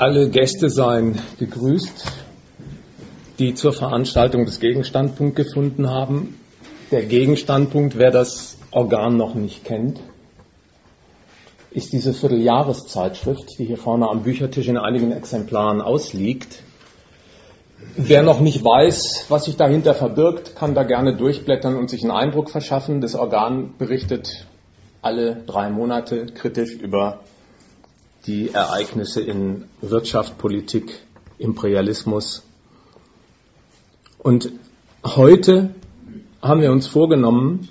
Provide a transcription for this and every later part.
Alle Gäste seien gegrüßt, die zur Veranstaltung des Gegenstandpunkt gefunden haben. Der Gegenstandpunkt, wer das Organ noch nicht kennt, ist diese Vierteljahreszeitschrift, die hier vorne am Büchertisch in einigen Exemplaren ausliegt. Wer noch nicht weiß, was sich dahinter verbirgt, kann da gerne durchblättern und sich einen Eindruck verschaffen. Das Organ berichtet alle drei Monate kritisch über die Ereignisse in Wirtschaft, Politik, Imperialismus. Und heute haben wir uns vorgenommen,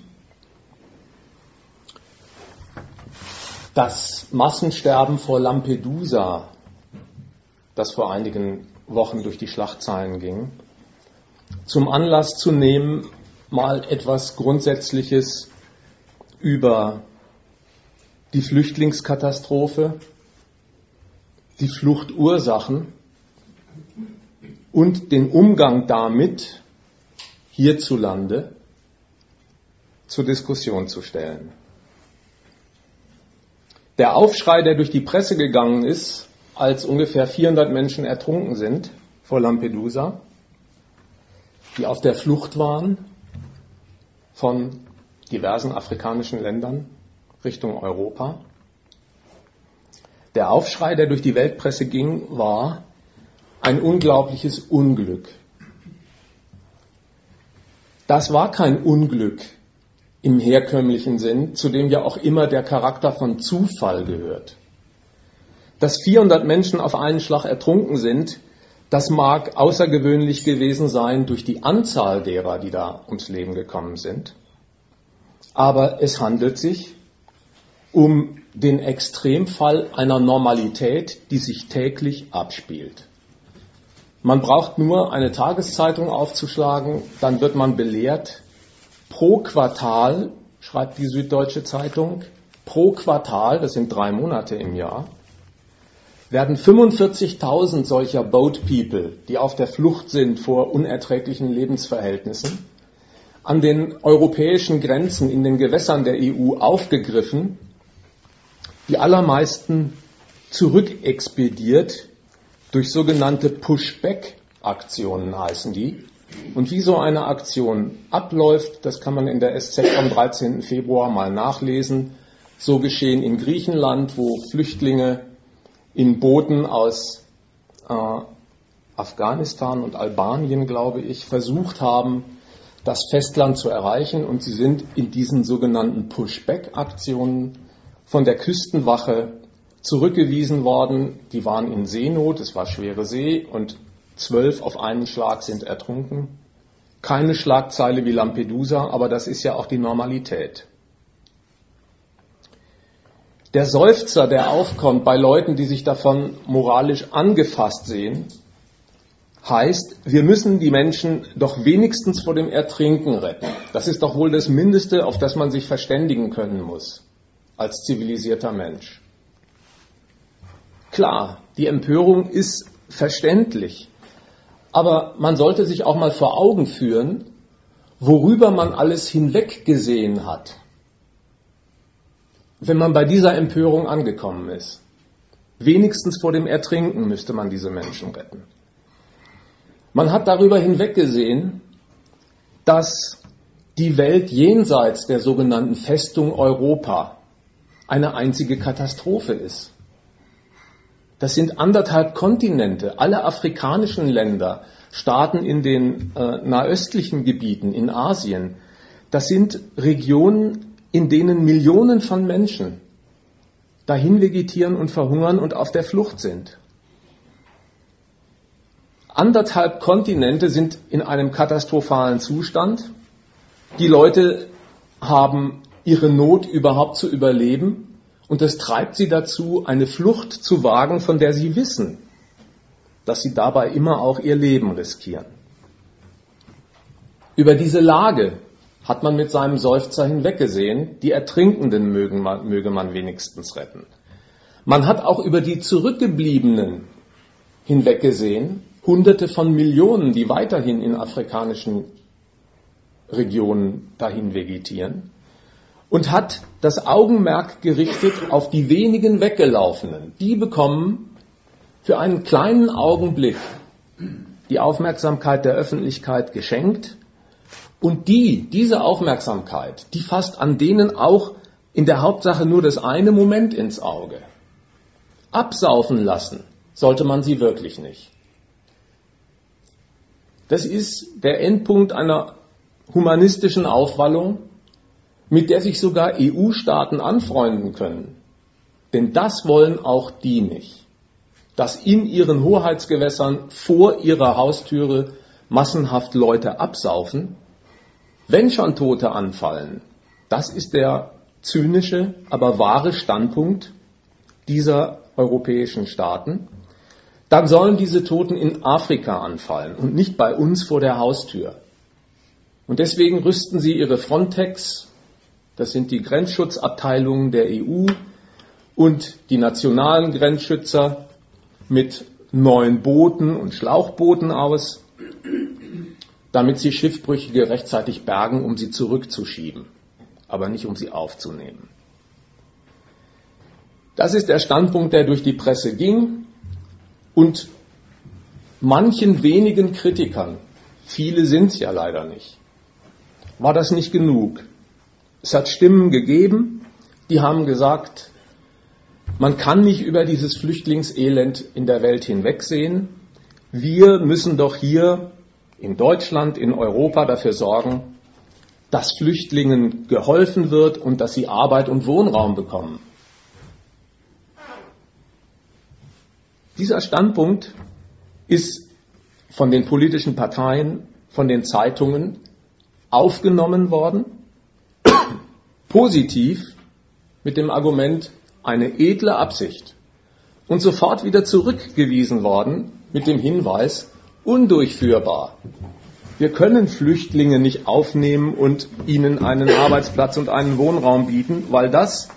das Massensterben vor Lampedusa, das vor einigen Wochen durch die Schlachtzeilen ging, zum Anlass zu nehmen, mal etwas Grundsätzliches über die Flüchtlingskatastrophe die Fluchtursachen und den Umgang damit hierzulande zur Diskussion zu stellen. Der Aufschrei, der durch die Presse gegangen ist, als ungefähr 400 Menschen ertrunken sind vor Lampedusa, die auf der Flucht waren von diversen afrikanischen Ländern Richtung Europa, der Aufschrei, der durch die Weltpresse ging, war ein unglaubliches Unglück. Das war kein Unglück im herkömmlichen Sinn, zu dem ja auch immer der Charakter von Zufall gehört. Dass 400 Menschen auf einen Schlag ertrunken sind, das mag außergewöhnlich gewesen sein durch die Anzahl derer, die da ums Leben gekommen sind. Aber es handelt sich um den Extremfall einer Normalität, die sich täglich abspielt. Man braucht nur eine Tageszeitung aufzuschlagen, dann wird man belehrt, pro Quartal, schreibt die Süddeutsche Zeitung, pro Quartal, das sind drei Monate im Jahr, werden 45.000 solcher Boat People, die auf der Flucht sind vor unerträglichen Lebensverhältnissen, an den europäischen Grenzen in den Gewässern der EU aufgegriffen die allermeisten zurückexpediert durch sogenannte Pushback-Aktionen heißen die. Und wie so eine Aktion abläuft, das kann man in der SZ am 13. Februar mal nachlesen. So geschehen in Griechenland, wo Flüchtlinge in Booten aus äh, Afghanistan und Albanien, glaube ich, versucht haben, das Festland zu erreichen. Und sie sind in diesen sogenannten Pushback-Aktionen von der Küstenwache zurückgewiesen worden. Die waren in Seenot, es war schwere See und zwölf auf einen Schlag sind ertrunken. Keine Schlagzeile wie Lampedusa, aber das ist ja auch die Normalität. Der Seufzer, der aufkommt bei Leuten, die sich davon moralisch angefasst sehen, heißt, wir müssen die Menschen doch wenigstens vor dem Ertrinken retten. Das ist doch wohl das Mindeste, auf das man sich verständigen können muss als zivilisierter Mensch. Klar, die Empörung ist verständlich, aber man sollte sich auch mal vor Augen führen, worüber man alles hinweggesehen hat, wenn man bei dieser Empörung angekommen ist. Wenigstens vor dem Ertrinken müsste man diese Menschen retten. Man hat darüber hinweggesehen, dass die Welt jenseits der sogenannten Festung Europa eine einzige Katastrophe ist. Das sind anderthalb Kontinente, alle afrikanischen Länder, Staaten in den äh, nahöstlichen Gebieten, in Asien. Das sind Regionen, in denen Millionen von Menschen dahin vegetieren und verhungern und auf der Flucht sind. Anderthalb Kontinente sind in einem katastrophalen Zustand. Die Leute haben ihre Not überhaupt zu überleben und das treibt sie dazu, eine Flucht zu wagen, von der sie wissen, dass sie dabei immer auch ihr Leben riskieren. Über diese Lage hat man mit seinem Seufzer hinweggesehen, die Ertrinkenden mögen möge man wenigstens retten. Man hat auch über die Zurückgebliebenen hinweggesehen, Hunderte von Millionen, die weiterhin in afrikanischen Regionen dahin vegetieren und hat das Augenmerk gerichtet auf die wenigen Weggelaufenen. Die bekommen für einen kleinen Augenblick die Aufmerksamkeit der Öffentlichkeit geschenkt und die, diese Aufmerksamkeit, die fasst an denen auch in der Hauptsache nur das eine Moment ins Auge. Absaufen lassen sollte man sie wirklich nicht. Das ist der Endpunkt einer humanistischen Aufwallung, mit der sich sogar EU-Staaten anfreunden können. Denn das wollen auch die nicht, dass in ihren Hoheitsgewässern vor ihrer Haustüre massenhaft Leute absaufen, wenn schon Tote anfallen. Das ist der zynische, aber wahre Standpunkt dieser europäischen Staaten dann sollen diese Toten in Afrika anfallen und nicht bei uns vor der Haustür. Und deswegen rüsten sie ihre Frontex, das sind die Grenzschutzabteilungen der EU und die nationalen Grenzschützer mit neuen Booten und Schlauchbooten aus, damit sie Schiffbrüchige rechtzeitig bergen, um sie zurückzuschieben, aber nicht um sie aufzunehmen. Das ist der Standpunkt, der durch die Presse ging und manchen wenigen Kritikern, viele sind es ja leider nicht, war das nicht genug. Es hat Stimmen gegeben, die haben gesagt, man kann nicht über dieses Flüchtlingselend in der Welt hinwegsehen. Wir müssen doch hier in Deutschland, in Europa dafür sorgen, dass Flüchtlingen geholfen wird und dass sie Arbeit und Wohnraum bekommen. Dieser Standpunkt ist von den politischen Parteien, von den Zeitungen aufgenommen worden, positiv mit dem Argument eine edle Absicht und sofort wieder zurückgewiesen worden mit dem Hinweis undurchführbar. Wir können Flüchtlinge nicht aufnehmen und ihnen einen Arbeitsplatz und einen Wohnraum bieten, weil das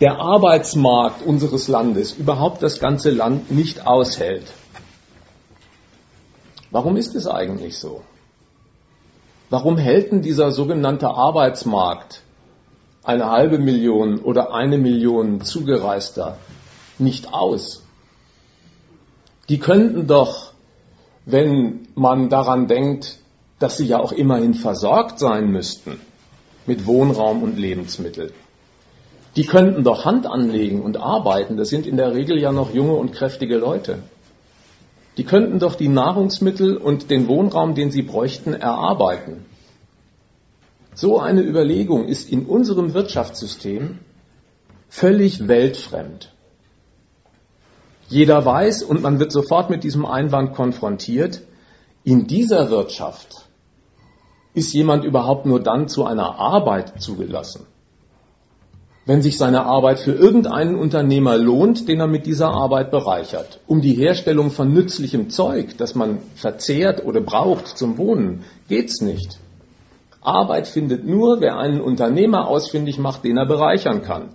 der Arbeitsmarkt unseres Landes überhaupt das ganze Land nicht aushält. Warum ist es eigentlich so? Warum hält denn dieser sogenannte Arbeitsmarkt eine halbe Million oder eine Million Zugereister nicht aus? Die könnten doch, wenn man daran denkt, dass sie ja auch immerhin versorgt sein müssten mit Wohnraum und Lebensmitteln, die könnten doch Hand anlegen und arbeiten. Das sind in der Regel ja noch junge und kräftige Leute. Die könnten doch die Nahrungsmittel und den Wohnraum, den sie bräuchten, erarbeiten. So eine Überlegung ist in unserem Wirtschaftssystem völlig weltfremd. Jeder weiß, und man wird sofort mit diesem Einwand konfrontiert, in dieser Wirtschaft ist jemand überhaupt nur dann zu einer Arbeit zugelassen, wenn sich seine Arbeit für irgendeinen Unternehmer lohnt, den er mit dieser Arbeit bereichert. Um die Herstellung von nützlichem Zeug, das man verzehrt oder braucht zum Wohnen, geht's nicht. Arbeit findet nur, wer einen Unternehmer ausfindig macht, den er bereichern kann.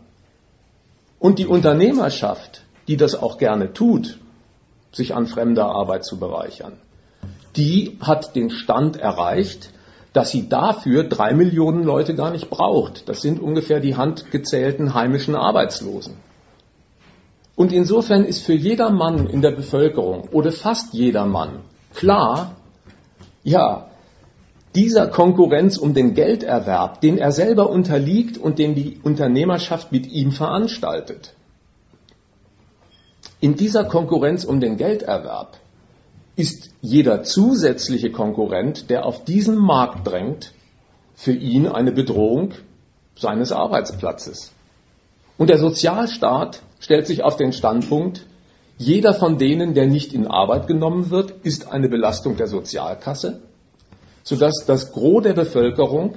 Und die Unternehmerschaft, die das auch gerne tut, sich an fremder Arbeit zu bereichern, die hat den Stand erreicht, dass sie dafür drei Millionen Leute gar nicht braucht. Das sind ungefähr die handgezählten heimischen Arbeitslosen. Und insofern ist für jeder Mann in der Bevölkerung oder fast jeder Mann klar, ja, dieser Konkurrenz um den Gelderwerb, den er selber unterliegt und den die Unternehmerschaft mit ihm veranstaltet. In dieser Konkurrenz um den Gelderwerb ist jeder zusätzliche Konkurrent, der auf diesen Markt drängt, für ihn eine Bedrohung seines Arbeitsplatzes. Und der Sozialstaat stellt sich auf den Standpunkt, jeder von denen, der nicht in Arbeit genommen wird, ist eine Belastung der Sozialkasse, sodass das Gros der Bevölkerung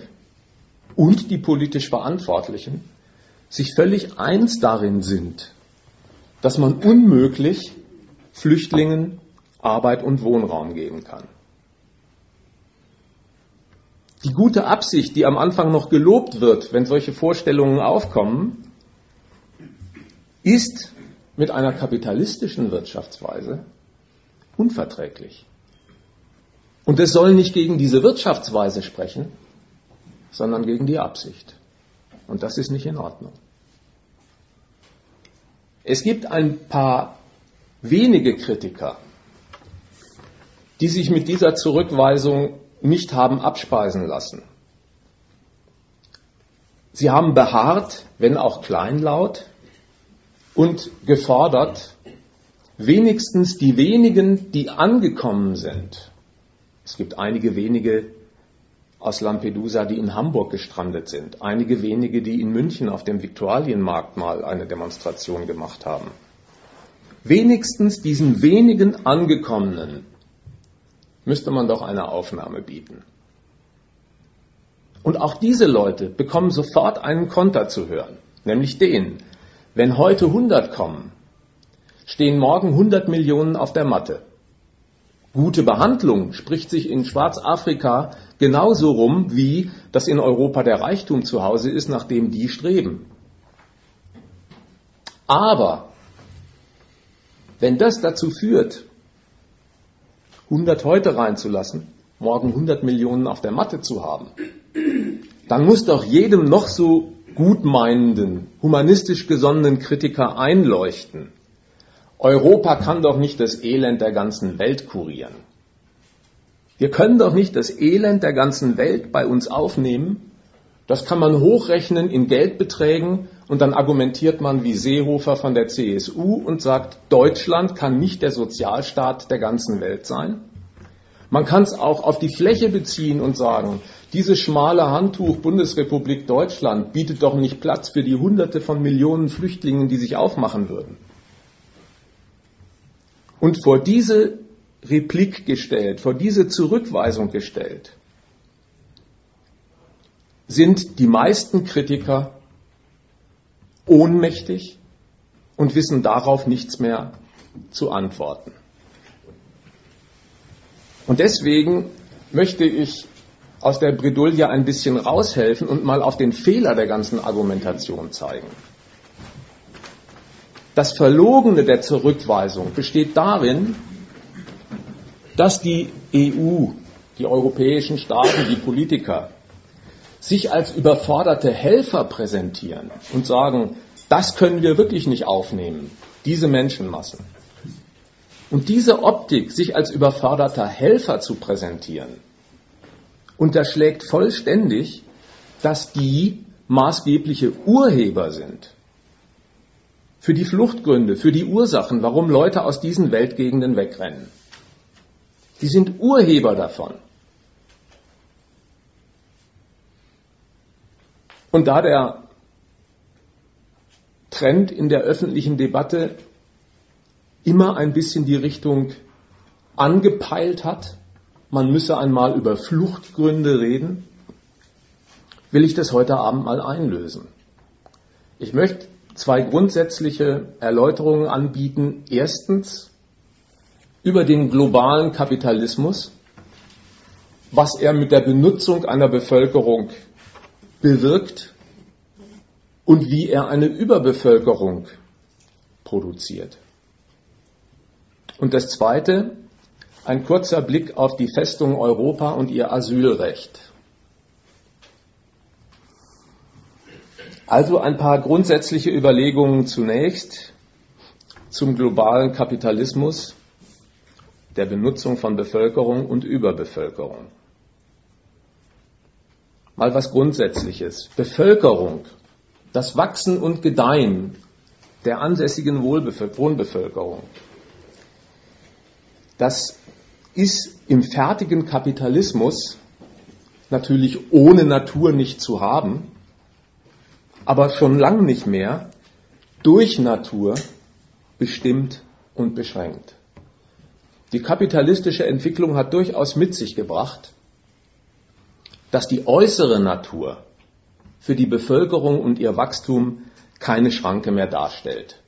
und die politisch Verantwortlichen sich völlig eins darin sind, dass man unmöglich Flüchtlingen Arbeit und Wohnraum geben kann. Die gute Absicht, die am Anfang noch gelobt wird, wenn solche Vorstellungen aufkommen, ist mit einer kapitalistischen Wirtschaftsweise unverträglich. Und es soll nicht gegen diese Wirtschaftsweise sprechen, sondern gegen die Absicht. Und das ist nicht in Ordnung. Es gibt ein paar wenige Kritiker, die sich mit dieser Zurückweisung nicht haben abspeisen lassen. Sie haben beharrt, wenn auch kleinlaut, und gefordert, wenigstens die wenigen, die angekommen sind. Es gibt einige wenige aus Lampedusa, die in Hamburg gestrandet sind, einige wenige, die in München auf dem Viktualienmarkt mal eine Demonstration gemacht haben. Wenigstens diesen wenigen Angekommenen müsste man doch eine Aufnahme bieten. Und auch diese Leute bekommen sofort einen Konter zu hören, nämlich den, wenn heute 100 kommen, stehen morgen 100 Millionen auf der Matte. Gute Behandlung spricht sich in Schwarzafrika genauso rum, wie dass in Europa der Reichtum zu Hause ist, nach dem die streben. Aber wenn das dazu führt, 100 heute reinzulassen, morgen 100 Millionen auf der Matte zu haben, dann muss doch jedem noch so gutmeinenden, humanistisch gesonnenen Kritiker einleuchten, Europa kann doch nicht das Elend der ganzen Welt kurieren. Wir können doch nicht das Elend der ganzen Welt bei uns aufnehmen. Das kann man hochrechnen in Geldbeträgen und dann argumentiert man wie Seehofer von der CSU und sagt, Deutschland kann nicht der Sozialstaat der ganzen Welt sein. Man kann es auch auf die Fläche beziehen und sagen, dieses schmale Handtuch Bundesrepublik Deutschland bietet doch nicht Platz für die Hunderte von Millionen Flüchtlingen, die sich aufmachen würden. Und vor diese Replik gestellt, vor diese Zurückweisung gestellt, sind die meisten Kritiker ohnmächtig und wissen darauf nichts mehr zu antworten. Und deswegen möchte ich aus der Bredouille ein bisschen raushelfen und mal auf den Fehler der ganzen Argumentation zeigen. Das Verlogene der Zurückweisung besteht darin, dass die EU, die europäischen Staaten, die Politiker sich als überforderte Helfer präsentieren und sagen, das können wir wirklich nicht aufnehmen, diese Menschenmassen. Und diese Optik, sich als überforderter Helfer zu präsentieren, unterschlägt vollständig, dass die maßgebliche Urheber sind für die Fluchtgründe, für die Ursachen, warum Leute aus diesen Weltgegenden wegrennen. Die sind Urheber davon. Und da der Trend in der öffentlichen Debatte immer ein bisschen die Richtung angepeilt hat, man müsse einmal über Fluchtgründe reden, will ich das heute Abend mal einlösen. Ich möchte zwei grundsätzliche Erläuterungen anbieten. Erstens über den globalen Kapitalismus, was er mit der Benutzung einer Bevölkerung bewirkt und wie er eine Überbevölkerung produziert. Und das Zweite, ein kurzer Blick auf die Festung Europa und ihr Asylrecht. Also ein paar grundsätzliche Überlegungen zunächst zum globalen Kapitalismus, der Benutzung von Bevölkerung und Überbevölkerung. Mal was Grundsätzliches. Bevölkerung, das Wachsen und Gedeihen der ansässigen Wohnbevölkerung, das ist im fertigen Kapitalismus natürlich ohne Natur nicht zu haben aber schon lang nicht mehr durch Natur bestimmt und beschränkt. Die kapitalistische Entwicklung hat durchaus mit sich gebracht, dass die äußere Natur für die Bevölkerung und ihr Wachstum keine Schranke mehr darstellt.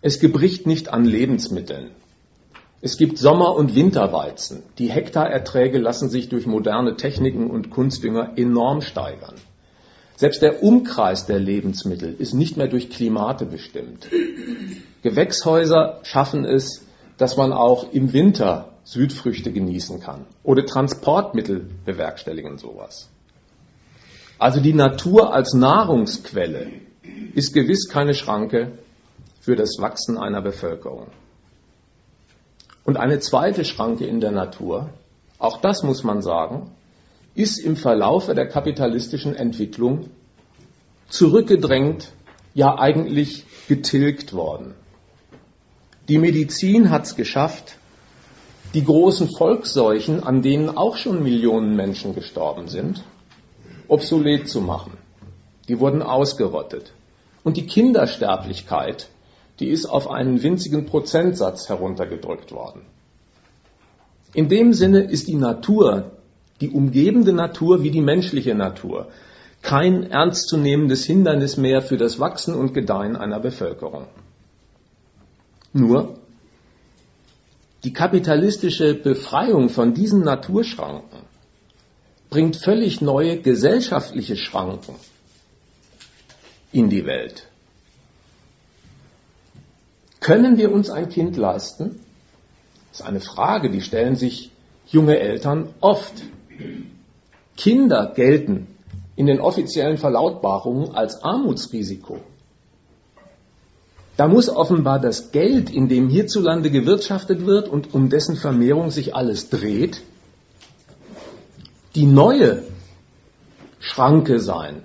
Es gebricht nicht an Lebensmitteln. Es gibt Sommer- und Winterweizen. Die Hektarerträge lassen sich durch moderne Techniken und Kunstdünger enorm steigern. Selbst der Umkreis der Lebensmittel ist nicht mehr durch Klimate bestimmt. Gewächshäuser schaffen es, dass man auch im Winter Südfrüchte genießen kann. Oder Transportmittel bewerkstelligen sowas. Also die Natur als Nahrungsquelle ist gewiss keine Schranke für das Wachsen einer Bevölkerung. Und eine zweite Schranke in der Natur, auch das muss man sagen, ist im Verlaufe der kapitalistischen Entwicklung zurückgedrängt, ja eigentlich getilgt worden. Die Medizin hat es geschafft, die großen Volksseuchen, an denen auch schon Millionen Menschen gestorben sind, obsolet zu machen. Die wurden ausgerottet. Und die Kindersterblichkeit, die ist auf einen winzigen Prozentsatz heruntergedrückt worden. In dem Sinne ist die Natur, die umgebende Natur wie die menschliche Natur, kein ernstzunehmendes Hindernis mehr für das Wachsen und Gedeihen einer Bevölkerung. Nur die kapitalistische Befreiung von diesen Naturschranken bringt völlig neue gesellschaftliche Schranken in die Welt. Können wir uns ein Kind leisten? Das ist eine Frage, die stellen sich junge Eltern oft. Kinder gelten in den offiziellen Verlautbarungen als Armutsrisiko. Da muss offenbar das Geld, in dem hierzulande gewirtschaftet wird und um dessen Vermehrung sich alles dreht, die neue Schranke sein,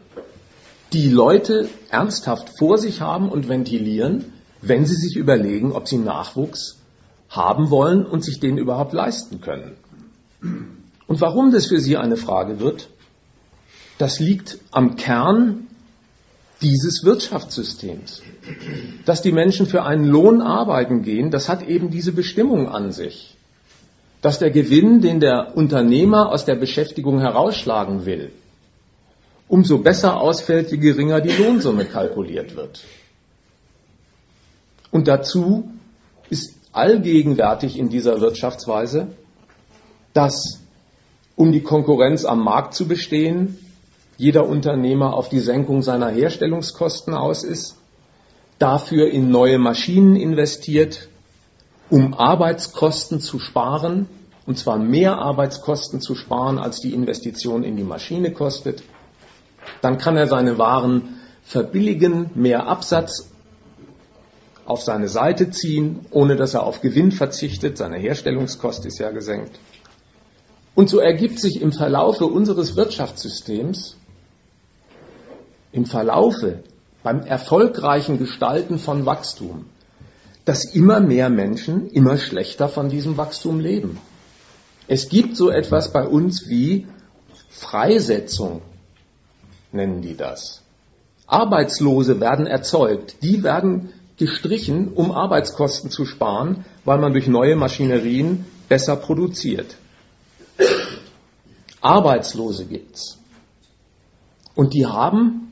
die Leute ernsthaft vor sich haben und ventilieren, wenn sie sich überlegen, ob sie Nachwuchs haben wollen und sich den überhaupt leisten können. Und warum das für sie eine Frage wird, das liegt am Kern dieses Wirtschaftssystems. Dass die Menschen für einen Lohn arbeiten gehen, das hat eben diese Bestimmung an sich. Dass der Gewinn, den der Unternehmer aus der Beschäftigung herausschlagen will, umso besser ausfällt, je geringer die Lohnsumme kalkuliert wird. Und dazu ist allgegenwärtig in dieser Wirtschaftsweise, dass um die Konkurrenz am Markt zu bestehen, jeder Unternehmer auf die Senkung seiner Herstellungskosten aus ist, dafür in neue Maschinen investiert, um Arbeitskosten zu sparen, und zwar mehr Arbeitskosten zu sparen, als die Investition in die Maschine kostet. Dann kann er seine Waren verbilligen, mehr Absatz auf seine Seite ziehen, ohne dass er auf Gewinn verzichtet. Seine Herstellungskost ist ja gesenkt. Und so ergibt sich im Verlaufe unseres Wirtschaftssystems im Verlaufe, beim erfolgreichen Gestalten von Wachstum, dass immer mehr Menschen immer schlechter von diesem Wachstum leben. Es gibt so etwas bei uns wie Freisetzung, nennen die das. Arbeitslose werden erzeugt, die werden gestrichen, um Arbeitskosten zu sparen, weil man durch neue Maschinerien besser produziert. Arbeitslose gibt's. Und die haben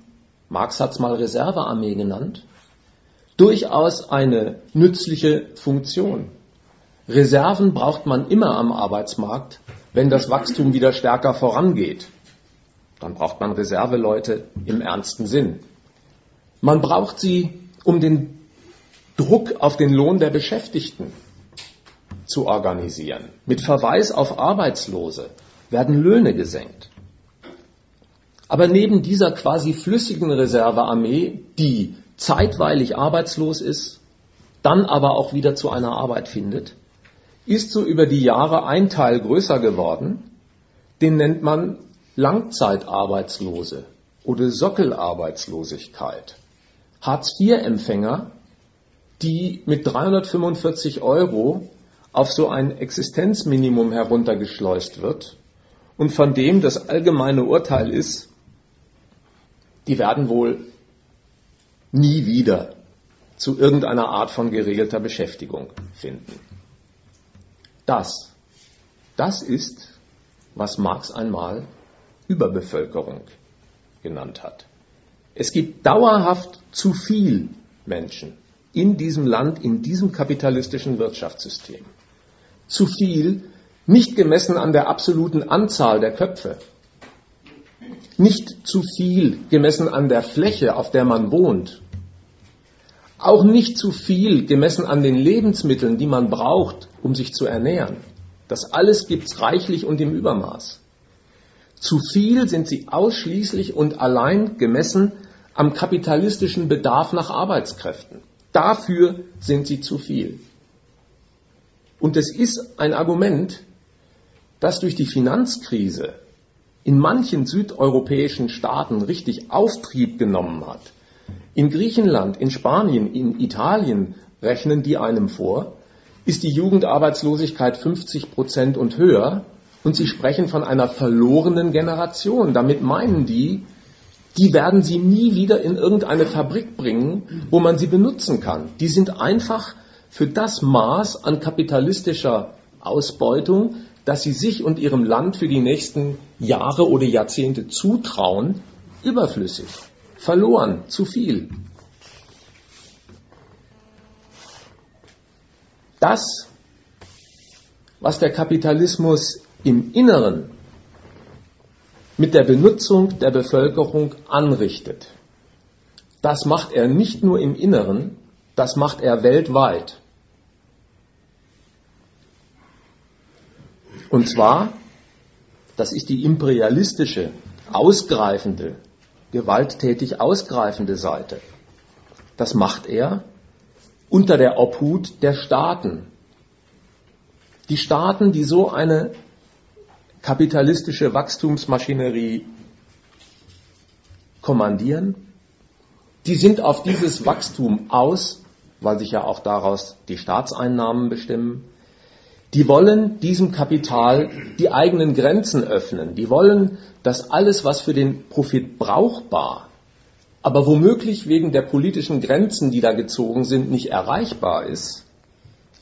Marx hat es mal Reservearmee genannt, durchaus eine nützliche Funktion. Reserven braucht man immer am Arbeitsmarkt, wenn das Wachstum wieder stärker vorangeht. Dann braucht man Reserveleute im ernsten Sinn. Man braucht sie, um den Druck auf den Lohn der Beschäftigten zu organisieren. Mit Verweis auf Arbeitslose werden Löhne gesenkt. Aber neben dieser quasi flüssigen Reservearmee, die zeitweilig arbeitslos ist, dann aber auch wieder zu einer Arbeit findet, ist so über die Jahre ein Teil größer geworden, den nennt man Langzeitarbeitslose oder Sockelarbeitslosigkeit. Hartz-IV-Empfänger, die mit 345 Euro auf so ein Existenzminimum heruntergeschleust wird und von dem das allgemeine Urteil ist, die werden wohl nie wieder zu irgendeiner Art von geregelter Beschäftigung finden. Das, das ist, was Marx einmal Überbevölkerung genannt hat. Es gibt dauerhaft zu viel Menschen in diesem Land, in diesem kapitalistischen Wirtschaftssystem. Zu viel, nicht gemessen an der absoluten Anzahl der Köpfe, nicht zu viel gemessen an der Fläche, auf der man wohnt. Auch nicht zu viel gemessen an den Lebensmitteln, die man braucht, um sich zu ernähren. Das alles gibt's reichlich und im Übermaß. Zu viel sind sie ausschließlich und allein gemessen am kapitalistischen Bedarf nach Arbeitskräften. Dafür sind sie zu viel. Und es ist ein Argument, das durch die Finanzkrise in manchen südeuropäischen Staaten richtig Auftrieb genommen hat. In Griechenland, in Spanien, in Italien rechnen die einem vor, ist die Jugendarbeitslosigkeit 50 Prozent und höher und sie sprechen von einer verlorenen Generation. Damit meinen die, die werden sie nie wieder in irgendeine Fabrik bringen, wo man sie benutzen kann. Die sind einfach für das Maß an kapitalistischer Ausbeutung, das sie sich und ihrem Land für die nächsten Jahre oder Jahrzehnte zutrauen, überflüssig, verloren, zu viel. Das, was der Kapitalismus im Inneren mit der Benutzung der Bevölkerung anrichtet. Das macht er nicht nur im Inneren, das macht er weltweit. Und zwar, das ist die imperialistische, ausgreifende, gewalttätig ausgreifende Seite. Das macht er unter der Obhut der Staaten. Die Staaten, die so eine kapitalistische Wachstumsmaschinerie kommandieren, die sind auf dieses Wachstum aus, weil sich ja auch daraus die Staatseinnahmen bestimmen. Die wollen diesem Kapital die eigenen Grenzen öffnen. Die wollen, dass alles, was für den Profit brauchbar, aber womöglich wegen der politischen Grenzen, die da gezogen sind, nicht erreichbar ist,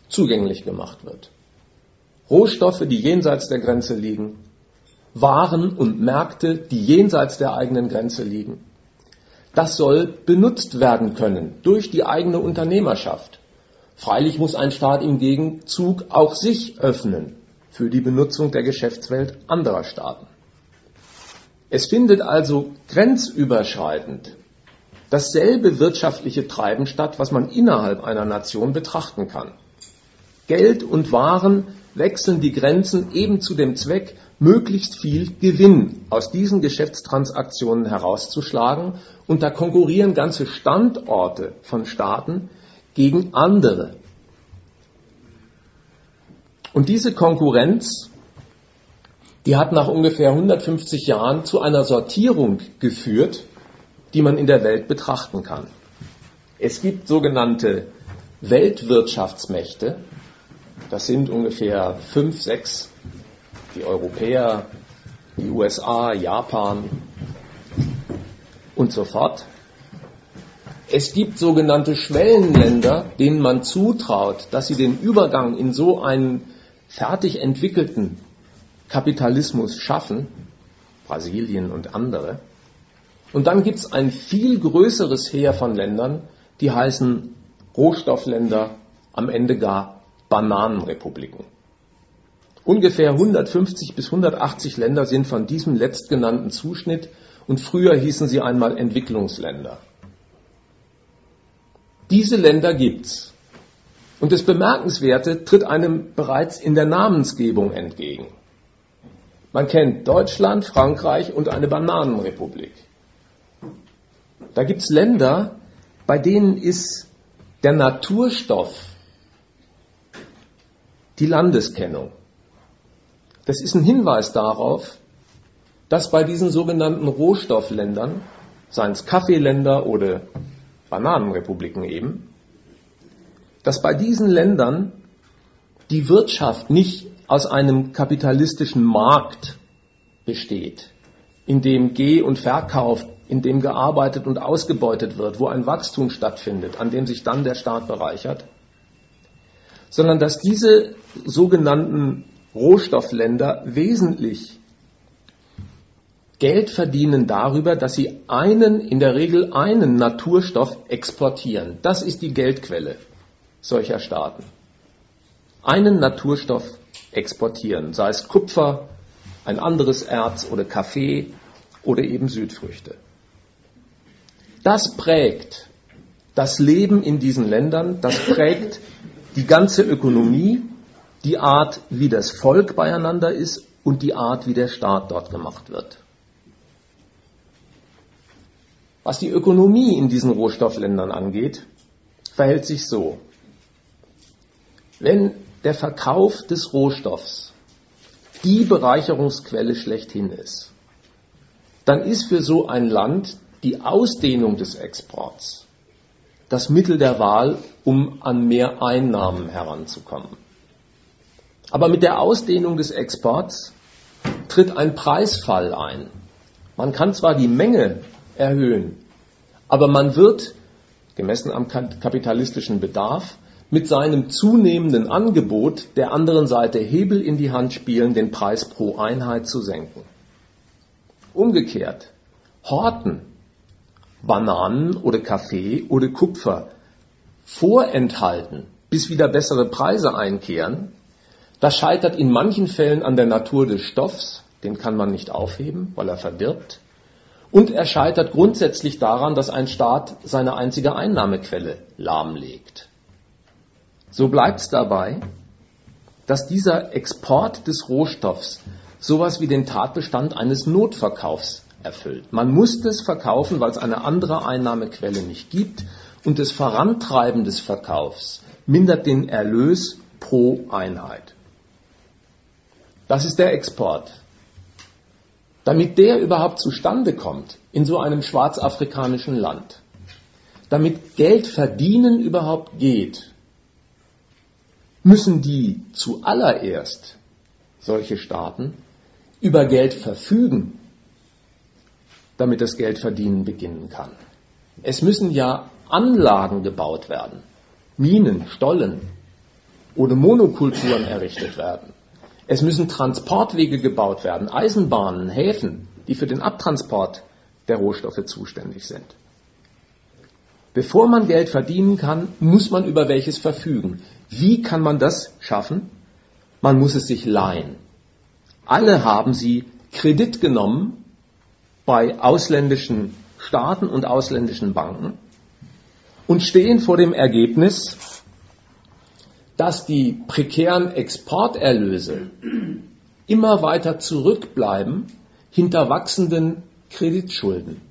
zugänglich gemacht wird. Rohstoffe, die jenseits der Grenze liegen, Waren und Märkte, die jenseits der eigenen Grenze liegen. Das soll benutzt werden können durch die eigene Unternehmerschaft. Freilich muss ein Staat im Gegenzug auch sich öffnen für die Benutzung der Geschäftswelt anderer Staaten. Es findet also grenzüberschreitend dasselbe wirtschaftliche Treiben statt, was man innerhalb einer Nation betrachten kann. Geld und Waren wechseln die Grenzen eben zu dem Zweck, möglichst viel Gewinn aus diesen Geschäftstransaktionen herauszuschlagen. Und da konkurrieren ganze Standorte von Staaten gegen andere. Und diese Konkurrenz, die hat nach ungefähr 150 Jahren zu einer Sortierung geführt, die man in der Welt betrachten kann. Es gibt sogenannte Weltwirtschaftsmächte, das sind ungefähr fünf, sechs, die Europäer, die USA, Japan und so fort. Es gibt sogenannte Schwellenländer, denen man zutraut, dass sie den Übergang in so einen fertig entwickelten Kapitalismus schaffen, Brasilien und andere. Und dann gibt es ein viel größeres Heer von Ländern, die heißen Rohstoffländer, am Ende gar Bananenrepubliken. Ungefähr 150 bis 180 Länder sind von diesem letztgenannten Zuschnitt und früher hießen sie einmal Entwicklungsländer. Diese Länder gibt's. Und das Bemerkenswerte tritt einem bereits in der Namensgebung entgegen. Man kennt Deutschland, Frankreich und eine Bananenrepublik. Da gibt's Länder, bei denen ist der Naturstoff die Landeskennung. Das ist ein Hinweis darauf, dass bei diesen sogenannten Rohstoffländern, seien es Kaffeeländer oder Bananenrepubliken eben, dass bei diesen Ländern die Wirtschaft nicht aus einem kapitalistischen Markt besteht, in dem Geh- und Verkauf, in dem gearbeitet und ausgebeutet wird, wo ein Wachstum stattfindet, an dem sich dann der Staat bereichert, sondern dass diese sogenannten Rohstoffländer wesentlich Geld verdienen darüber, dass sie einen, in der Regel einen Naturstoff exportieren. Das ist die Geldquelle solcher Staaten. Einen Naturstoff exportieren, sei es Kupfer, ein anderes Erz oder Kaffee oder eben Südfrüchte. Das prägt das Leben in diesen Ländern, das prägt die ganze Ökonomie, die Art, wie das Volk beieinander ist und die Art, wie der Staat dort gemacht wird. Was die Ökonomie in diesen Rohstoffländern angeht, verhält sich so. Wenn der Verkauf des Rohstoffs die Bereicherungsquelle schlechthin ist, dann ist für so ein Land die Ausdehnung des Exports das Mittel der Wahl, um an mehr Einnahmen heranzukommen. Aber mit der Ausdehnung des Exports tritt ein Preisfall ein. Man kann zwar die Menge erhöhen, aber man wird, gemessen am kapitalistischen Bedarf, mit seinem zunehmenden Angebot der anderen Seite Hebel in die Hand spielen, den Preis pro Einheit zu senken. Umgekehrt, Horten Bananen oder Kaffee oder Kupfer vorenthalten, bis wieder bessere Preise einkehren, das scheitert in manchen Fällen an der Natur des Stoffs, den kann man nicht aufheben, weil er verdirbt, und er scheitert grundsätzlich daran, dass ein Staat seine einzige Einnahmequelle lahmlegt. So bleibt es dabei, dass dieser Export des Rohstoffs sowas wie den Tatbestand eines Notverkaufs erfüllt. Man muss das verkaufen, weil es eine andere Einnahmequelle nicht gibt und das Vorantreiben des Verkaufs mindert den Erlös pro Einheit. Das ist der Export. Damit der überhaupt zustande kommt in so einem schwarzafrikanischen Land, damit Geld verdienen überhaupt geht, müssen die zuallererst, solche Staaten, über Geld verfügen damit das Geldverdienen beginnen kann. Es müssen ja Anlagen gebaut werden, Minen, Stollen oder Monokulturen errichtet werden. Es müssen Transportwege gebaut werden, Eisenbahnen, Häfen, die für den Abtransport der Rohstoffe zuständig sind. Bevor man Geld verdienen kann, muss man über welches verfügen. Wie kann man das schaffen? Man muss es sich leihen. Alle haben sie Kredit genommen bei ausländischen Staaten und ausländischen Banken und stehen vor dem Ergebnis, dass die prekären Exporterlöse immer weiter zurückbleiben hinter wachsenden Kreditschulden.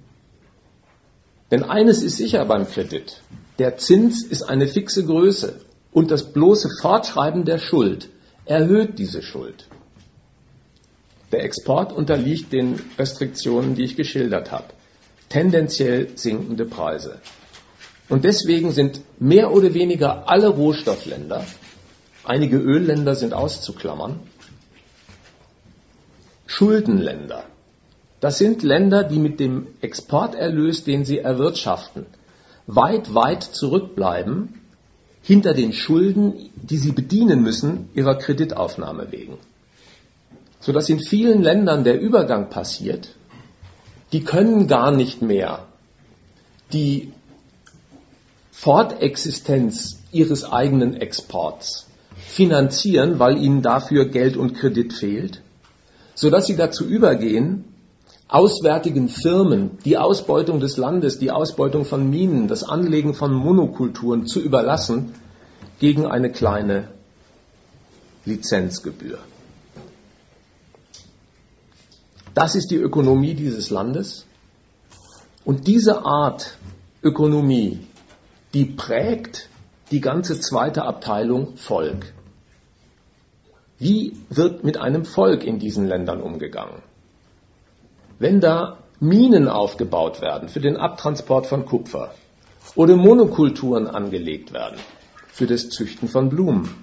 Denn eines ist sicher beim Kredit. Der Zins ist eine fixe Größe und das bloße Fortschreiben der Schuld erhöht diese Schuld. Der Export unterliegt den Restriktionen, die ich geschildert habe. Tendenziell sinkende Preise. Und deswegen sind mehr oder weniger alle Rohstoffländer, einige Ölländer sind auszuklammern, Schuldenländer. Das sind Länder, die mit dem Exporterlös, den sie erwirtschaften, weit, weit zurückbleiben hinter den Schulden, die sie bedienen müssen, ihrer Kreditaufnahme wegen sodass in vielen Ländern der Übergang passiert, die können gar nicht mehr die Fortexistenz ihres eigenen Exports finanzieren, weil ihnen dafür Geld und Kredit fehlt, sodass sie dazu übergehen, auswärtigen Firmen die Ausbeutung des Landes, die Ausbeutung von Minen, das Anlegen von Monokulturen zu überlassen gegen eine kleine Lizenzgebühr. Das ist die Ökonomie dieses Landes. Und diese Art Ökonomie, die prägt die ganze zweite Abteilung Volk. Wie wird mit einem Volk in diesen Ländern umgegangen? Wenn da Minen aufgebaut werden für den Abtransport von Kupfer oder Monokulturen angelegt werden für das Züchten von Blumen,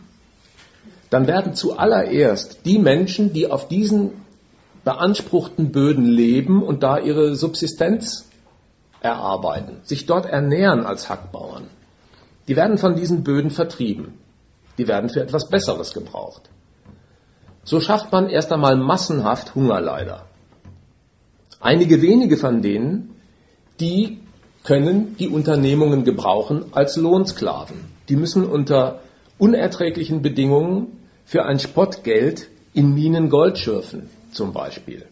dann werden zuallererst die Menschen, die auf diesen beanspruchten Böden leben und da ihre Subsistenz erarbeiten, sich dort ernähren als Hackbauern. Die werden von diesen Böden vertrieben. Die werden für etwas Besseres gebraucht. So schafft man erst einmal massenhaft Hungerleider. Einige wenige von denen, die können die Unternehmungen gebrauchen als Lohnsklaven. Die müssen unter unerträglichen Bedingungen für ein Spottgeld in Minen Gold schürfen zum Beispiel.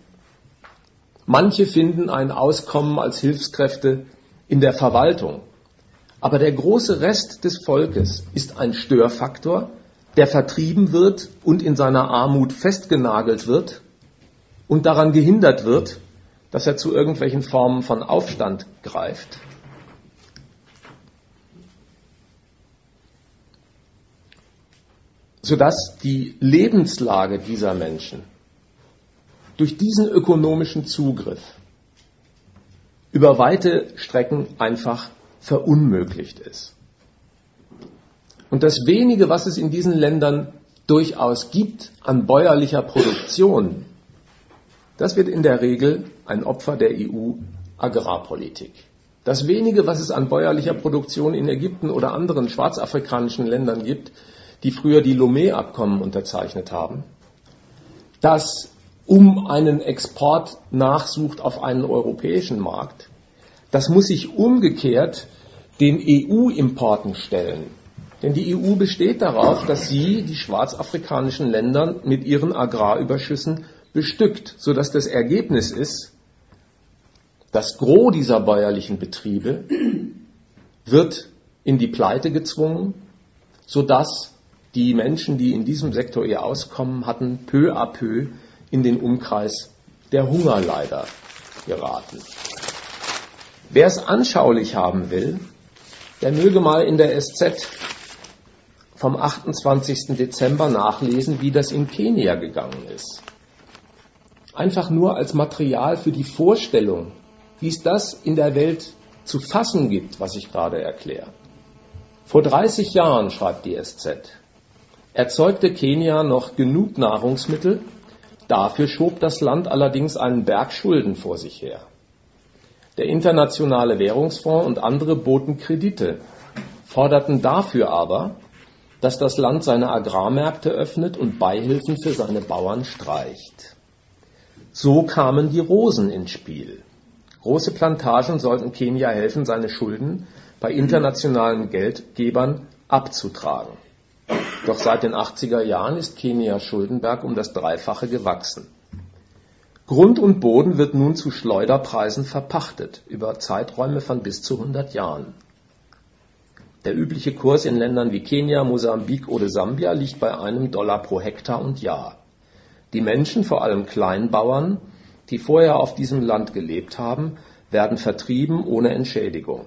Manche finden ein Auskommen als Hilfskräfte in der Verwaltung. Aber der große Rest des Volkes ist ein Störfaktor, der vertrieben wird und in seiner Armut festgenagelt wird und daran gehindert wird, dass er zu irgendwelchen Formen von Aufstand greift. sodass die Lebenslage dieser Menschen durch diesen ökonomischen Zugriff über weite Strecken einfach verunmöglicht ist. Und das wenige, was es in diesen Ländern durchaus gibt an bäuerlicher Produktion, das wird in der Regel ein Opfer der EU-Agrarpolitik. Das wenige, was es an bäuerlicher Produktion in Ägypten oder anderen schwarzafrikanischen Ländern gibt, die früher die Lomé-Abkommen unterzeichnet haben, das um einen Export nachsucht auf einen europäischen Markt, das muss sich umgekehrt den EU-Importen stellen. Denn die EU besteht darauf, dass sie die schwarzafrikanischen Länder mit ihren Agrarüberschüssen bestückt, sodass das Ergebnis ist, das Gros dieser bäuerlichen Betriebe wird in die Pleite gezwungen, sodass die Menschen, die in diesem Sektor ihr Auskommen hatten, peu à peu in den Umkreis der Hungerleider geraten. Wer es anschaulich haben will, der möge mal in der SZ vom 28. Dezember nachlesen, wie das in Kenia gegangen ist. Einfach nur als Material für die Vorstellung, wie es das in der Welt zu fassen gibt, was ich gerade erkläre. Vor 30 Jahren, schreibt die SZ, erzeugte Kenia noch genug Nahrungsmittel, dafür schob das Land allerdings einen Berg Schulden vor sich her. Der Internationale Währungsfonds und andere boten Kredite, forderten dafür aber, dass das Land seine Agrarmärkte öffnet und Beihilfen für seine Bauern streicht. So kamen die Rosen ins Spiel. Große Plantagen sollten Kenia helfen, seine Schulden bei internationalen Geldgebern abzutragen. Doch seit den 80er Jahren ist Kenias Schuldenberg um das Dreifache gewachsen. Grund und Boden wird nun zu Schleuderpreisen verpachtet, über Zeiträume von bis zu 100 Jahren. Der übliche Kurs in Ländern wie Kenia, Mosambik oder Sambia liegt bei einem Dollar pro Hektar und Jahr. Die Menschen, vor allem Kleinbauern, die vorher auf diesem Land gelebt haben, werden vertrieben ohne Entschädigung.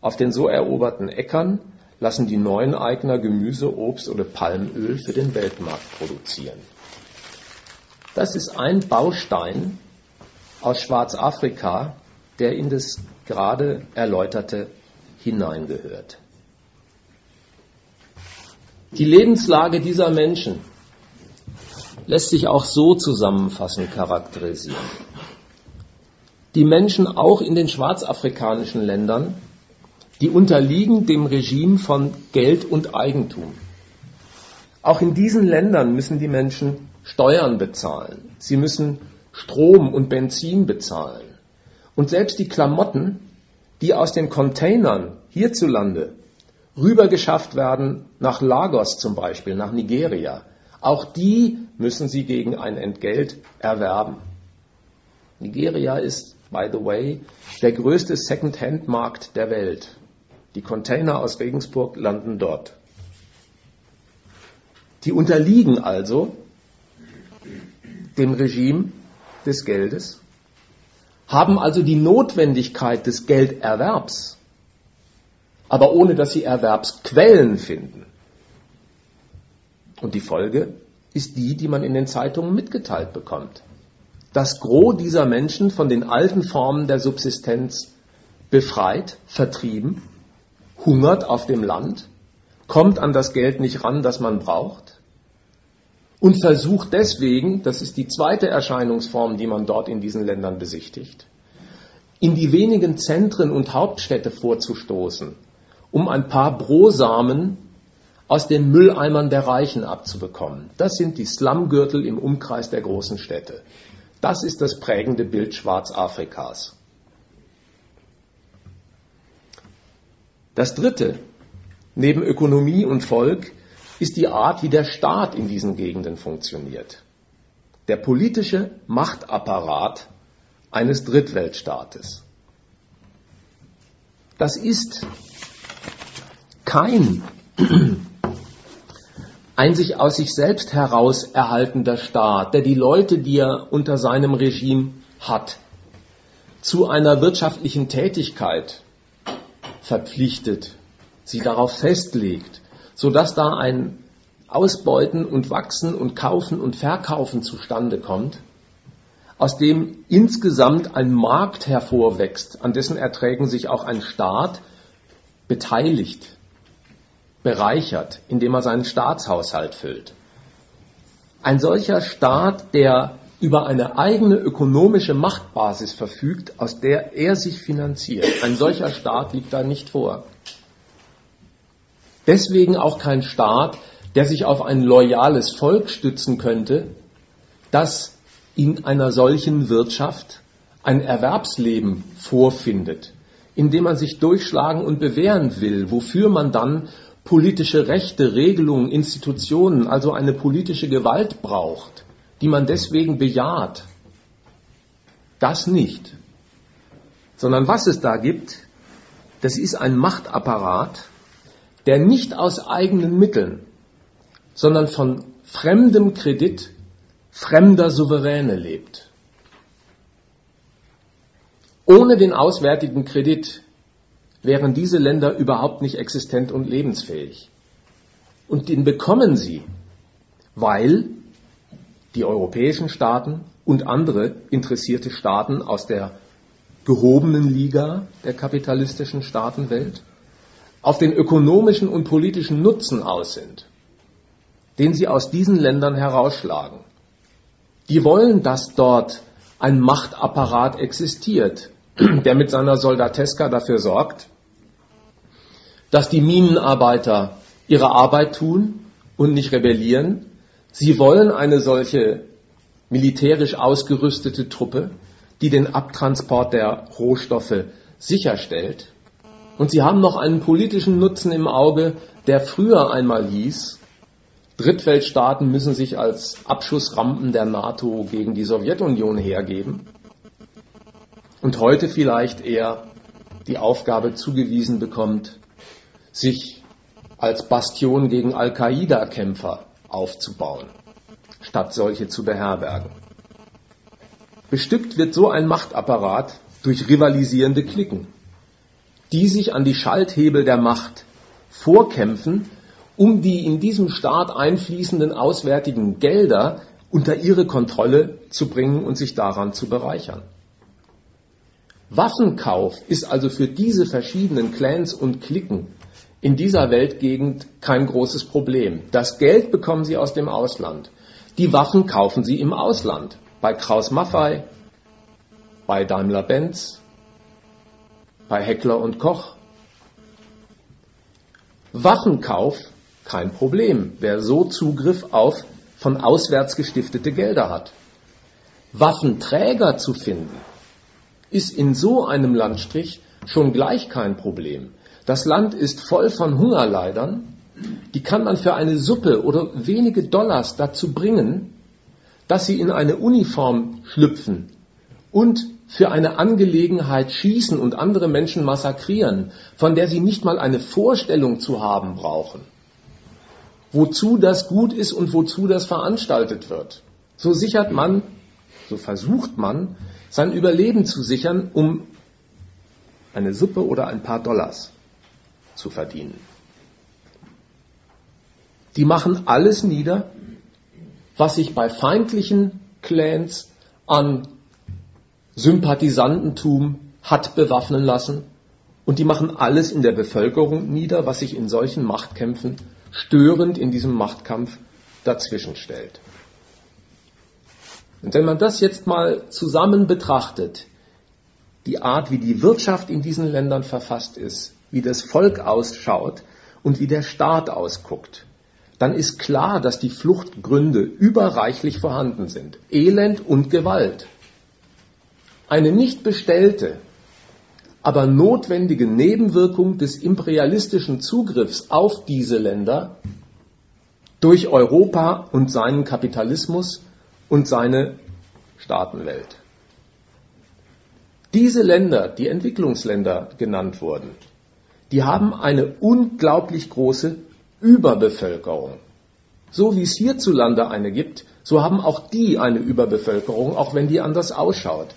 Auf den so eroberten Äckern lassen die neuen Eigner Gemüse, Obst oder Palmöl für den Weltmarkt produzieren. Das ist ein Baustein aus Schwarzafrika, der in das gerade erläuterte hineingehört. Die Lebenslage dieser Menschen lässt sich auch so zusammenfassend charakterisieren. Die Menschen auch in den schwarzafrikanischen Ländern, die unterliegen dem Regime von Geld und Eigentum. Auch in diesen Ländern müssen die Menschen Steuern bezahlen. Sie müssen Strom und Benzin bezahlen. Und selbst die Klamotten, die aus den Containern hierzulande rübergeschafft werden, nach Lagos zum Beispiel, nach Nigeria, auch die müssen sie gegen ein Entgelt erwerben. Nigeria ist, by the way, der größte Second-Hand-Markt der Welt. Die Container aus Regensburg landen dort. Die unterliegen also dem Regime des Geldes, haben also die Notwendigkeit des Gelderwerbs, aber ohne dass sie Erwerbsquellen finden. Und die Folge ist die, die man in den Zeitungen mitgeteilt bekommt. Das Gros dieser Menschen von den alten Formen der Subsistenz befreit, vertrieben, hungert auf dem Land, kommt an das Geld nicht ran, das man braucht und versucht deswegen, das ist die zweite Erscheinungsform, die man dort in diesen Ländern besichtigt, in die wenigen Zentren und Hauptstädte vorzustoßen, um ein paar Brosamen aus den Mülleimern der Reichen abzubekommen. Das sind die Slumgürtel im Umkreis der großen Städte. Das ist das prägende Bild Schwarzafrikas. Das dritte, neben Ökonomie und Volk, ist die Art, wie der Staat in diesen Gegenden funktioniert. Der politische Machtapparat eines Drittweltstaates. Das ist kein ein sich aus sich selbst heraus erhaltender Staat, der die Leute, die er unter seinem Regime hat, zu einer wirtschaftlichen Tätigkeit verpflichtet, sie darauf festlegt, sodass da ein Ausbeuten und Wachsen und Kaufen und Verkaufen zustande kommt, aus dem insgesamt ein Markt hervorwächst, an dessen Erträgen sich auch ein Staat beteiligt, bereichert, indem er seinen Staatshaushalt füllt. Ein solcher Staat, der über eine eigene ökonomische Machtbasis verfügt, aus der er sich finanziert. Ein solcher Staat liegt da nicht vor. Deswegen auch kein Staat, der sich auf ein loyales Volk stützen könnte, das in einer solchen Wirtschaft ein Erwerbsleben vorfindet, in dem man sich durchschlagen und bewähren will, wofür man dann politische Rechte, Regelungen, Institutionen, also eine politische Gewalt braucht, die man deswegen bejaht. Das nicht. Sondern was es da gibt, das ist ein Machtapparat, der nicht aus eigenen Mitteln, sondern von fremdem Kredit fremder Souveräne lebt. Ohne den auswärtigen Kredit wären diese Länder überhaupt nicht existent und lebensfähig. Und den bekommen sie, weil die europäischen Staaten und andere interessierte Staaten aus der gehobenen Liga der kapitalistischen Staatenwelt auf den ökonomischen und politischen Nutzen aus sind, den sie aus diesen Ländern herausschlagen. Die wollen, dass dort ein Machtapparat existiert, der mit seiner Soldateska dafür sorgt, dass die Minenarbeiter ihre Arbeit tun und nicht rebellieren. Sie wollen eine solche militärisch ausgerüstete Truppe, die den Abtransport der Rohstoffe sicherstellt. Und sie haben noch einen politischen Nutzen im Auge, der früher einmal hieß, Drittweltstaaten müssen sich als Abschussrampen der NATO gegen die Sowjetunion hergeben und heute vielleicht eher die Aufgabe zugewiesen bekommt, sich als Bastion gegen Al-Qaida-Kämpfer aufzubauen, statt solche zu beherbergen. Bestückt wird so ein Machtapparat durch rivalisierende Klicken, die sich an die Schalthebel der Macht vorkämpfen um die in diesem Staat einfließenden auswärtigen Gelder unter ihre Kontrolle zu bringen und sich daran zu bereichern. Waffenkauf ist also für diese verschiedenen Clans und Cliquen in dieser Weltgegend kein großes Problem. Das Geld bekommen sie aus dem Ausland. Die Waffen kaufen sie im Ausland. Bei Kraus Maffei, bei Daimler-Benz, bei Heckler und Koch. Waffenkauf kein Problem, wer so Zugriff auf von auswärts gestiftete Gelder hat. Waffenträger zu finden, ist in so einem Landstrich schon gleich kein Problem. Das Land ist voll von Hungerleidern, die kann man für eine Suppe oder wenige Dollars dazu bringen, dass sie in eine Uniform schlüpfen und für eine Angelegenheit schießen und andere Menschen massakrieren, von der sie nicht mal eine Vorstellung zu haben brauchen. Wozu das gut ist und wozu das veranstaltet wird. So sichert man, so versucht man, sein Überleben zu sichern, um eine Suppe oder ein paar Dollars zu verdienen. Die machen alles nieder, was sich bei feindlichen Clans an Sympathisantentum hat bewaffnen lassen. Und die machen alles in der Bevölkerung nieder, was sich in solchen Machtkämpfen störend in diesem Machtkampf dazwischen stellt. Und wenn man das jetzt mal zusammen betrachtet, die Art, wie die Wirtschaft in diesen Ländern verfasst ist, wie das Volk ausschaut und wie der Staat ausguckt, dann ist klar, dass die Fluchtgründe überreichlich vorhanden sind. Elend und Gewalt. Eine nicht bestellte, aber notwendige Nebenwirkung des imperialistischen Zugriffs auf diese Länder durch Europa und seinen Kapitalismus und seine Staatenwelt. Diese Länder, die Entwicklungsländer genannt wurden, die haben eine unglaublich große Überbevölkerung. So wie es hierzulande eine gibt, so haben auch die eine Überbevölkerung, auch wenn die anders ausschaut.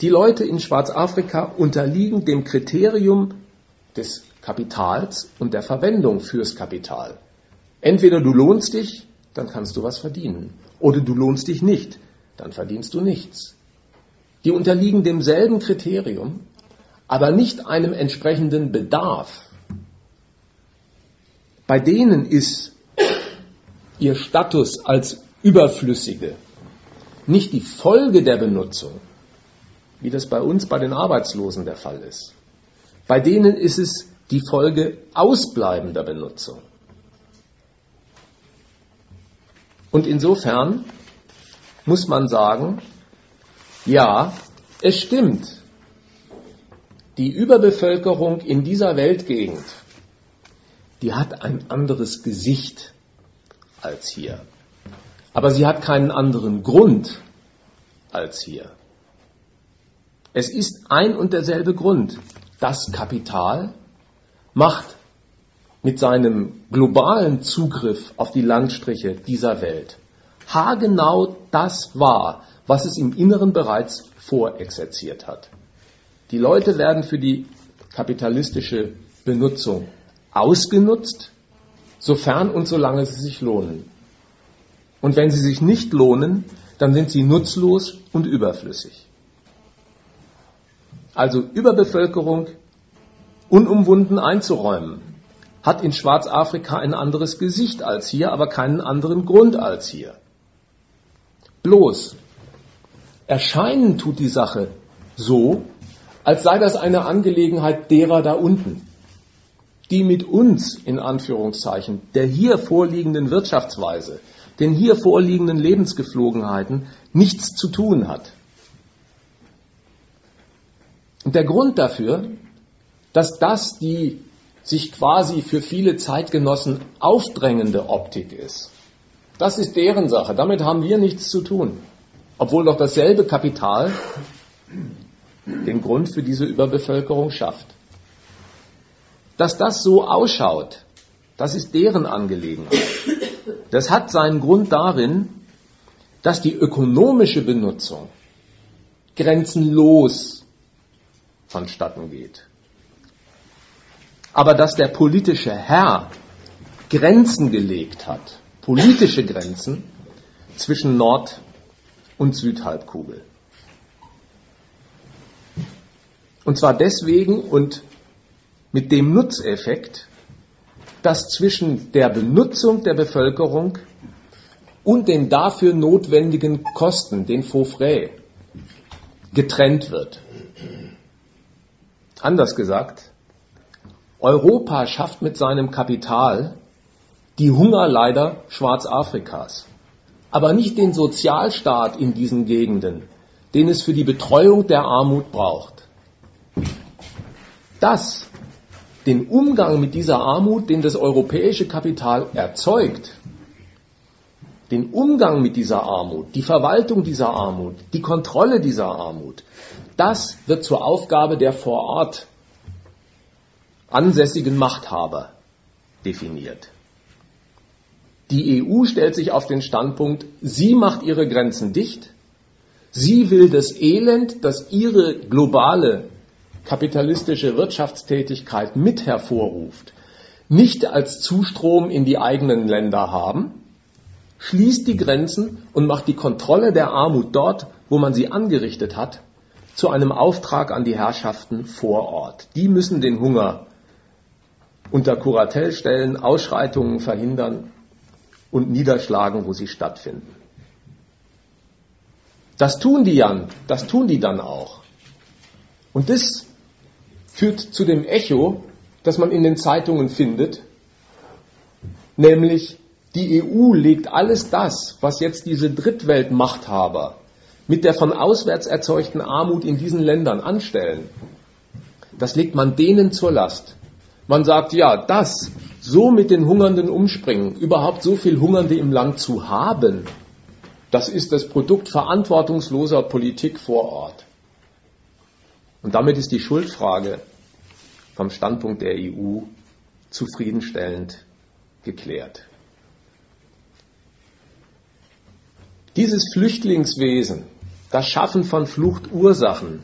Die Leute in Schwarzafrika unterliegen dem Kriterium des Kapitals und der Verwendung fürs Kapital. Entweder du lohnst dich, dann kannst du was verdienen. Oder du lohnst dich nicht, dann verdienst du nichts. Die unterliegen demselben Kriterium, aber nicht einem entsprechenden Bedarf. Bei denen ist ihr Status als Überflüssige nicht die Folge der Benutzung, wie das bei uns bei den Arbeitslosen der Fall ist. Bei denen ist es die Folge ausbleibender Benutzung. Und insofern muss man sagen, ja, es stimmt, die Überbevölkerung in dieser Weltgegend, die hat ein anderes Gesicht als hier. Aber sie hat keinen anderen Grund als hier. Es ist ein und derselbe Grund. Das Kapital macht mit seinem globalen Zugriff auf die Landstriche dieser Welt haargenau das wahr, was es im Inneren bereits vorexerziert hat. Die Leute werden für die kapitalistische Benutzung ausgenutzt, sofern und solange sie sich lohnen. Und wenn sie sich nicht lohnen, dann sind sie nutzlos und überflüssig. Also Überbevölkerung unumwunden einzuräumen, hat in Schwarzafrika ein anderes Gesicht als hier, aber keinen anderen Grund als hier. Bloß erscheinen tut die Sache so, als sei das eine Angelegenheit derer da unten, die mit uns in Anführungszeichen der hier vorliegenden Wirtschaftsweise, den hier vorliegenden Lebensgeflogenheiten nichts zu tun hat. Und der Grund dafür, dass das die sich quasi für viele Zeitgenossen aufdrängende Optik ist, das ist deren Sache. Damit haben wir nichts zu tun. Obwohl doch dasselbe Kapital den Grund für diese Überbevölkerung schafft. Dass das so ausschaut, das ist deren Angelegenheit. Das hat seinen Grund darin, dass die ökonomische Benutzung grenzenlos vonstatten geht. Aber dass der politische Herr Grenzen gelegt hat, politische Grenzen zwischen Nord- und Südhalbkugel. Und zwar deswegen und mit dem Nutzeffekt, dass zwischen der Benutzung der Bevölkerung und den dafür notwendigen Kosten, den Faux frais, getrennt wird. Anders gesagt, Europa schafft mit seinem Kapital die Hungerleider Schwarzafrikas, aber nicht den Sozialstaat in diesen Gegenden, den es für die Betreuung der Armut braucht. Das, den Umgang mit dieser Armut, den das europäische Kapital erzeugt, den Umgang mit dieser Armut, die Verwaltung dieser Armut, die Kontrolle dieser Armut, das wird zur Aufgabe der vor Ort ansässigen Machthaber definiert. Die EU stellt sich auf den Standpunkt, sie macht ihre Grenzen dicht, sie will das Elend, das ihre globale kapitalistische Wirtschaftstätigkeit mit hervorruft, nicht als Zustrom in die eigenen Länder haben, schließt die Grenzen und macht die Kontrolle der Armut dort, wo man sie angerichtet hat, zu einem Auftrag an die Herrschaften vor Ort. Die müssen den Hunger unter Kuratell stellen, Ausschreitungen verhindern und niederschlagen, wo sie stattfinden. Das tun die dann, das tun die dann auch. Und das führt zu dem Echo, das man in den Zeitungen findet, nämlich die EU legt alles das, was jetzt diese Drittweltmachthaber mit der von auswärts erzeugten Armut in diesen Ländern anstellen, das legt man denen zur Last. Man sagt, ja, das, so mit den Hungernden umspringen, überhaupt so viel Hungernde im Land zu haben, das ist das Produkt verantwortungsloser Politik vor Ort. Und damit ist die Schuldfrage vom Standpunkt der EU zufriedenstellend geklärt. Dieses Flüchtlingswesen, das Schaffen von Fluchtursachen,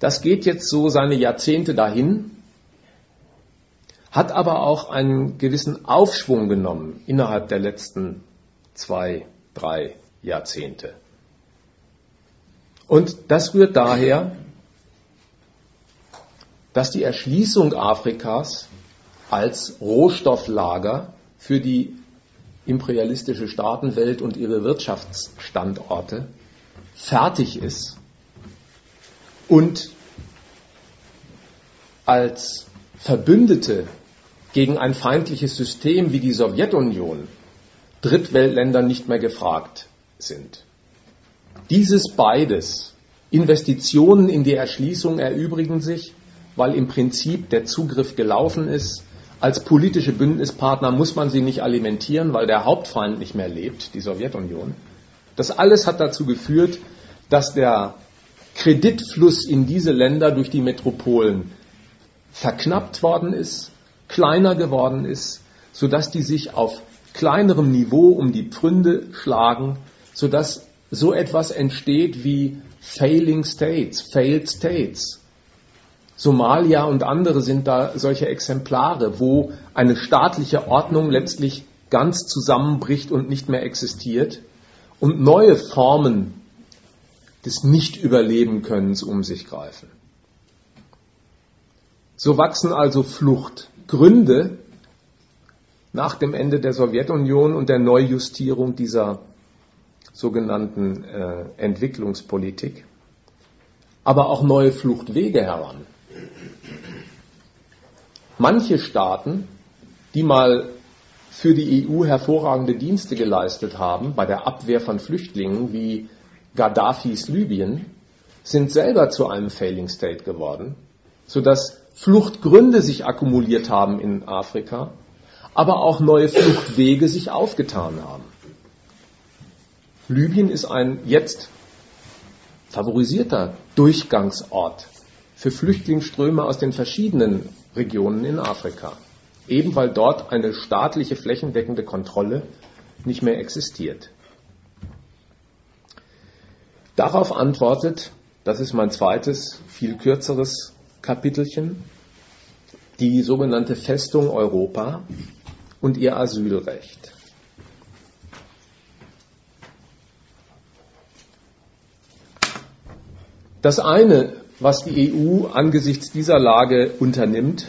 das geht jetzt so seine Jahrzehnte dahin hat aber auch einen gewissen Aufschwung genommen innerhalb der letzten zwei, drei Jahrzehnte. Und das rührt daher, dass die Erschließung Afrikas als Rohstofflager für die imperialistische Staatenwelt und ihre Wirtschaftsstandorte fertig ist und als Verbündete gegen ein feindliches System wie die Sowjetunion Drittweltländer nicht mehr gefragt sind. Dieses beides, Investitionen in die Erschließung erübrigen sich, weil im Prinzip der Zugriff gelaufen ist. Als politische Bündnispartner muss man sie nicht alimentieren, weil der Hauptfeind nicht mehr lebt, die Sowjetunion. Das alles hat dazu geführt, dass der Kreditfluss in diese Länder durch die Metropolen verknappt worden ist, kleiner geworden ist, sodass die sich auf kleinerem Niveau um die Pfründe schlagen, sodass so etwas entsteht wie Failing States, Failed States. Somalia und andere sind da solche Exemplare, wo eine staatliche Ordnung letztlich ganz zusammenbricht und nicht mehr existiert und neue Formen des Nicht-Überleben-Könnens um sich greifen. So wachsen also Fluchtgründe nach dem Ende der Sowjetunion und der Neujustierung dieser sogenannten äh, Entwicklungspolitik, aber auch neue Fluchtwege heran. Manche Staaten, die mal für die EU hervorragende Dienste geleistet haben bei der Abwehr von Flüchtlingen wie Gaddafis Libyen, sind selber zu einem Failing State geworden, sodass Fluchtgründe sich akkumuliert haben in Afrika, aber auch neue Fluchtwege sich aufgetan haben. Libyen ist ein jetzt favorisierter Durchgangsort für Flüchtlingsströme aus den verschiedenen Regionen in Afrika, eben weil dort eine staatliche flächendeckende Kontrolle nicht mehr existiert. Darauf antwortet, das ist mein zweites, viel kürzeres Kapitelchen, die sogenannte Festung Europa und ihr Asylrecht. Das eine, was die EU angesichts dieser Lage unternimmt,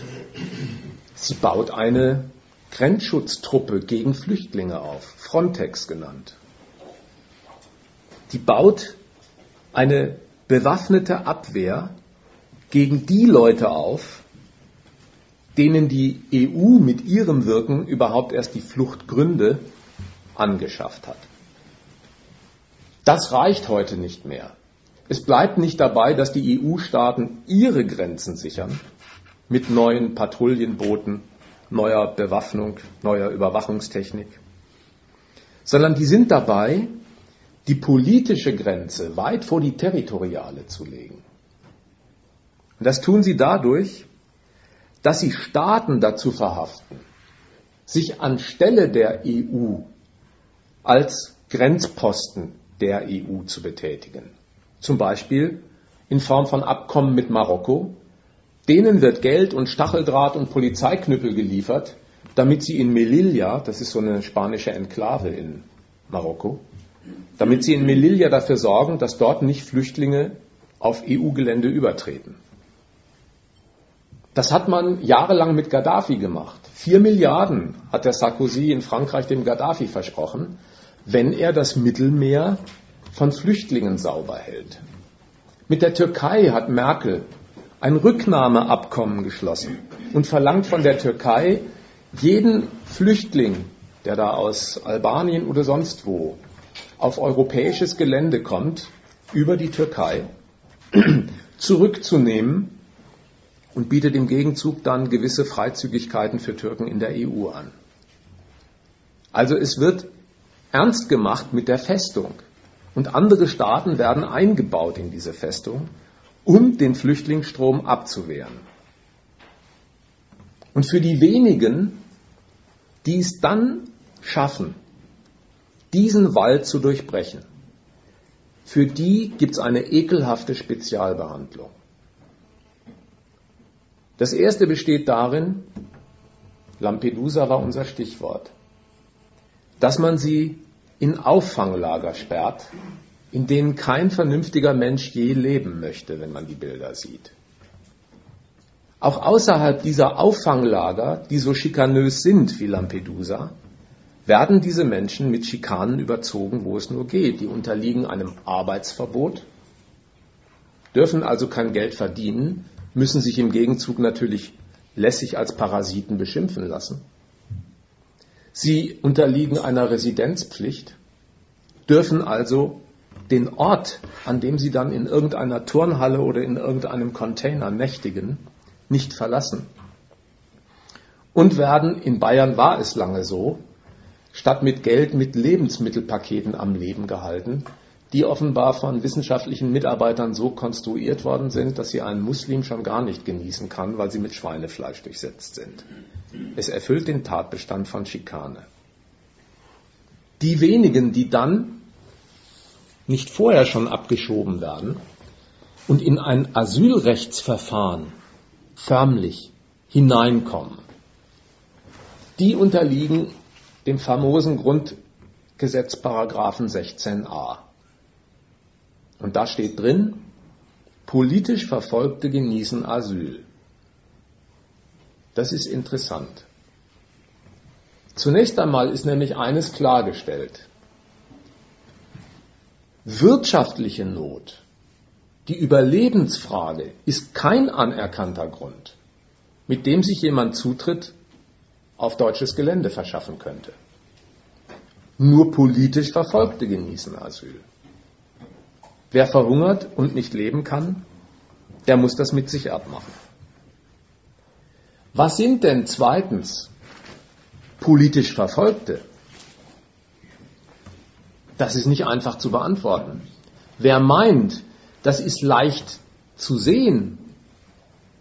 sie baut eine Grenzschutztruppe gegen Flüchtlinge auf, Frontex genannt. Die baut eine bewaffnete Abwehr gegen die Leute auf, denen die EU mit ihrem Wirken überhaupt erst die Fluchtgründe angeschafft hat. Das reicht heute nicht mehr. Es bleibt nicht dabei, dass die EU-Staaten ihre Grenzen sichern mit neuen Patrouillenbooten, neuer Bewaffnung, neuer Überwachungstechnik, sondern die sind dabei, die politische Grenze weit vor die territoriale zu legen. Und das tun sie dadurch, dass sie Staaten dazu verhaften, sich anstelle der EU als Grenzposten der EU zu betätigen. Zum Beispiel in Form von Abkommen mit Marokko. Denen wird Geld und Stacheldraht und Polizeiknüppel geliefert, damit sie in Melilla, das ist so eine spanische Enklave in Marokko, damit sie in Melilla dafür sorgen, dass dort nicht Flüchtlinge auf EU-Gelände übertreten. Das hat man jahrelang mit Gaddafi gemacht. Vier Milliarden hat der Sarkozy in Frankreich dem Gaddafi versprochen, wenn er das Mittelmeer von Flüchtlingen sauber hält. Mit der Türkei hat Merkel ein Rücknahmeabkommen geschlossen und verlangt von der Türkei, jeden Flüchtling, der da aus Albanien oder sonst wo auf europäisches Gelände kommt, über die Türkei, zurückzunehmen und bietet im Gegenzug dann gewisse Freizügigkeiten für Türken in der EU an. Also es wird ernst gemacht mit der Festung. Und andere Staaten werden eingebaut in diese Festung, um den Flüchtlingsstrom abzuwehren. Und für die wenigen, die es dann schaffen, diesen Wald zu durchbrechen, für die gibt es eine ekelhafte Spezialbehandlung. Das erste besteht darin, Lampedusa war unser Stichwort, dass man sie in Auffanglager sperrt, in denen kein vernünftiger Mensch je leben möchte, wenn man die Bilder sieht. Auch außerhalb dieser Auffanglager, die so schikanös sind wie Lampedusa, werden diese Menschen mit Schikanen überzogen, wo es nur geht. Die unterliegen einem Arbeitsverbot, dürfen also kein Geld verdienen, müssen sich im Gegenzug natürlich lässig als Parasiten beschimpfen lassen. Sie unterliegen einer Residenzpflicht, dürfen also den Ort, an dem sie dann in irgendeiner Turnhalle oder in irgendeinem Container nächtigen, nicht verlassen. Und werden, in Bayern war es lange so, statt mit Geld mit Lebensmittelpaketen am Leben gehalten, die offenbar von wissenschaftlichen Mitarbeitern so konstruiert worden sind, dass sie ein Muslim schon gar nicht genießen kann, weil sie mit Schweinefleisch durchsetzt sind. Es erfüllt den Tatbestand von Schikane. Die wenigen, die dann nicht vorher schon abgeschoben werden und in ein Asylrechtsverfahren förmlich hineinkommen, die unterliegen dem famosen Grundgesetzparagraphen 16a. Und da steht drin, politisch Verfolgte genießen Asyl. Das ist interessant. Zunächst einmal ist nämlich eines klargestellt. Wirtschaftliche Not, die Überlebensfrage ist kein anerkannter Grund, mit dem sich jemand Zutritt auf deutsches Gelände verschaffen könnte. Nur politisch Verfolgte genießen Asyl. Wer verhungert und nicht leben kann, der muss das mit sich abmachen. Was sind denn zweitens politisch Verfolgte? Das ist nicht einfach zu beantworten. Wer meint, das ist leicht zu sehen,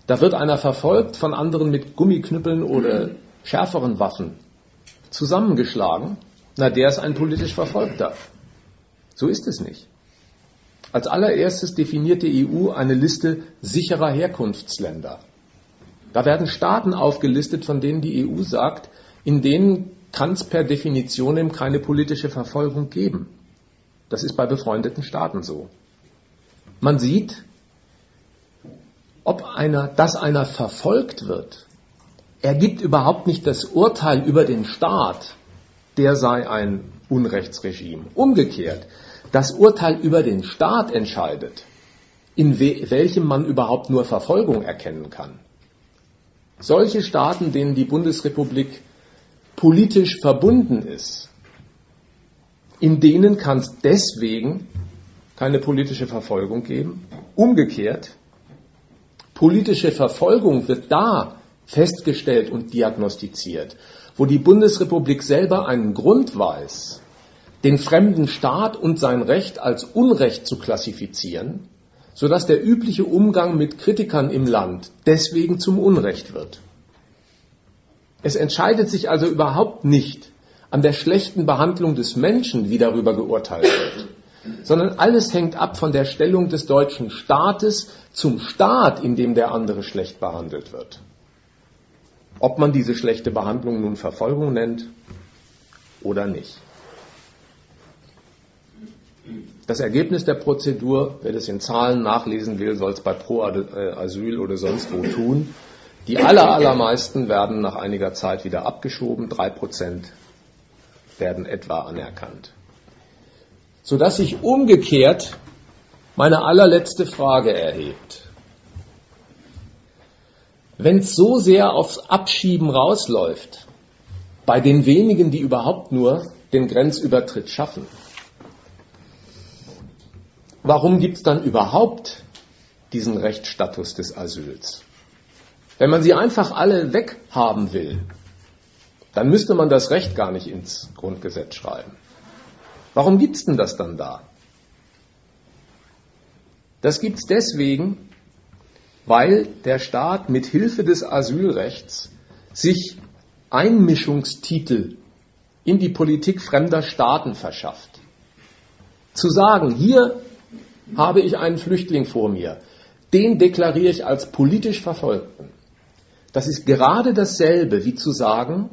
da wird einer verfolgt, von anderen mit Gummiknüppeln oder schärferen Waffen zusammengeschlagen, na der ist ein politisch Verfolgter. So ist es nicht. Als allererstes definiert die EU eine Liste sicherer Herkunftsländer. Da werden Staaten aufgelistet, von denen die EU sagt, in denen kann es per Definition keine politische Verfolgung geben. Das ist bei befreundeten Staaten so. Man sieht, ob einer, dass einer verfolgt wird, ergibt überhaupt nicht das Urteil über den Staat, der sei ein Unrechtsregime. Umgekehrt, das Urteil über den Staat entscheidet, in welchem man überhaupt nur Verfolgung erkennen kann. Solche Staaten, denen die Bundesrepublik politisch verbunden ist, in denen kann es deswegen keine politische Verfolgung geben. Umgekehrt, politische Verfolgung wird da festgestellt und diagnostiziert, wo die Bundesrepublik selber einen Grund weiß, den fremden Staat und sein Recht als Unrecht zu klassifizieren, sodass der übliche Umgang mit Kritikern im Land deswegen zum Unrecht wird. Es entscheidet sich also überhaupt nicht an der schlechten Behandlung des Menschen, wie darüber geurteilt wird, sondern alles hängt ab von der Stellung des deutschen Staates zum Staat, in dem der andere schlecht behandelt wird. Ob man diese schlechte Behandlung nun Verfolgung nennt oder nicht. Das Ergebnis der Prozedur, wer das in Zahlen nachlesen will, soll es bei Pro Asyl oder sonst wo tun. Die aller, allermeisten werden nach einiger Zeit wieder abgeschoben, drei Prozent werden etwa anerkannt. Sodass sich umgekehrt meine allerletzte Frage erhebt. Wenn es so sehr aufs Abschieben rausläuft, bei den wenigen, die überhaupt nur den Grenzübertritt schaffen, warum gibt es dann überhaupt diesen Rechtsstatus des Asyls? Wenn man sie einfach alle weghaben will, dann müsste man das Recht gar nicht ins Grundgesetz schreiben. Warum gibt es denn das dann da? Das gibt es deswegen, weil der Staat mit Hilfe des Asylrechts sich Einmischungstitel in die Politik fremder Staaten verschafft. Zu sagen, hier habe ich einen Flüchtling vor mir, den deklariere ich als politisch Verfolgten. Das ist gerade dasselbe wie zu sagen,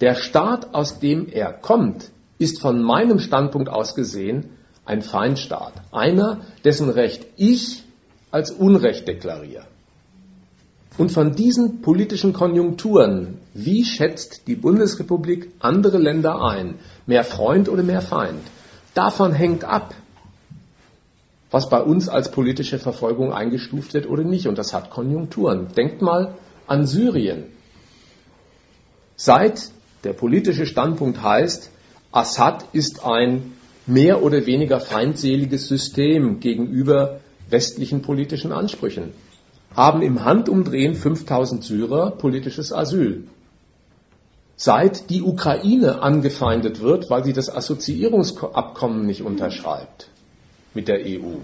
der Staat, aus dem er kommt, ist von meinem Standpunkt aus gesehen ein Feindstaat. Einer, dessen Recht ich als Unrecht deklariere. Und von diesen politischen Konjunkturen, wie schätzt die Bundesrepublik andere Länder ein? Mehr Freund oder mehr Feind? Davon hängt ab, was bei uns als politische Verfolgung eingestuft wird oder nicht. Und das hat Konjunkturen. Denkt mal an Syrien. Seit der politische Standpunkt heißt, Assad ist ein mehr oder weniger feindseliges System gegenüber westlichen politischen Ansprüchen, haben im Handumdrehen 5000 Syrer politisches Asyl. Seit die Ukraine angefeindet wird, weil sie das Assoziierungsabkommen nicht unterschreibt mit der EU,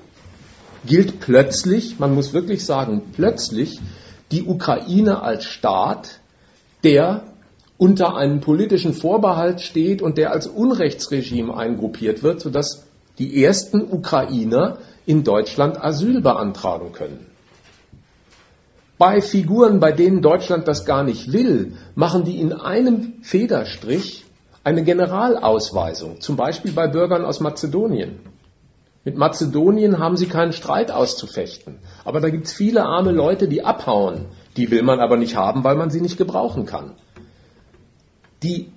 gilt plötzlich, man muss wirklich sagen, plötzlich die Ukraine als Staat, der unter einem politischen Vorbehalt steht und der als Unrechtsregime eingruppiert wird, sodass die ersten Ukrainer in Deutschland Asyl beantragen können. Bei Figuren, bei denen Deutschland das gar nicht will, machen die in einem Federstrich eine Generalausweisung, zum Beispiel bei Bürgern aus Mazedonien. Mit Mazedonien haben sie keinen Streit auszufechten. Aber da gibt es viele arme Leute, die abhauen. Die will man aber nicht haben, weil man sie nicht gebrauchen kann. Die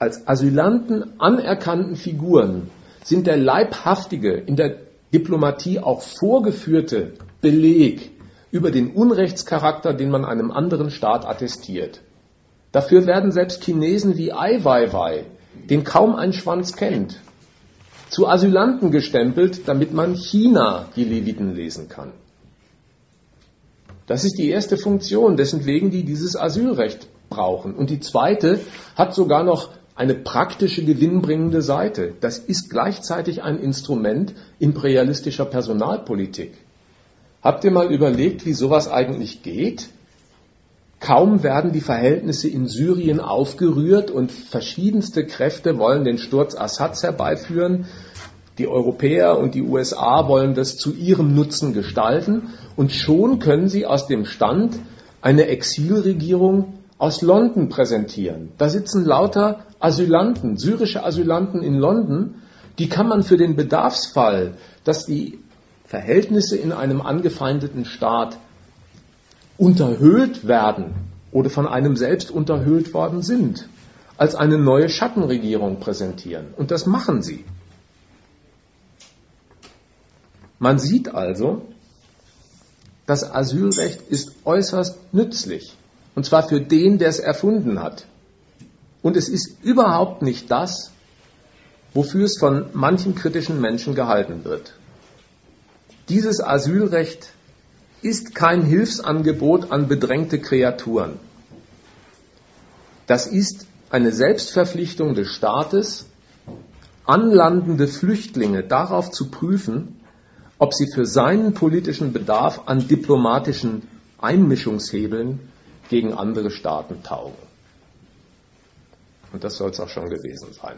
als Asylanten anerkannten Figuren sind der leibhaftige, in der Diplomatie auch vorgeführte Beleg über den Unrechtscharakter, den man einem anderen Staat attestiert. Dafür werden selbst Chinesen wie Ai Weiwei, den kaum ein Schwanz kennt, zu Asylanten gestempelt, damit man China die Leviten lesen kann. Das ist die erste Funktion, dessen wegen die dieses Asylrecht brauchen. Und die zweite hat sogar noch eine praktische gewinnbringende Seite. Das ist gleichzeitig ein Instrument imperialistischer Personalpolitik. Habt ihr mal überlegt, wie sowas eigentlich geht? Kaum werden die Verhältnisse in Syrien aufgerührt und verschiedenste Kräfte wollen den Sturz Assads herbeiführen. Die Europäer und die USA wollen das zu ihrem Nutzen gestalten und schon können sie aus dem Stand eine Exilregierung aus London präsentieren. Da sitzen lauter Asylanten, syrische Asylanten in London, die kann man für den Bedarfsfall, dass die Verhältnisse in einem angefeindeten Staat unterhöhlt werden oder von einem selbst unterhöhlt worden sind, als eine neue Schattenregierung präsentieren. Und das machen sie. Man sieht also, das Asylrecht ist äußerst nützlich. Und zwar für den, der es erfunden hat. Und es ist überhaupt nicht das, wofür es von manchen kritischen Menschen gehalten wird. Dieses Asylrecht ist kein Hilfsangebot an bedrängte Kreaturen. Das ist eine Selbstverpflichtung des Staates, anlandende Flüchtlinge darauf zu prüfen, ob sie für seinen politischen Bedarf an diplomatischen Einmischungshebeln gegen andere Staaten taugen. Und das soll es auch schon gewesen sein.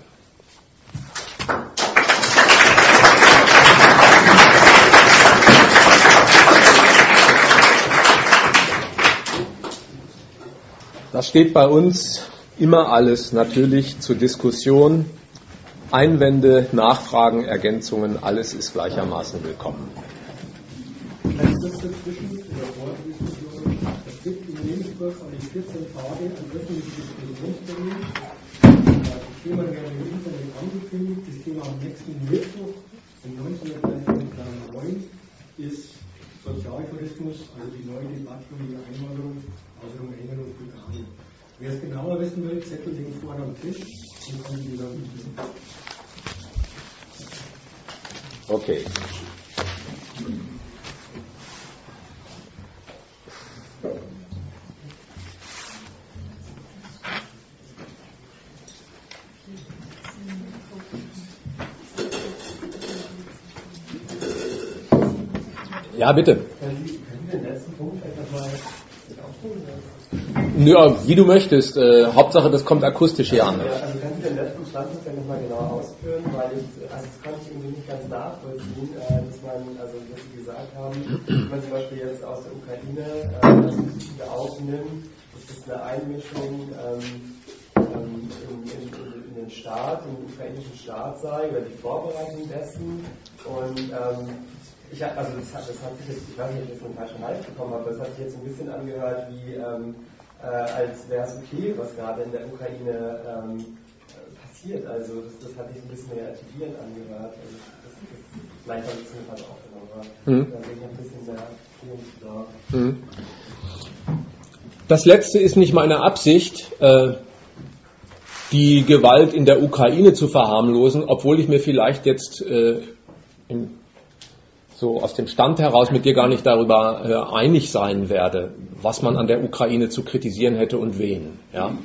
Das steht bei uns immer alles natürlich zur Diskussion. Einwände, Nachfragen, Ergänzungen, alles ist gleichermaßen willkommen. Es gibt in Regensburg an den 14 Tagen ein öffentliches Diskussionstermin. Das Thema wäre im Internet angekündigt. Das Thema am nächsten Mittwoch um 19.09 ist Sozialtourismus, also die neue Debatte um die Einwanderung aus Rumänien und Bulgarien. Wer es genauer wissen will, Zettel liegen vorne am Tisch und kann die dann wissen. Okay. Ja, bitte. Ja, wie du möchtest. Äh, Hauptsache, das kommt akustisch hier an. also können Sie den letzten Standpunkt nochmal genauer ausführen? weil ich, also das konnte ich irgendwie nicht ganz nachvollziehen, äh, dass man, also was Sie gesagt haben, wenn man zum Beispiel jetzt aus der Ukraine äh, das Flüchtlinge aufnimmt, ist das eine Einmischung ähm, ähm, in, in, in, den Staat, in den ukrainischen Staat sei, oder die Vorbereitung dessen. Und ähm, ich, also das, das hat sich jetzt, ich weiß nicht, ob ich das von falschen Hals bekommen habe, aber es hat sich jetzt ein bisschen angehört wie ähm, äh, als wäre es okay, was gerade in der Ukraine ähm, passiert. Also das, das hat sich ein bisschen relativierend angehört. Also das, das, vielleicht habe ich es mir falsch aufgenommen, aber mhm. da bin ich ein bisschen mehr Klärungsbedarf. Mhm. Das letzte ist nicht meine Absicht, äh, die Gewalt in der Ukraine zu verharmlosen, obwohl ich mir vielleicht jetzt äh, im so aus dem Stand heraus mit dir gar nicht darüber äh, einig sein werde, was man an der Ukraine zu kritisieren hätte und wen. Ja?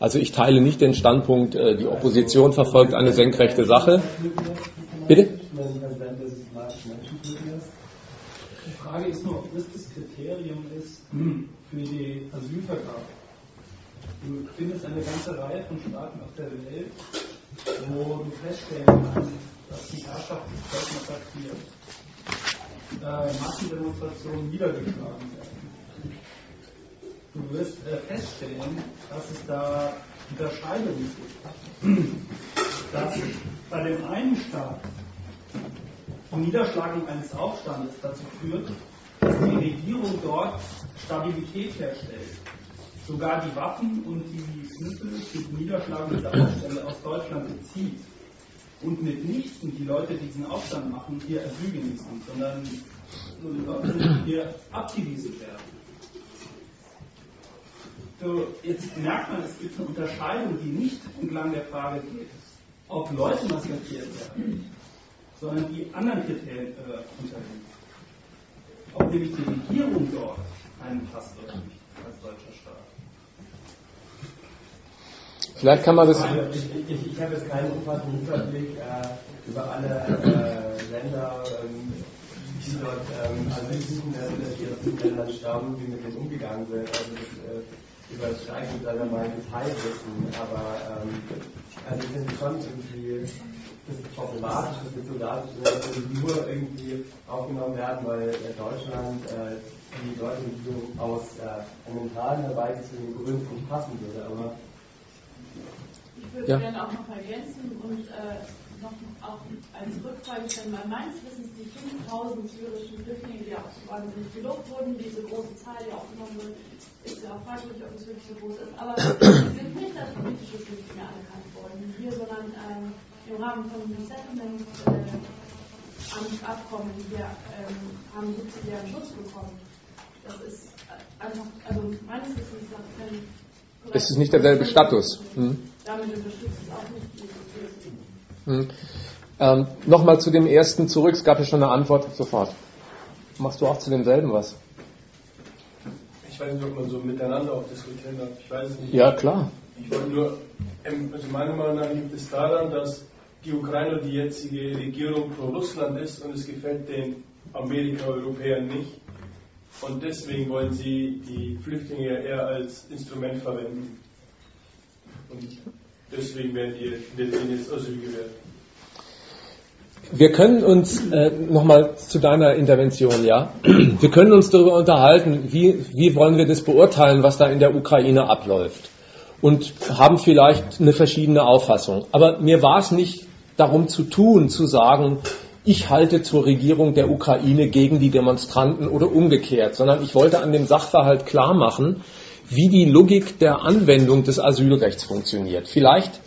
Also ich teile nicht den Standpunkt, äh, die Opposition verfolgt eine senkrechte Sache. Bitte? Die Frage ist nur, ob das das Kriterium ist für die Asylvergabe. Du findest eine ganze Reihe von Staaten auf der Welt, wo du feststellen kannst, dass die Herrschaft des massakriert äh, Massendemonstrationen niedergeschlagen werden. Du wirst äh, feststellen, dass es da Unterscheidungen gibt. Dass bei dem einen Staat die Niederschlagung eines Aufstandes dazu führt, dass die Regierung dort Stabilität herstellt. Sogar die Waffen und die Schlüssel für die Niederschlagung dieser Aufstände aus Deutschland bezieht und mitnichten die Leute, die diesen Aufstand machen, hier erlügen sind, sondern nur die Leute die hier abgewiesen werden. So, jetzt merkt man, es gibt eine Unterscheidung, die nicht entlang der Frage geht, ob Leute massakriert werden, sondern die anderen Kriterien äh, unterliegen. Ob nämlich die Regierung dort einen oder nicht als deutscher Staat. Vielleicht kann man das. Ich, ich, ich habe jetzt keinen umfassenden Überblick äh, über alle äh, Länder, ähm, die dort ähm, Asylsuchende die aus den Ländern stammen, wie mit denen umgegangen wird. Also das äh, übersteigt leider mein Detailwissen, aber ähm, also ich finde schon irgendwie das ist problematisch, dass wir so darstellen, nur irgendwie aufgenommen werden, weil äh, Deutschland äh, die Regierung aus äh, momentanen herbeigeführten Gründen nicht passen würde. Aber ich würde ja. gerne auch noch ergänzen und äh, noch auch als Rückfrage stellen, weil meines Wissens die 5000 syrischen Flüchtlinge, die auch so wahnsinnig gelobt wurden, diese große Zahl, die aufgenommen wird, ist ja auch fraglich, ob es wirklich so groß ist, aber sie sind nicht als politische Flüchtlinge anerkannt worden hier, sondern ähm, im Rahmen von Resettlement äh, Abkommen, wir ähm, haben subsidiären Schutz bekommen. Das ist einfach, also meines Wissens nach es ist nicht derselbe Status. Hm. Damit unterstützt es auch nicht die hm. ähm, Nochmal zu dem ersten zurück. Es gab ja schon eine Antwort sofort. Machst du auch zu demselben was? Ich weiß nicht, ob man so miteinander auch diskutieren darf. Ich weiß es nicht. Ja, klar. Ich wollte nur, ähm, also meiner Meinung nach liegt es daran, dass die Ukraine, die jetzige Regierung pro Russland ist und es gefällt den Amerika-Europäern nicht. Und deswegen wollen sie die Flüchtlinge eher als Instrument verwenden. Und deswegen werden die jetzt Asyl gewährt. Wir können uns äh, nochmal zu deiner Intervention, ja. Wir können uns darüber unterhalten, wie, wie wollen wir das beurteilen, was da in der Ukraine abläuft. Und haben vielleicht eine verschiedene Auffassung. Aber mir war es nicht darum zu tun, zu sagen, ich halte zur Regierung der Ukraine gegen die Demonstranten oder umgekehrt, sondern ich wollte an dem Sachverhalt klar machen, wie die Logik der Anwendung des Asylrechts funktioniert. Vielleicht,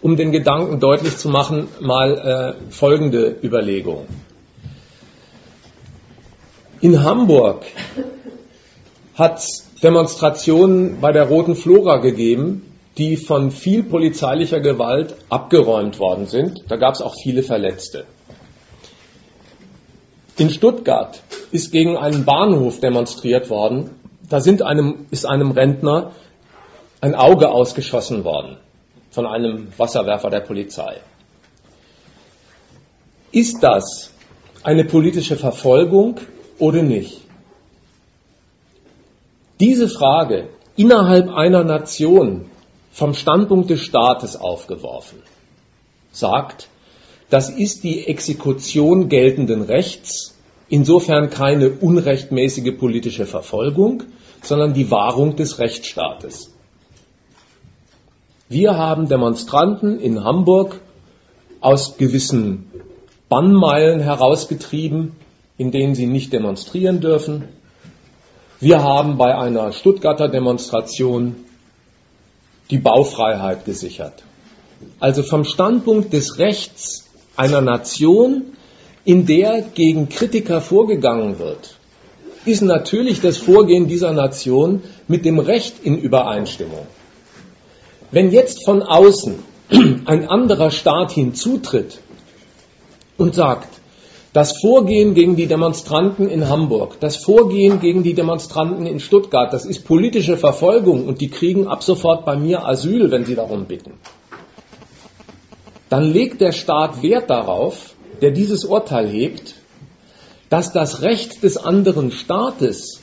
um den Gedanken deutlich zu machen, mal äh, folgende Überlegung. In Hamburg hat es Demonstrationen bei der Roten Flora gegeben, die von viel polizeilicher Gewalt abgeräumt worden sind. Da gab es auch viele Verletzte. In Stuttgart ist gegen einen Bahnhof demonstriert worden. Da einem, ist einem Rentner ein Auge ausgeschossen worden von einem Wasserwerfer der Polizei. Ist das eine politische Verfolgung oder nicht? Diese Frage innerhalb einer Nation vom Standpunkt des Staates aufgeworfen, sagt, das ist die Exekution geltenden Rechts, insofern keine unrechtmäßige politische Verfolgung, sondern die Wahrung des Rechtsstaates. Wir haben Demonstranten in Hamburg aus gewissen Bannmeilen herausgetrieben, in denen sie nicht demonstrieren dürfen. Wir haben bei einer Stuttgarter Demonstration die Baufreiheit gesichert. Also vom Standpunkt des Rechts einer Nation, in der gegen Kritiker vorgegangen wird, ist natürlich das Vorgehen dieser Nation mit dem Recht in Übereinstimmung. Wenn jetzt von außen ein anderer Staat hinzutritt und sagt, das Vorgehen gegen die Demonstranten in Hamburg, das Vorgehen gegen die Demonstranten in Stuttgart, das ist politische Verfolgung und die kriegen ab sofort bei mir Asyl, wenn sie darum bitten. Dann legt der Staat Wert darauf, der dieses Urteil hebt, dass das Recht des anderen Staates,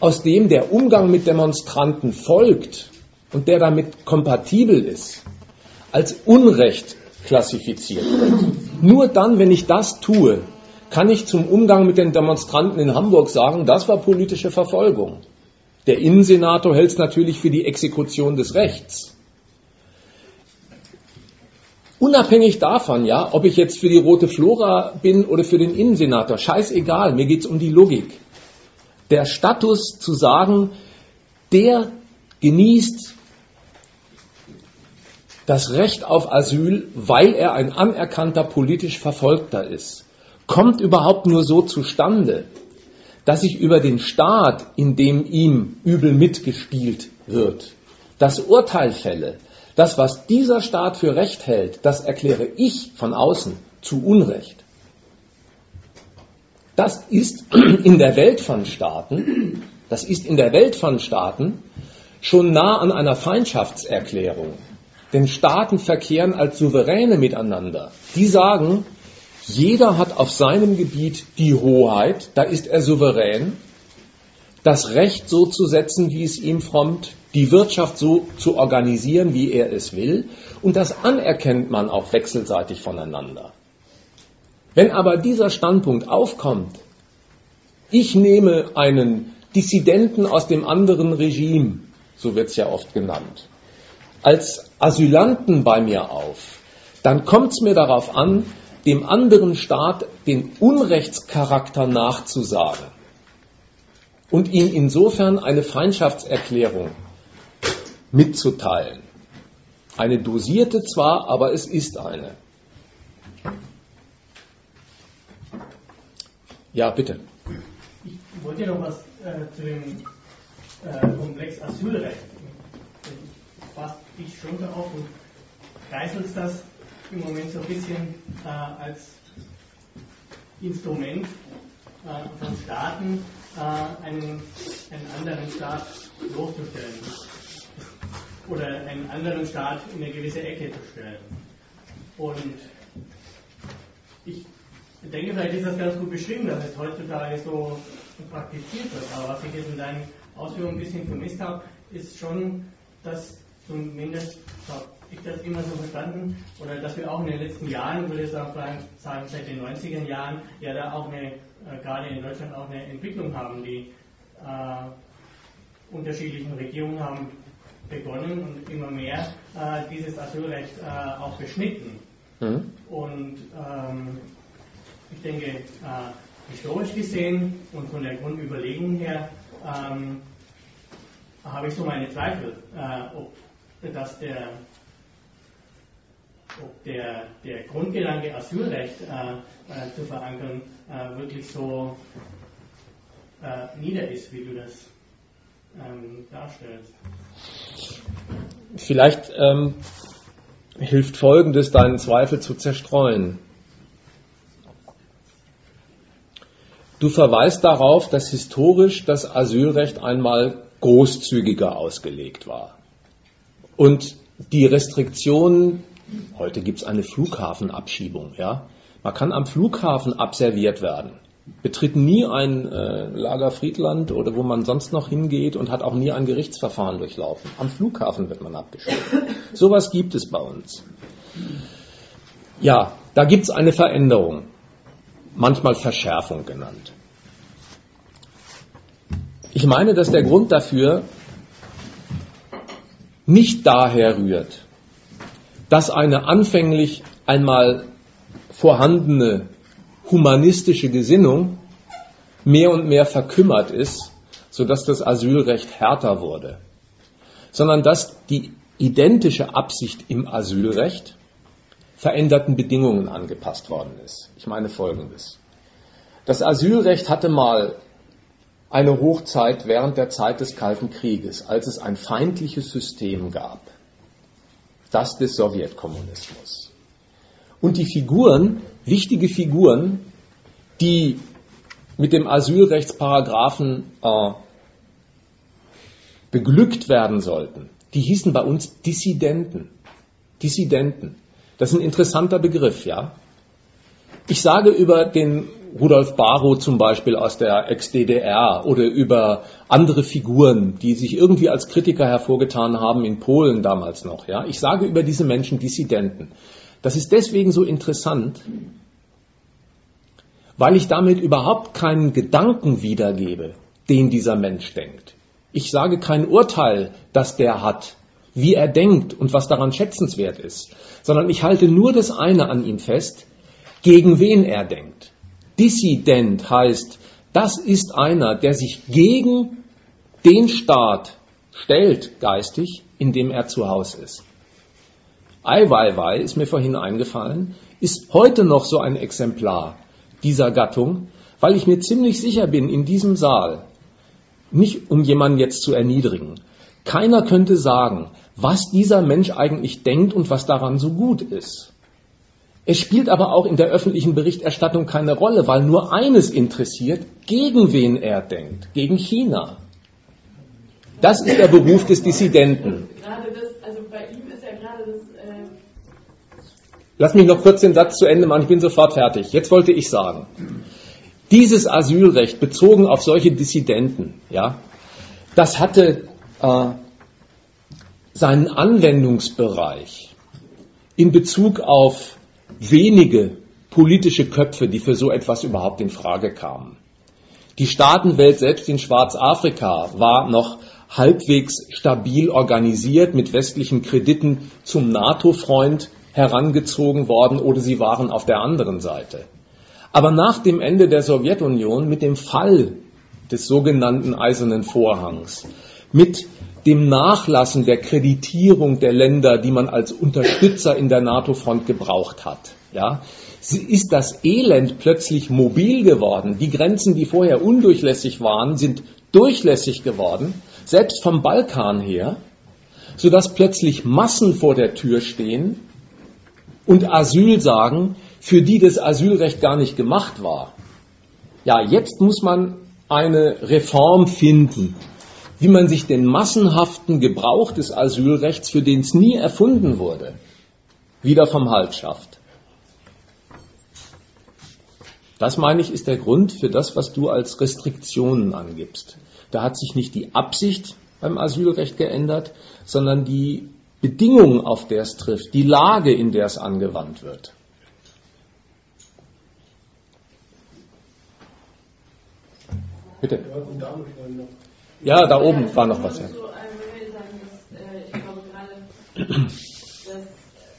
aus dem der Umgang mit Demonstranten folgt und der damit kompatibel ist, als Unrecht klassifiziert wird. Nur dann, wenn ich das tue, kann ich zum Umgang mit den Demonstranten in Hamburg sagen, das war politische Verfolgung. Der Innensenator hält es natürlich für die Exekution des Rechts. Unabhängig davon, ja, ob ich jetzt für die rote Flora bin oder für den Innensenator, scheißegal, mir geht es um die Logik. Der Status zu sagen, der genießt das Recht auf Asyl, weil er ein anerkannter politisch Verfolgter ist kommt überhaupt nur so zustande, dass ich über den Staat, in dem ihm übel mitgespielt wird, das Urteil fälle, das, was dieser Staat für Recht hält, das erkläre ich von außen zu Unrecht. Das ist in der Welt von Staaten, das ist in der Welt von Staaten schon nah an einer Feindschaftserklärung. Denn Staaten verkehren als Souveräne miteinander. Die sagen, jeder hat auf seinem Gebiet die Hoheit, da ist er souverän, das Recht so zu setzen, wie es ihm frommt, die Wirtschaft so zu organisieren, wie er es will, und das anerkennt man auch wechselseitig voneinander. Wenn aber dieser Standpunkt aufkommt, ich nehme einen Dissidenten aus dem anderen Regime, so wird es ja oft genannt, als Asylanten bei mir auf, dann kommt es mir darauf an, dem anderen Staat den Unrechtscharakter nachzusagen und ihm insofern eine Feindschaftserklärung mitzuteilen. Eine dosierte zwar, aber es ist eine. Ja, bitte. Ich wollte noch was äh, zu dem äh, Komplex Asylrecht. Fasst dich schon darauf und kreiselst das im Moment so ein bisschen äh, als Instrument äh, von Staaten äh, einen, einen anderen Staat bloßzustellen oder einen anderen Staat in eine gewisse Ecke zu stellen. Und ich denke, vielleicht ist das ganz gut beschrieben, dass es heutzutage so praktiziert wird. Aber was ich jetzt in deinen Ausführungen ein bisschen vermisst habe, ist schon, dass zumindest ich das immer so verstanden, oder dass wir auch in den letzten Jahren, würde ich sagen, seit den 90er Jahren, ja da auch eine, äh, gerade in Deutschland auch eine Entwicklung haben. Die äh, unterschiedlichen Regierungen haben begonnen und immer mehr äh, dieses Asylrecht äh, auch beschnitten. Mhm. Und ähm, ich denke, äh, historisch gesehen und von der Grundüberlegung her, ähm, habe ich so meine Zweifel, äh, ob dass der ob der, der Grundgedanke Asylrecht äh, äh, zu verankern äh, wirklich so äh, nieder ist, wie du das ähm, darstellst. Vielleicht ähm, hilft Folgendes, deinen Zweifel zu zerstreuen. Du verweist darauf, dass historisch das Asylrecht einmal großzügiger ausgelegt war. Und die Restriktionen Heute gibt es eine Flughafenabschiebung. Ja? Man kann am Flughafen abserviert werden. Betritt nie ein äh, Lager Friedland oder wo man sonst noch hingeht und hat auch nie ein Gerichtsverfahren durchlaufen. Am Flughafen wird man abgeschoben. Sowas gibt es bei uns. Ja, da gibt es eine Veränderung, manchmal Verschärfung genannt. Ich meine, dass der Grund dafür nicht daher rührt, dass eine anfänglich einmal vorhandene humanistische Gesinnung mehr und mehr verkümmert ist, sodass das Asylrecht härter wurde, sondern dass die identische Absicht im Asylrecht veränderten Bedingungen angepasst worden ist. Ich meine Folgendes. Das Asylrecht hatte mal eine Hochzeit während der Zeit des Kalten Krieges, als es ein feindliches System gab, das des Sowjetkommunismus. Und die Figuren, wichtige Figuren, die mit dem Asylrechtsparagraphen äh, beglückt werden sollten, die hießen bei uns Dissidenten. Dissidenten. Das ist ein interessanter Begriff, ja. Ich sage über den Rudolf Barrow zum Beispiel aus der Ex-DDR oder über andere Figuren, die sich irgendwie als Kritiker hervorgetan haben in Polen damals noch, ja. Ich sage über diese Menschen Dissidenten. Das ist deswegen so interessant, weil ich damit überhaupt keinen Gedanken wiedergebe, den dieser Mensch denkt. Ich sage kein Urteil, das der hat, wie er denkt und was daran schätzenswert ist, sondern ich halte nur das eine an ihm fest, gegen wen er denkt. Dissident heißt, das ist einer, der sich gegen den Staat stellt, geistig, in dem er zu Hause ist. Ai Weiwei ist mir vorhin eingefallen, ist heute noch so ein Exemplar dieser Gattung, weil ich mir ziemlich sicher bin, in diesem Saal, nicht um jemanden jetzt zu erniedrigen, keiner könnte sagen, was dieser Mensch eigentlich denkt und was daran so gut ist. Es spielt aber auch in der öffentlichen Berichterstattung keine Rolle, weil nur eines interessiert, gegen wen er denkt, gegen China. Das ist der Beruf des Dissidenten. Also äh, Lass mich noch kurz den Satz zu Ende machen, ich bin sofort fertig. Jetzt wollte ich sagen, dieses Asylrecht bezogen auf solche Dissidenten, ja, das hatte äh, seinen Anwendungsbereich in Bezug auf wenige politische Köpfe, die für so etwas überhaupt in Frage kamen. Die Staatenwelt selbst in Schwarzafrika war noch halbwegs stabil organisiert, mit westlichen Krediten zum NATO-Freund herangezogen worden oder sie waren auf der anderen Seite. Aber nach dem Ende der Sowjetunion, mit dem Fall des sogenannten Eisernen Vorhangs, mit dem Nachlassen der Kreditierung der Länder, die man als Unterstützer in der NATO-Front gebraucht hat. Ja, ist das Elend plötzlich mobil geworden. Die Grenzen, die vorher undurchlässig waren, sind durchlässig geworden, selbst vom Balkan her, sodass plötzlich Massen vor der Tür stehen und Asyl sagen, für die das Asylrecht gar nicht gemacht war. Ja, jetzt muss man eine Reform finden, wie man sich den massenhaften Gebrauch des Asylrechts, für den es nie erfunden wurde, wieder vom Hals schafft. Das meine ich ist der Grund für das, was du als Restriktionen angibst. Da hat sich nicht die Absicht beim Asylrecht geändert, sondern die Bedingungen, auf der es trifft, die Lage, in der es angewandt wird. Bitte. Ja, da oben war noch was. Ja.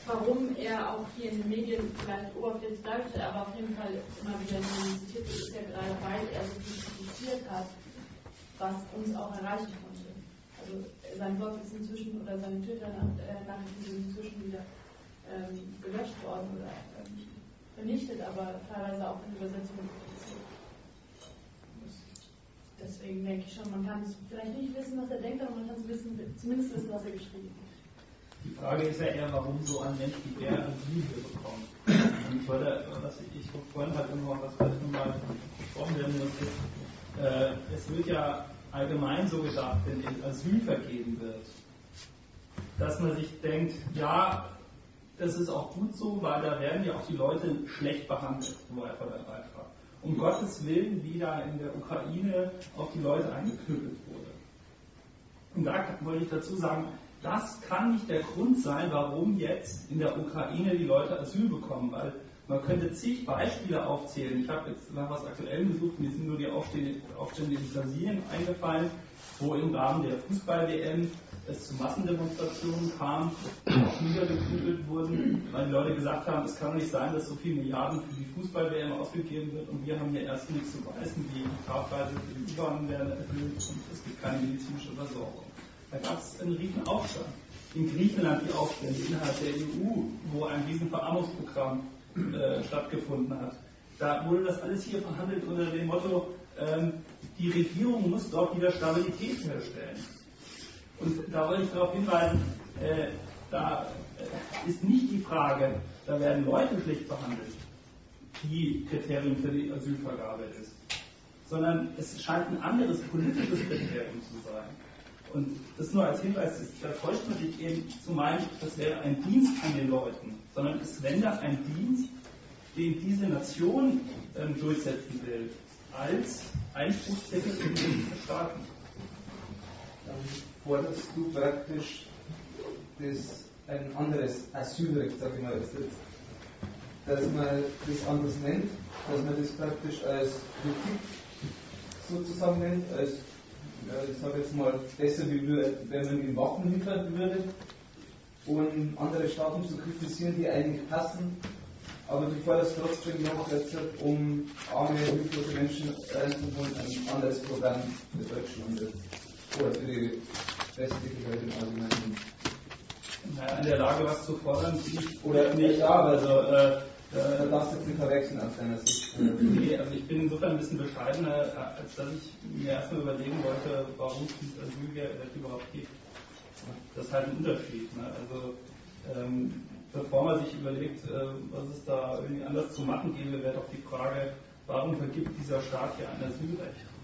warum er auch hier in den Medien vielleicht oberflächlich dargestellt, aber auf jeden Fall immer wieder zitiert ist ja gerade, weil er so viel kritisiert hat, was uns auch erreichen konnte. Also sein Blog ist inzwischen oder seine Twitter-Nachrichten sind inzwischen wieder ähm, gelöscht worden oder äh, nicht vernichtet, aber teilweise auch in Übersetzungen Deswegen denke ich schon, man kann es vielleicht nicht wissen, was er denkt, aber man kann es wissen, zumindest wissen, was er geschrieben hat. Die Frage ist ja eher, warum so ein Mensch wie der Asyl bekommt. Und ich wollte, was ich, ich vorhin halt immer was vielleicht nochmal gesprochen werden musste, äh, es wird ja allgemein so gedacht, wenn Asyl vergeben wird, dass man sich denkt, ja, das ist auch gut so, weil da werden ja auch die Leute schlecht behandelt, so einfach der Beitrag um Gottes Willen, wie da in der Ukraine auf die Leute eingeknüppelt wurde. Und da wollte ich dazu sagen, das kann nicht der Grund sein, warum jetzt in der Ukraine die Leute Asyl bekommen, weil man könnte zig Beispiele aufzählen. Ich habe jetzt nach was Aktuellem gesucht, mir sind nur die Aufstände, in Brasilien eingefallen, wo im Rahmen der Fußball-WM es zu Massendemonstrationen kam, auch niedergeprügelt wurden, weil die Leute gesagt haben, es kann nicht sein, dass so viele Milliarden für die Fußball-WM ausgegeben wird und wir haben hier erst nichts zu weisen, die Fahrpreise für die U-Bahn werden erhöht und es gibt keine medizinische Versorgung. Da gab es einen riesen Aufstand. In Griechenland die Aufstände innerhalb der EU, wo ein riesen Verarmungsprogramm äh, stattgefunden hat. Da wurde das alles hier verhandelt unter dem Motto, ähm, die Regierung muss dort wieder Stabilität herstellen. Und da wollte ich darauf hinweisen, äh, da äh, ist nicht die Frage, da werden Leute schlecht behandelt, die Kriterium für die Asylvergabe ist, sondern es scheint ein anderes politisches Kriterium zu sein. Und das nur als Hinweis, da täuscht man sich eben zu meinen, das wäre ein Dienst an den Leuten, sondern es wäre ein Dienst, den diese Nation ähm, durchsetzen will, als Einspruchszettel in den Staaten. Forderst du praktisch das, ein anderes Asylrecht, sag ich mal, dass man das anders nennt, dass man das praktisch als Kritik sozusagen nennt, als ich sage jetzt mal, besser, wie wenn man in Waffen liefern würde und andere Staaten zu kritisieren, die eigentlich passen, aber du forderst trotzdem noch jetzt, um arme, hilflose Menschen reinzuholen, ein anderes Programm für Deutschland oder für die restliche Welt im Allgemeinen. Naja, in der Lage, was zu fordern, oder nicht, ja, also äh, da darfst du jetzt nicht verwechseln aus deiner Sicht. Nee, also ich bin insofern ein bisschen bescheidener, als dass ich mir erstmal überlegen wollte, warum es dieses Asylrecht überhaupt gibt. Das ist halt ein Unterschied. Ne? Also ähm, bevor man sich überlegt, äh, was es da irgendwie anders zu machen gäbe, wäre doch die Frage, warum vergibt dieser Staat hier ein Asylrecht?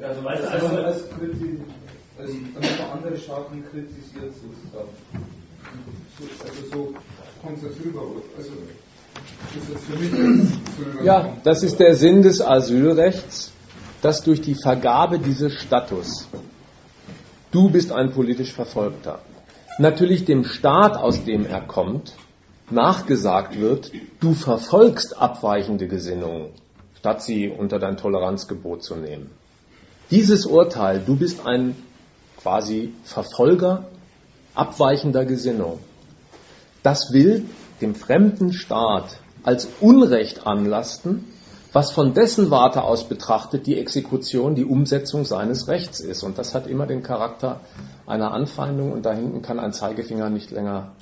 Ja, also weißt du, also, als, als, damit man andere Staaten kritisiert sozusagen. Also so kommt es rüber. Also ja, das ist der Sinn des Asylrechts, dass durch die Vergabe dieses Status, du bist ein politisch Verfolgter, natürlich dem Staat, aus dem er kommt, nachgesagt wird, du verfolgst abweichende Gesinnungen, statt sie unter dein Toleranzgebot zu nehmen. Dieses Urteil, du bist ein quasi Verfolger abweichender Gesinnung, das will dem fremden Staat als Unrecht anlasten, was von dessen Warte aus betrachtet die Exekution, die Umsetzung seines Rechts ist. Und das hat immer den Charakter einer Anfeindung und da hinten kann ein Zeigefinger nicht länger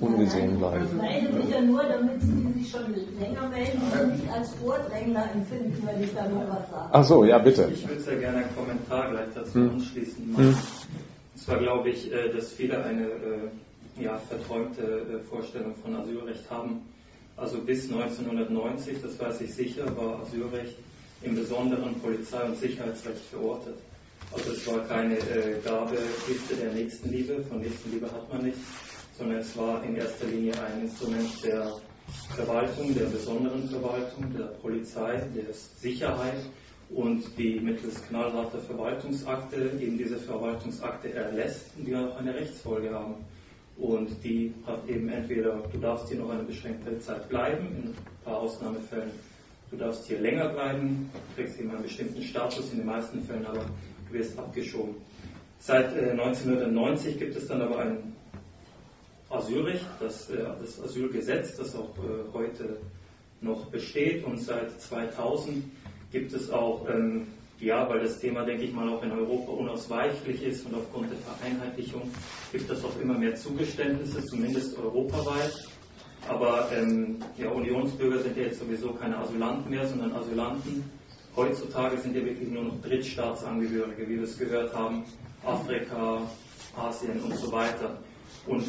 ungesehen bleiben. Ich melde mich ja nur, damit Sie sich schon länger melden und nicht als Vordrängler empfinden, wenn ich da noch was sage. Ach so, ja, bitte. Ich würde sehr gerne einen Kommentar gleich dazu hm. anschließen. Hm. Und zwar glaube ich, äh, dass viele eine äh, ja, verträumte äh, Vorstellung von Asylrecht haben. Also bis 1990, das weiß ich sicher, war Asylrecht im Besonderen Polizei- und Sicherheitsrecht verortet. Also es war keine äh, Gabekiste der Nächstenliebe, von Nächstenliebe hat man nichts, sondern es war in erster Linie ein Instrument der Verwaltung, der besonderen Verwaltung, der Polizei, der Sicherheit und die mittels knallharter Verwaltungsakte eben diese Verwaltungsakte erlässt die auch eine Rechtsfolge haben. Und die hat eben entweder, du darfst hier noch eine beschränkte Zeit bleiben, in ein paar Ausnahmefällen, du darfst hier länger bleiben, kriegst eben einen bestimmten Status, in den meisten Fällen aber du wirst abgeschoben. Seit äh, 1990 gibt es dann aber ein Asylrecht, das, äh, das Asylgesetz, das auch äh, heute noch besteht und seit 2000 gibt es auch ähm, ja, weil das Thema, denke ich mal, auch in Europa unausweichlich ist und aufgrund der Vereinheitlichung gibt es auch immer mehr Zugeständnisse, zumindest europaweit. Aber ähm, ja, Unionsbürger sind ja jetzt sowieso keine Asylanten mehr, sondern Asylanten. Heutzutage sind ja wirklich nur noch Drittstaatsangehörige, wie wir es gehört haben, Afrika, Asien und so weiter. Und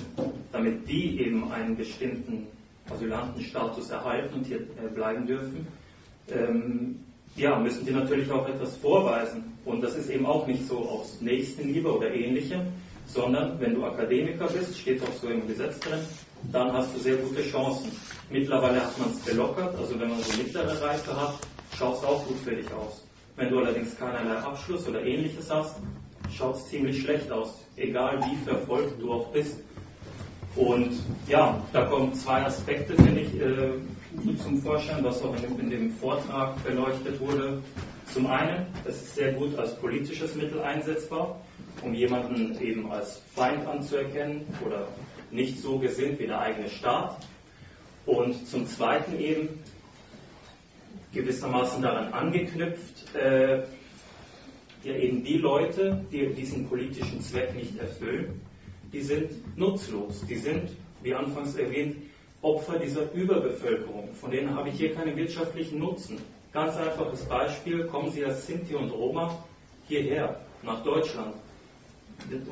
damit die eben einen bestimmten Asylantenstatus erhalten und hier äh, bleiben dürfen, ähm, ja, müssen die natürlich auch etwas vorweisen. Und das ist eben auch nicht so aus Nächstenliebe oder ähnlichem, sondern wenn du Akademiker bist, steht auch so im Gesetz drin, dann hast du sehr gute Chancen. Mittlerweile hat man es gelockert, also wenn man so mittlere Reife hat, schaut es auch gut für dich aus. Wenn du allerdings keinerlei Abschluss oder ähnliches hast, schaut es ziemlich schlecht aus, egal wie verfolgt du auch bist. Und ja, da kommen zwei Aspekte, finde ich, äh, zum Vorschein, was auch in dem, in dem Vortrag beleuchtet wurde. Zum einen, es ist sehr gut als politisches Mittel einsetzbar, um jemanden eben als Feind anzuerkennen oder nicht so gesinnt wie der eigene Staat. Und zum Zweiten eben gewissermaßen daran angeknüpft, äh, ja eben die Leute, die diesen politischen Zweck nicht erfüllen, die sind nutzlos, die sind, wie anfangs erwähnt, Opfer dieser Überbevölkerung. Von denen habe ich hier keinen wirtschaftlichen Nutzen. Ganz einfaches Beispiel, kommen Sie als Sinti und Roma hierher, nach Deutschland.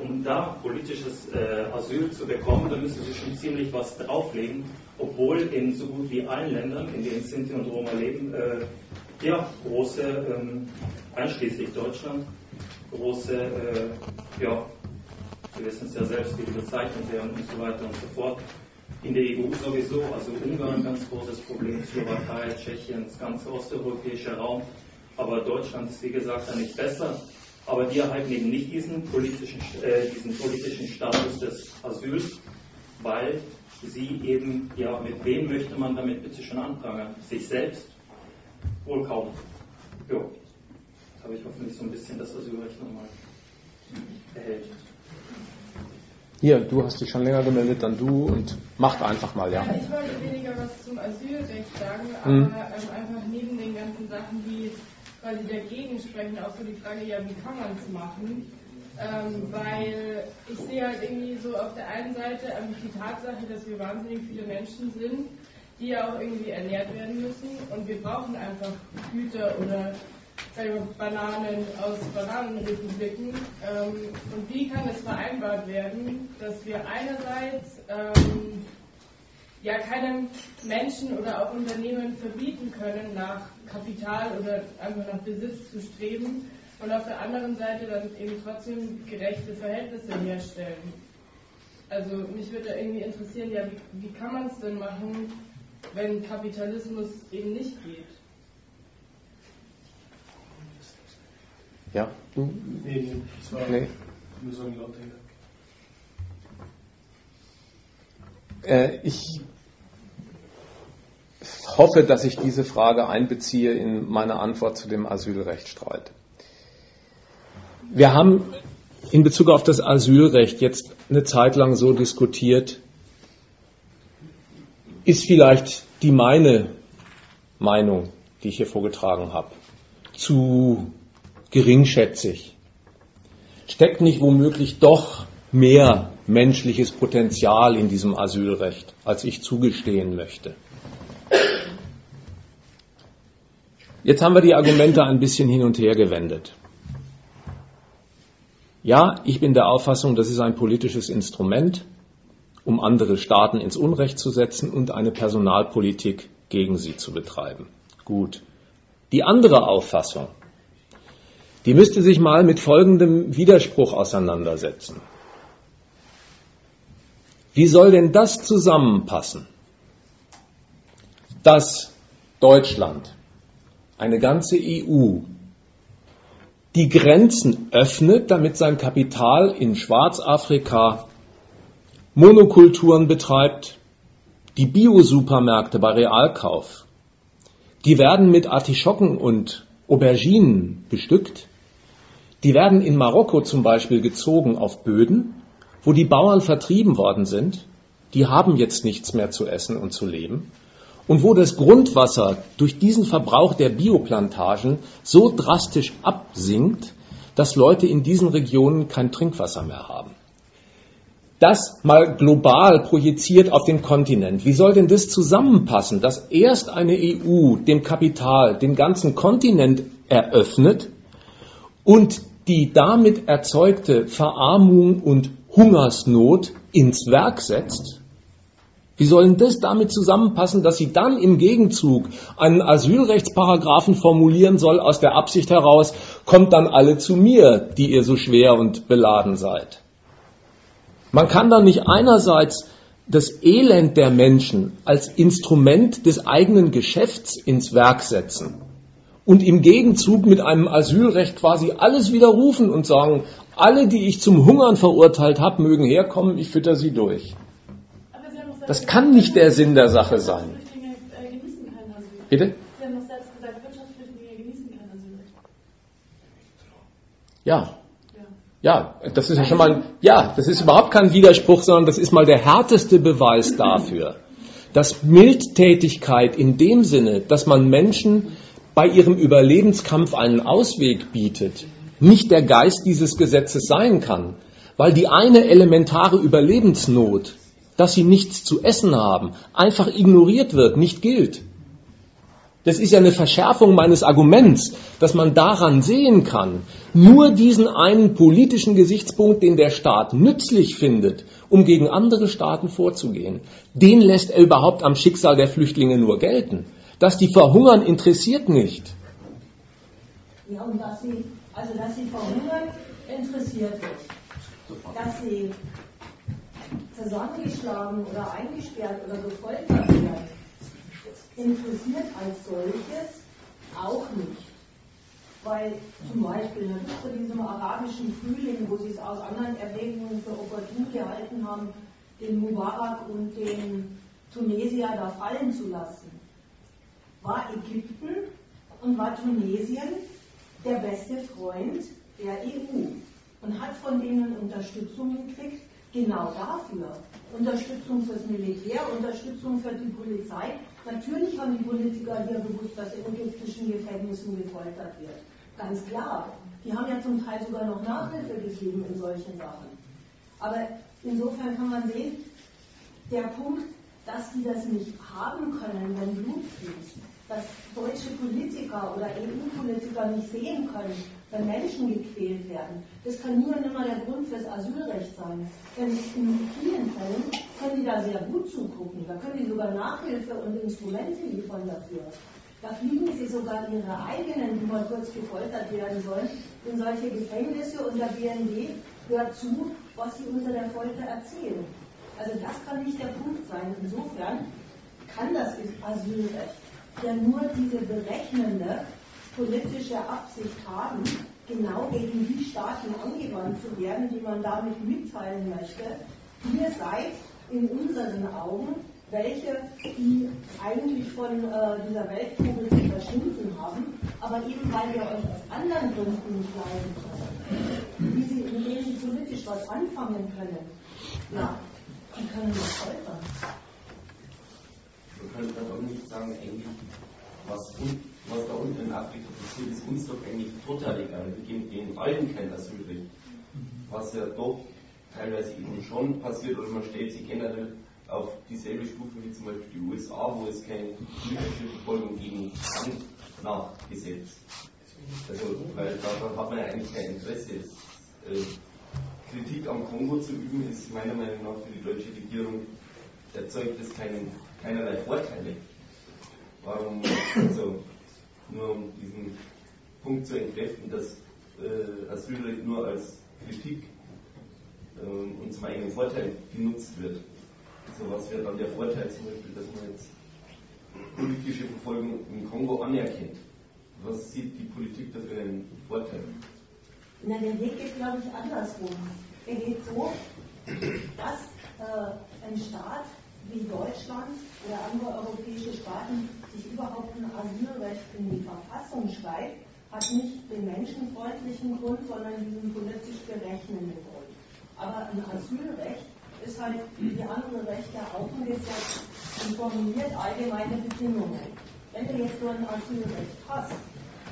Um da politisches äh, Asyl zu bekommen, da müssen Sie schon ziemlich was drauflegen, obwohl in so gut wie allen Ländern, in denen Sinti und Roma leben, äh, ja, große, ähm, einschließlich Deutschland, große, äh, ja, wir wissen es ja selbst, wie die bezeichnet werden und so weiter und so fort. In der EU sowieso, also Ungarn ganz großes Problem, Slowakei, Tschechien, das ganze osteuropäische Raum. Aber Deutschland ist wie gesagt da nicht besser. Aber die erhalten eben nicht diesen politischen, äh, diesen politischen Status des Asyls, weil sie eben, ja, mit wem möchte man damit bitte schon anprangern? Sich selbst? Wohl kaum. Jo. Jetzt habe ich hoffentlich so ein bisschen das Asylrecht nochmal erhält. Hier, du hast dich schon länger gemeldet, dann du und macht einfach mal, ja. ja ich wollte weniger was zum Asylrecht sagen, aber mhm. ähm, einfach neben den ganzen Sachen, die quasi dagegen sprechen, auch so die Frage, ja, wie kann man es machen? Ähm, weil ich sehe halt irgendwie so auf der einen Seite einfach die Tatsache, dass wir wahnsinnig viele Menschen sind, die ja auch irgendwie ernährt werden müssen und wir brauchen einfach Güter oder Bananen aus Bananenrepubliken. Ähm, und wie kann es vereinbart werden, dass wir einerseits ähm, ja keinem Menschen oder auch Unternehmen verbieten können, nach Kapital oder einfach nach Besitz zu streben und auf der anderen Seite dann eben trotzdem gerechte Verhältnisse herstellen. Also mich würde irgendwie interessieren, ja, wie, wie kann man es denn machen, wenn Kapitalismus eben nicht geht? Ja, du? Nee, nee, das war nee. nur so ein lauter äh, Ich hoffe, dass ich diese Frage einbeziehe in meine Antwort zu dem Asylrechtsstreit. Wir haben in Bezug auf das Asylrecht jetzt eine Zeit lang so diskutiert, ist vielleicht die meine Meinung, die ich hier vorgetragen habe, zu geringschätzig? Steckt nicht womöglich doch mehr menschliches Potenzial in diesem Asylrecht, als ich zugestehen möchte? Jetzt haben wir die Argumente ein bisschen hin und her gewendet. Ja, ich bin der Auffassung, das ist ein politisches Instrument, um andere Staaten ins Unrecht zu setzen und eine Personalpolitik gegen sie zu betreiben. Gut. Die andere Auffassung, die müsste sich mal mit folgendem Widerspruch auseinandersetzen. Wie soll denn das zusammenpassen, dass Deutschland, eine ganze EU, die Grenzen öffnet, damit sein Kapital in Schwarzafrika Monokulturen betreibt, die Biosupermärkte bei Realkauf, die werden mit Artischocken und Auberginen bestückt, die werden in Marokko zum Beispiel gezogen auf Böden, wo die Bauern vertrieben worden sind, die haben jetzt nichts mehr zu essen und zu leben, und wo das Grundwasser durch diesen Verbrauch der Bioplantagen so drastisch absinkt, dass Leute in diesen Regionen kein Trinkwasser mehr haben. Das mal global projiziert auf den Kontinent. Wie soll denn das zusammenpassen, dass erst eine EU dem Kapital den ganzen Kontinent eröffnet und die damit erzeugte Verarmung und Hungersnot ins Werk setzt? Wie soll denn das damit zusammenpassen, dass sie dann im Gegenzug einen Asylrechtsparagraphen formulieren soll aus der Absicht heraus, kommt dann alle zu mir, die ihr so schwer und beladen seid? Man kann dann nicht einerseits das Elend der Menschen als Instrument des eigenen Geschäfts ins Werk setzen und im Gegenzug mit einem Asylrecht quasi alles widerrufen und sagen, Alle, die ich zum Hungern verurteilt habe, mögen herkommen, ich fütter sie durch. Das kann nicht der Sinn der Sache sein. Bitte? Ja. Ja, das ist ja schon mal, ja, das ist überhaupt kein Widerspruch, sondern das ist mal der härteste Beweis dafür, dass Mildtätigkeit in dem Sinne, dass man Menschen bei ihrem Überlebenskampf einen Ausweg bietet, nicht der Geist dieses Gesetzes sein kann, weil die eine elementare Überlebensnot, dass sie nichts zu essen haben, einfach ignoriert wird, nicht gilt. Das ist ja eine Verschärfung meines Arguments, dass man daran sehen kann, nur diesen einen politischen Gesichtspunkt, den der Staat nützlich findet, um gegen andere Staaten vorzugehen, den lässt er überhaupt am Schicksal der Flüchtlinge nur gelten. Dass die verhungern, interessiert nicht. Ja, und dass sie, also dass sie verhungern, interessiert nicht. Dass sie zusammengeschlagen oder eingesperrt oder gefoltert werden, interessiert als solches auch nicht. Weil zum Beispiel zu diesem arabischen Frühling, wo sie es aus anderen Erwägungen für opportun gehalten haben, den Mubarak und den Tunesier da fallen zu lassen, war Ägypten und war Tunesien der beste Freund der EU und hat von denen Unterstützung gekriegt, genau dafür. Unterstützung fürs Militär, Unterstützung für die Polizei, Natürlich haben die Politiker hier gewusst, dass in ägyptischen Gefängnissen gefoltert wird. Ganz klar. Die haben ja zum Teil sogar noch Nachhilfe gegeben in solchen Sachen. Aber insofern kann man sehen, der Punkt, dass die das nicht haben können, wenn Blut fließt, dass deutsche Politiker oder EU-Politiker nicht sehen können, wenn Menschen gequält werden. Das kann nur und immer der Grund fürs Asylrecht sein. Denn in vielen Fällen können die da sehr gut zugucken. Da können die sogar Nachhilfe und Instrumente liefern dafür. Da fliegen sie sogar ihre eigenen, die mal kurz gefoltert werden sollen, in solche Gefängnisse und der BND hört zu, was sie unter der Folter erzählen. Also das kann nicht der Punkt sein. Insofern kann das Asylrecht ja nur diese berechnende politische Absicht haben, genau gegen die Staaten angewandt zu werden, die man damit mitteilen möchte. Ihr seid in unseren Augen welche, die eigentlich von äh, dieser Weltkugel zu verschwinden haben, aber eben weil wir euch aus anderen Gründen nicht leiden können, wie sie, mit denen sie politisch was anfangen können, ja, die können wir foltern. Wir können dann auch nicht sagen, eigentlich, was was da unten in Afrika passiert, ist uns doch eigentlich total egal. Wir geben denen allen kein Asylrecht. Was ja doch teilweise eben schon passiert, oder man stellt sich generell auf dieselbe Stufe wie zum Beispiel die USA, wo es keine politische Verfolgung gegen kann nach Gesetz. Also, weil daran hat man ja eigentlich kein Interesse. Es, äh, Kritik am Kongo zu üben, ist meiner Meinung nach für die deutsche Regierung erzeugt es keinen, keinerlei Vorteile. Warum, also, nur um diesen Punkt zu entkräften, dass äh, Asylrecht nur als Kritik äh, und zum eigenen Vorteil genutzt wird. So was wäre dann der Vorteil zum Beispiel, dass man jetzt politische Verfolgung im Kongo anerkennt. Was sieht die Politik dafür einen Vorteil? Na, der Weg geht, glaube ich, andersrum. Er geht so, dass äh, ein Staat wie Deutschland oder andere europäische Staaten sich überhaupt ein Asylrecht in die Verfassung schreibt, hat nicht den menschenfreundlichen Grund, sondern diesen politisch berechnenden Grund. Aber ein Asylrecht ist halt wie andere Rechte auch ein Gesetz und formuliert allgemeine Bedingungen. Wenn du jetzt so ein Asylrecht hast,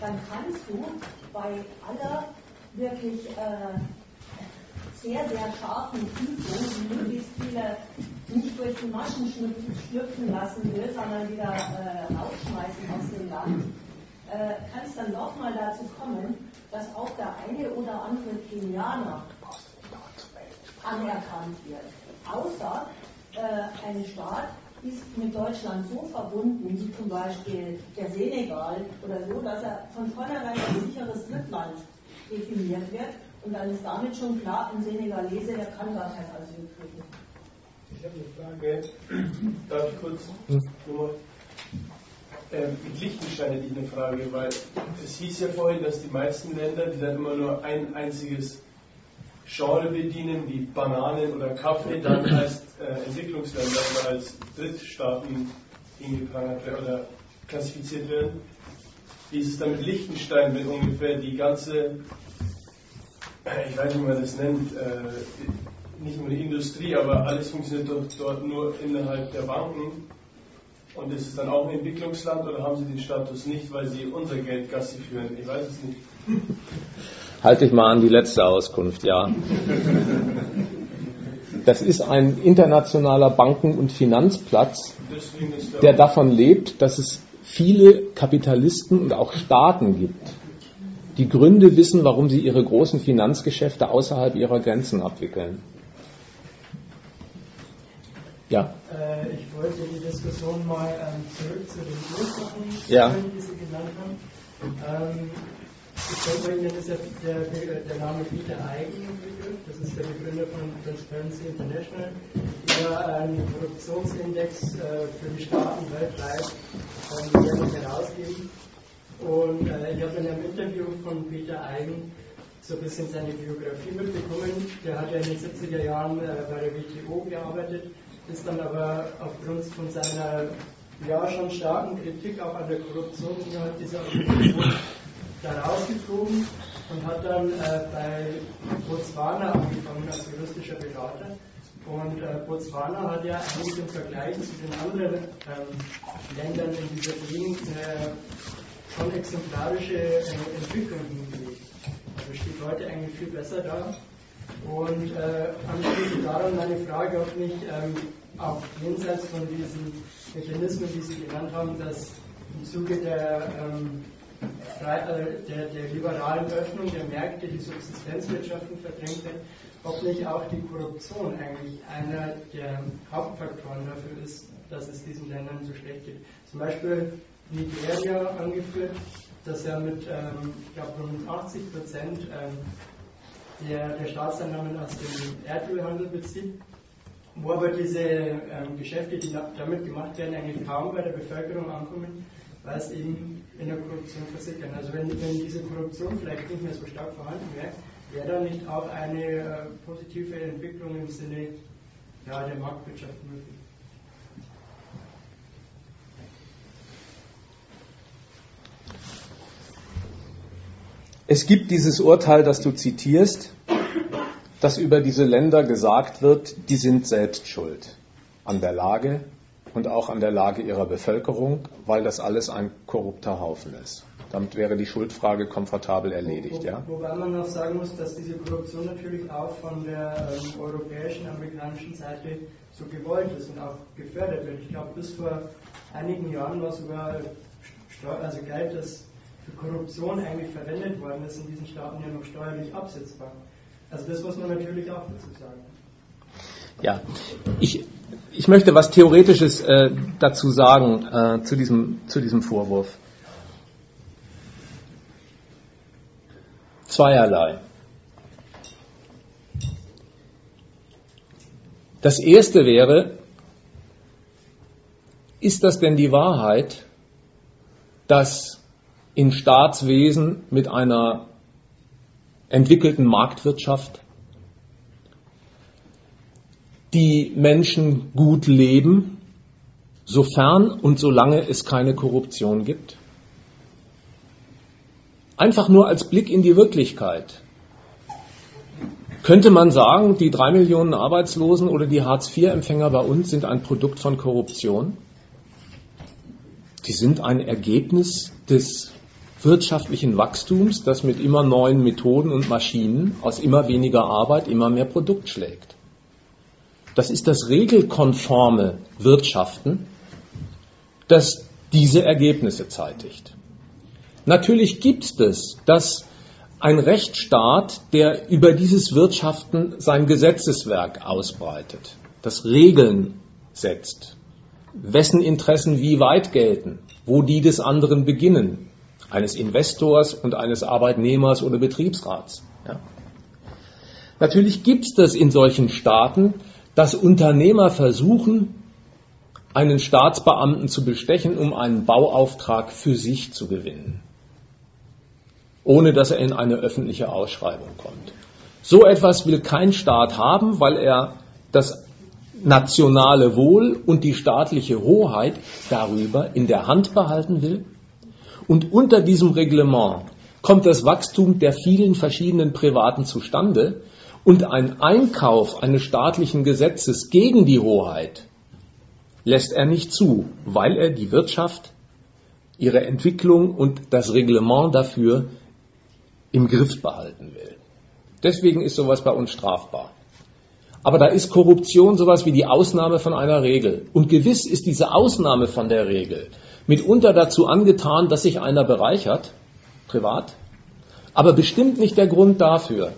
dann kannst du bei aller wirklich äh, sehr, sehr scharfen Prüfung, die möglichst viele nicht durch die Maschen schlüpfen lassen will, sondern wieder äh, rausschmeißen aus dem Land, äh, kann es dann doch mal dazu kommen, dass auch der eine oder andere Kenianer anerkannt wird. Außer äh, ein Staat ist mit Deutschland so verbunden, wie zum Beispiel der Senegal oder so, dass er von vornherein als sicheres Drittland definiert wird. Und dann ist damit schon klar, ein Senegalese, der kann gar kein Asyl kriegen. Ich habe eine Frage. Darf ich kurz nur äh, mit Liechtenstein hätte ich eine Frage, weil es hieß ja vorhin, dass die meisten Länder, die dann immer nur ein einziges Genre bedienen, wie Bananen oder Kaffee, dann als äh, Entwicklungsländer oder als Drittstaaten hingeprangert oder klassifiziert werden. Wie ist es dann mit Liechtenstein, wenn ungefähr die ganze, äh, ich weiß nicht, wie man das nennt, äh, nicht nur die Industrie, aber alles funktioniert dort, dort nur innerhalb der Banken. Und ist es dann auch ein Entwicklungsland oder haben sie den Status nicht, weil sie unser Geld Gassi führen? Ich weiß es nicht. Halte ich mal an die letzte Auskunft, ja. Das ist ein internationaler Banken- und Finanzplatz, der davon lebt, dass es viele Kapitalisten und auch Staaten gibt, die Gründe wissen, warum sie ihre großen Finanzgeschäfte außerhalb ihrer Grenzen abwickeln. Ja. Äh, ich wollte die Diskussion mal ähm, zurück zu den Ursachen ja. die Sie genannt haben. Ähm, ich denke, bei Ihnen ist ja der, der Name Peter Eigen Begriff. Das ist der Begründer von Transparency International, der einen Korruptionsindex äh, für die Staaten weltweit ähm, herausgeben. Und äh, ich habe in einem Interview von Peter Eigen so ein bisschen seine Biografie mitbekommen. Der hat ja in den 70er Jahren äh, bei der WTO gearbeitet ist dann aber aufgrund von seiner ja schon starken Kritik auch an der Korruption innerhalb dieser Organisation da rausgeflogen und hat dann äh, bei Botswana angefangen als juristischer Berater. Und äh, Botswana hat ja eigentlich im Vergleich zu den anderen ähm, Ländern in dieser Gegend äh, schon exemplarische äh, Entwicklung hingelegt. Also steht heute eigentlich viel besser da. Und äh, anschließend daran meine Frage, ob nicht ähm, auch jenseits von diesen Mechanismen, die Sie genannt haben, dass im Zuge der, ähm, äh, der, der, liberalen Öffnung der Märkte die Subsistenzwirtschaften verdrängt werden, ob nicht auch die Korruption eigentlich einer der Hauptfaktoren dafür ist, dass es diesen Ländern so schlecht geht. Zum Beispiel Nigeria angeführt, dass er mit, ähm, ich glaube, rund 80 Prozent ähm, der, der Staatseinnahmen aus dem Erdölhandel bezieht, wo aber diese ähm, Geschäfte, die damit gemacht werden, eigentlich kaum bei der Bevölkerung ankommen, weil es eben in der Korruption versickern. Also wenn, wenn diese Korruption vielleicht nicht mehr so stark vorhanden wäre, wäre dann nicht auch eine äh, positive Entwicklung im Sinne ja, der Marktwirtschaft möglich. Es gibt dieses Urteil, das du zitierst, dass über diese Länder gesagt wird, die sind selbst schuld an der Lage und auch an der Lage ihrer Bevölkerung, weil das alles ein korrupter Haufen ist. Damit wäre die Schuldfrage komfortabel erledigt. Ja? Wobei man noch sagen muss, dass diese Korruption natürlich auch von der ähm, europäischen, amerikanischen Seite so gewollt ist und auch gefördert wird. Ich glaube, bis vor einigen Jahren war sogar also Geld, das für Korruption eigentlich verwendet worden ist, in diesen Staaten ja noch steuerlich absetzbar. Also das muss man natürlich auch dazu sagen. Ja, ich, ich möchte was Theoretisches äh, dazu sagen, äh, zu, diesem, zu diesem Vorwurf. Zweierlei. Das erste wäre, ist das denn die Wahrheit, dass in Staatswesen mit einer entwickelten Marktwirtschaft die Menschen gut leben, sofern und solange es keine Korruption gibt? Einfach nur als Blick in die Wirklichkeit. Könnte man sagen, die drei Millionen Arbeitslosen oder die Hartz-IV-Empfänger bei uns sind ein Produkt von Korruption? Die sind ein Ergebnis des wirtschaftlichen Wachstums, das mit immer neuen Methoden und Maschinen aus immer weniger Arbeit immer mehr Produkt schlägt. Das ist das regelkonforme Wirtschaften, das diese Ergebnisse zeitigt. Natürlich gibt es, dass ein Rechtsstaat, der über dieses Wirtschaften sein Gesetzeswerk ausbreitet, das Regeln setzt, wessen Interessen wie weit gelten, wo die des anderen beginnen, eines Investors und eines Arbeitnehmers oder Betriebsrats. Ja. Natürlich gibt es das in solchen Staaten, dass Unternehmer versuchen, einen Staatsbeamten zu bestechen, um einen Bauauftrag für sich zu gewinnen, ohne dass er in eine öffentliche Ausschreibung kommt. So etwas will kein Staat haben, weil er das nationale Wohl und die staatliche Hoheit darüber in der Hand behalten will. Und unter diesem Reglement kommt das Wachstum der vielen verschiedenen Privaten zustande und ein Einkauf eines staatlichen Gesetzes gegen die Hoheit lässt er nicht zu, weil er die Wirtschaft, ihre Entwicklung und das Reglement dafür im Griff behalten will. Deswegen ist sowas bei uns strafbar. Aber da ist Korruption sowas wie die Ausnahme von einer Regel. Und gewiss ist diese Ausnahme von der Regel mitunter dazu angetan, dass sich einer bereichert, privat, aber bestimmt nicht der Grund dafür,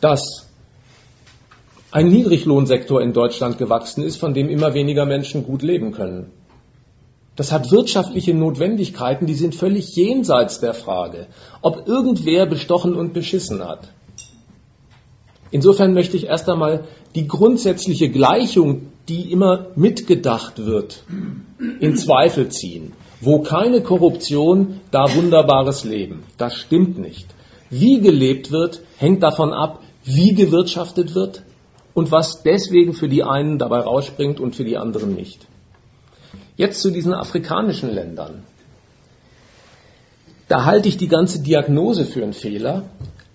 dass ein Niedriglohnsektor in Deutschland gewachsen ist, von dem immer weniger Menschen gut leben können. Das hat wirtschaftliche Notwendigkeiten, die sind völlig jenseits der Frage, ob irgendwer bestochen und beschissen hat. Insofern möchte ich erst einmal die grundsätzliche Gleichung, die immer mitgedacht wird, in Zweifel ziehen. Wo keine Korruption, da wunderbares Leben. Das stimmt nicht. Wie gelebt wird, hängt davon ab, wie gewirtschaftet wird und was deswegen für die einen dabei rausspringt und für die anderen nicht. Jetzt zu diesen afrikanischen Ländern. Da halte ich die ganze Diagnose für einen Fehler,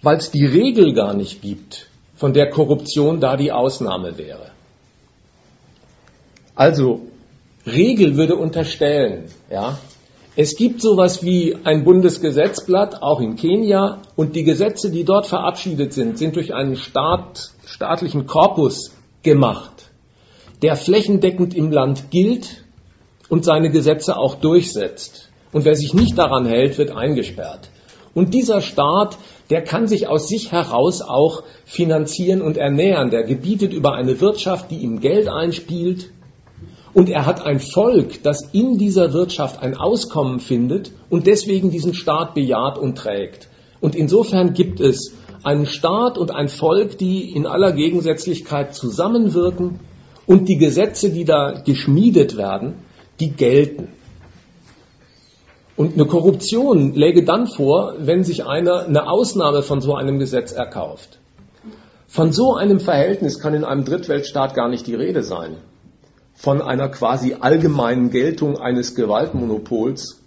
weil es die Regel gar nicht gibt, von der Korruption da die Ausnahme wäre. Also, Regel würde unterstellen, ja, es gibt sowas wie ein Bundesgesetzblatt, auch in Kenia, und die Gesetze, die dort verabschiedet sind, sind durch einen Staat, staatlichen Korpus gemacht, der flächendeckend im Land gilt und seine Gesetze auch durchsetzt. Und wer sich nicht daran hält, wird eingesperrt. Und dieser Staat, der kann sich aus sich heraus auch finanzieren und ernähren. Der gebietet über eine Wirtschaft, die ihm Geld einspielt. Und er hat ein Volk, das in dieser Wirtschaft ein Auskommen findet und deswegen diesen Staat bejaht und trägt. Und insofern gibt es einen Staat und ein Volk, die in aller Gegensätzlichkeit zusammenwirken und die Gesetze, die da geschmiedet werden, die gelten. Und eine Korruption läge dann vor, wenn sich einer eine Ausnahme von so einem Gesetz erkauft. Von so einem Verhältnis kann in einem Drittweltstaat gar nicht die Rede sein. Von einer quasi allgemeinen Geltung eines Gewaltmonopols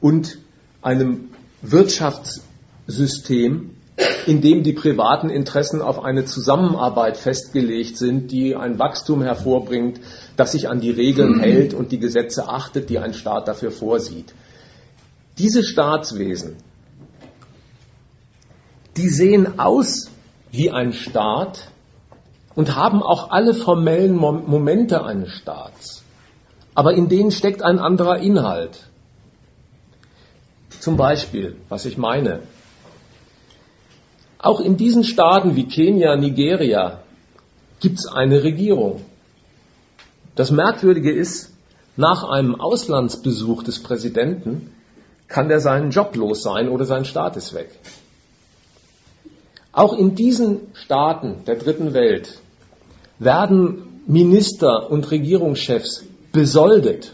und einem Wirtschaftssystem, in dem die privaten Interessen auf eine Zusammenarbeit festgelegt sind, die ein Wachstum hervorbringt, das sich an die Regeln hält und die Gesetze achtet, die ein Staat dafür vorsieht. Diese Staatswesen, die sehen aus wie ein Staat und haben auch alle formellen Momente eines Staats. Aber in denen steckt ein anderer Inhalt. Zum Beispiel, was ich meine. Auch in diesen Staaten wie Kenia, Nigeria gibt es eine Regierung. Das Merkwürdige ist, nach einem Auslandsbesuch des Präsidenten kann der seinen Job los sein oder sein Staat ist weg. Auch in diesen Staaten der dritten Welt werden Minister und Regierungschefs besoldet,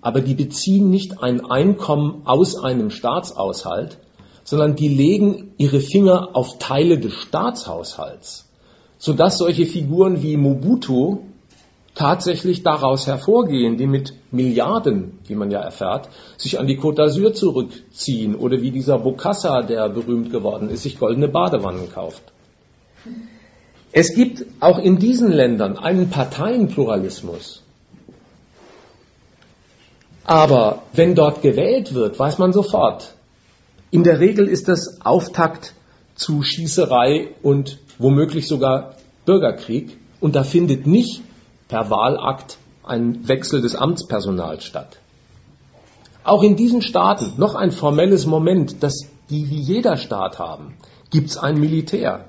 aber die beziehen nicht ein Einkommen aus einem Staatsaushalt, sondern die legen ihre Finger auf Teile des Staatshaushalts, sodass solche Figuren wie Mobutu tatsächlich daraus hervorgehen, die mit Milliarden, wie man ja erfährt, sich an die Côte d'Azur zurückziehen oder wie dieser Bokassa, der berühmt geworden ist, sich goldene Badewannen kauft. Es gibt auch in diesen Ländern einen Parteienpluralismus. Aber wenn dort gewählt wird, weiß man sofort, in der Regel ist das Auftakt zu Schießerei und womöglich sogar Bürgerkrieg. Und da findet nicht per Wahlakt ein Wechsel des Amtspersonals statt. Auch in diesen Staaten, noch ein formelles Moment, das die wie jeder Staat haben, gibt es ein Militär.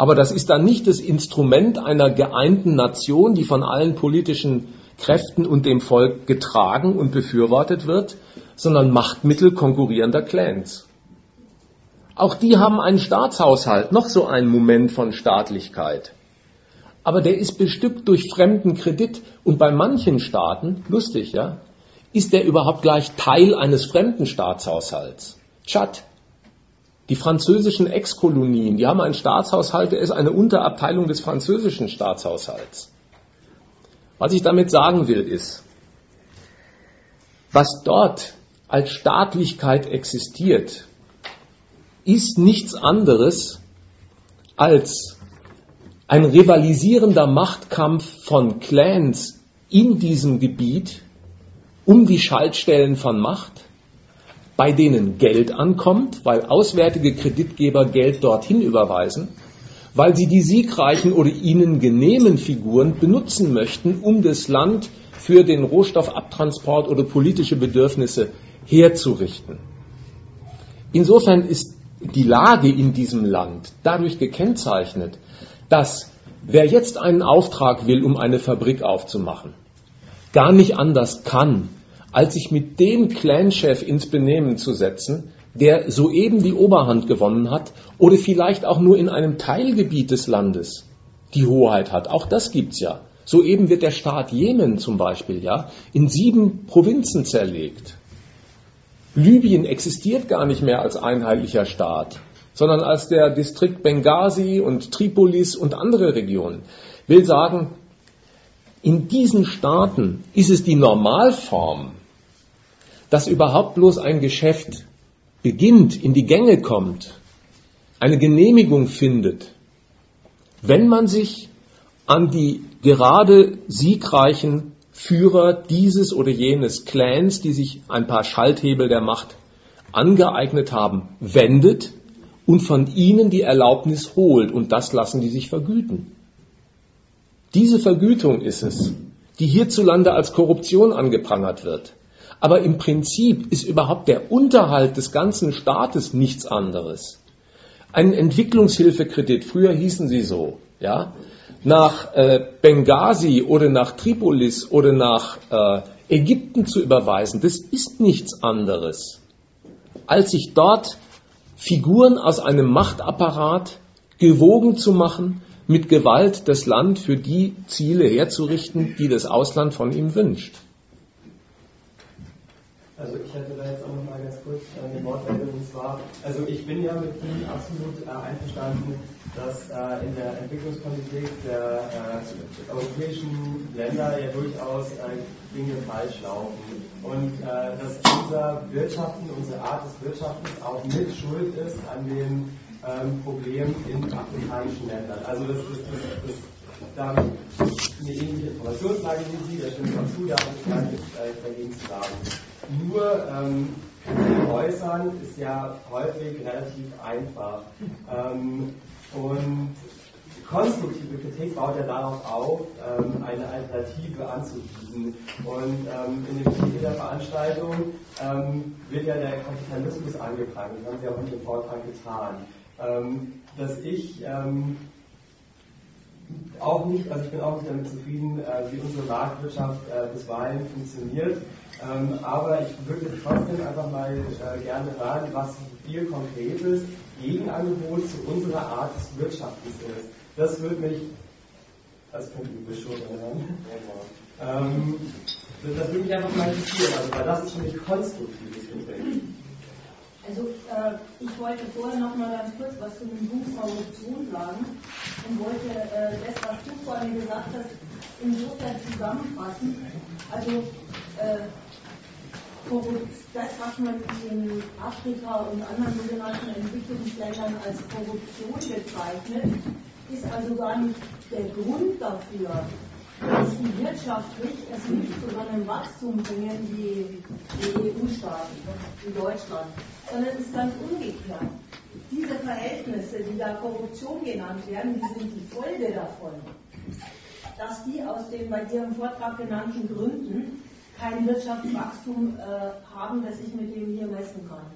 Aber das ist dann nicht das Instrument einer geeinten Nation, die von allen politischen Kräften und dem Volk getragen und befürwortet wird, sondern Machtmittel konkurrierender Clans. Auch die haben einen Staatshaushalt, noch so ein Moment von Staatlichkeit aber der ist bestückt durch fremden Kredit und bei manchen Staaten, lustig, ja, ist der überhaupt gleich Teil eines fremden Staatshaushalts. Tschad. Die französischen Ex-Kolonien, die haben einen Staatshaushalt, der ist eine Unterabteilung des französischen Staatshaushalts. Was ich damit sagen will, ist, was dort als Staatlichkeit existiert, ist nichts anderes als ein rivalisierender Machtkampf von Clans in diesem Gebiet um die Schaltstellen von Macht, bei denen Geld ankommt, weil auswärtige Kreditgeber Geld dorthin überweisen, weil sie die siegreichen oder ihnen genehmen Figuren benutzen möchten, um das Land für den Rohstoffabtransport oder politische Bedürfnisse herzurichten. Insofern ist die Lage in diesem Land dadurch gekennzeichnet, dass wer jetzt einen Auftrag will, um eine Fabrik aufzumachen, gar nicht anders kann, als sich mit dem Clanchef ins Benehmen zu setzen, der soeben die Oberhand gewonnen hat oder vielleicht auch nur in einem Teilgebiet des Landes die Hoheit hat. Auch das gibt's ja. Soeben wird der Staat Jemen zum Beispiel ja in sieben Provinzen zerlegt. Libyen existiert gar nicht mehr als einheitlicher Staat, sondern als der Distrikt Benghazi und Tripolis und andere Regionen. Will sagen, in diesen Staaten ist es die Normalform, dass überhaupt bloß ein Geschäft beginnt, in die Gänge kommt, eine Genehmigung findet, wenn man sich an die gerade siegreichen Führer dieses oder jenes Clans, die sich ein paar Schalthebel der Macht angeeignet haben, wendet und von ihnen die Erlaubnis holt. Und das lassen die sich vergüten. Diese Vergütung ist es, die hierzulande als Korruption angeprangert wird. Aber im Prinzip ist überhaupt der Unterhalt des ganzen Staates nichts anderes. Ein Entwicklungshilfekredit, früher hießen sie so, ja, nach äh, Benghazi oder nach Tripolis oder nach äh, Ägypten zu überweisen, das ist nichts anderes, als sich dort Figuren aus einem Machtapparat gewogen zu machen, mit Gewalt das Land für die Ziele herzurichten, die das Ausland von ihm wünscht. Also ich hätte da jetzt auch noch mal ganz kurz eine Wortmeldung und zwar, also ich bin ja mit Ihnen absolut äh, einverstanden, dass äh, in der Entwicklungspolitik der äh, europäischen Länder ja durchaus äh, Dinge falsch laufen und äh, dass unser Wirtschaften, unsere Art des Wirtschaftens auch mit Schuld ist an den ähm, Problemen in afrikanischen Ländern. Also das, das, das, das da eine ähnliche Informationslage wie Sie, da stimmt auch zu, da habe ich gar nichts äh, dagegen zu sagen. Nur ähm, äußern ist ja häufig relativ einfach. Ähm, und konstruktive Kritik baut ja darauf auf, ähm, eine Alternative anzubieten. Und ähm, in dem Titel der Veranstaltung ähm, wird ja der Kapitalismus angefangen. Das haben Sie auch mit dem Vortrag getan. Ähm, dass ich ähm, auch nicht, also ich bin auch nicht damit zufrieden, äh, wie unsere Marktwirtschaft äh, bisweilen funktioniert. Ähm, aber ich würde trotzdem einfach mal äh, gerne hören, was Ihr konkretes Gegenangebot zu unserer Art des Wirtschaftens ist. Das würde mich, das könnte ich bestimmt hören. Ähm, das würde mich einfach mal interessieren, also, weil das ist für mich konstruktives Gespräch. Also äh, ich wollte vorher noch mal ganz kurz was zu dem Buch Korruption sagen und wollte äh, das, was du vorhin gesagt hast, insofern zusammenfassen. Also äh, das, was man in Afrika und anderen sogenannten Entwicklungsländern als Korruption bezeichnet, ist also gar nicht der Grund dafür, dass die wirtschaftlich es nicht zu einem Wachstum bringen wie die EU-Staaten, wie Deutschland, sondern es ist ganz umgekehrt. Diese Verhältnisse, die da Korruption genannt werden, die sind die Folge davon, dass die aus den bei Ihrem Vortrag genannten Gründen kein Wirtschaftswachstum äh, haben, das ich mit dem hier messen kann.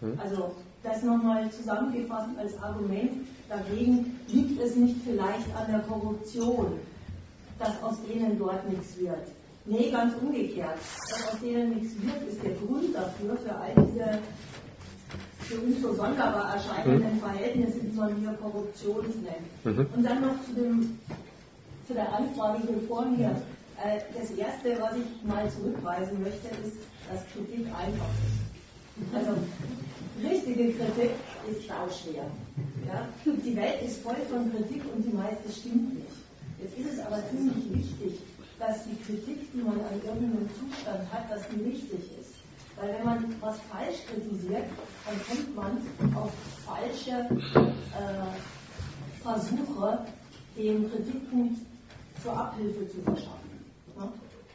Hm? Also das nochmal zusammengefasst als Argument dagegen, liegt es nicht vielleicht an der Korruption, dass aus denen dort nichts wird. Nee, ganz umgekehrt. Dass aus denen nichts wird, ist der Grund dafür, für all diese für uns so sonderbar erscheinenden mhm. Verhältnisse, die man hier Korruption nennt. Mhm. Und dann noch zu, dem, zu der Anfrage hier vor mir. Äh, das Erste, was ich mal zurückweisen möchte, ist, dass Kritik einfach ist. Also richtige Kritik ist schwer. Ja? Die Welt ist voll von Kritik und die meiste stimmt nicht. Jetzt ist es aber ziemlich wichtig, dass die Kritik, die man an irgendeinem Zustand hat, dass die richtig ist. Weil wenn man was falsch kritisiert, dann kommt man auf falsche äh, Versuche, dem Kritikpunkt zur Abhilfe zu verschaffen.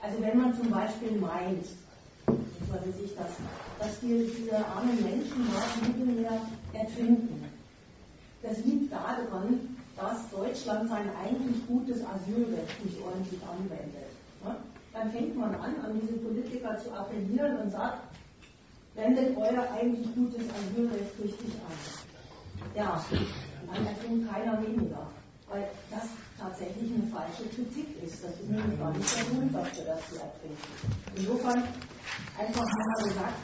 Also wenn man zum Beispiel meint, das, dass wir diese armen Menschen dort im Mittelmeer ertrinken, das liegt daran, dass Deutschland sein eigentlich gutes Asylrecht nicht ordentlich anwendet. Dann fängt man an, an diese Politiker zu appellieren und sagt, wendet euer eigentlich gutes Asylrecht richtig an. Ja, dann ertrinkt keiner weniger, weil das tatsächlich eine falsche Kritik ist. Das ist nämlich gar nicht der Grund dafür, dass sie ertrinken. Insofern einfach mal gesagt,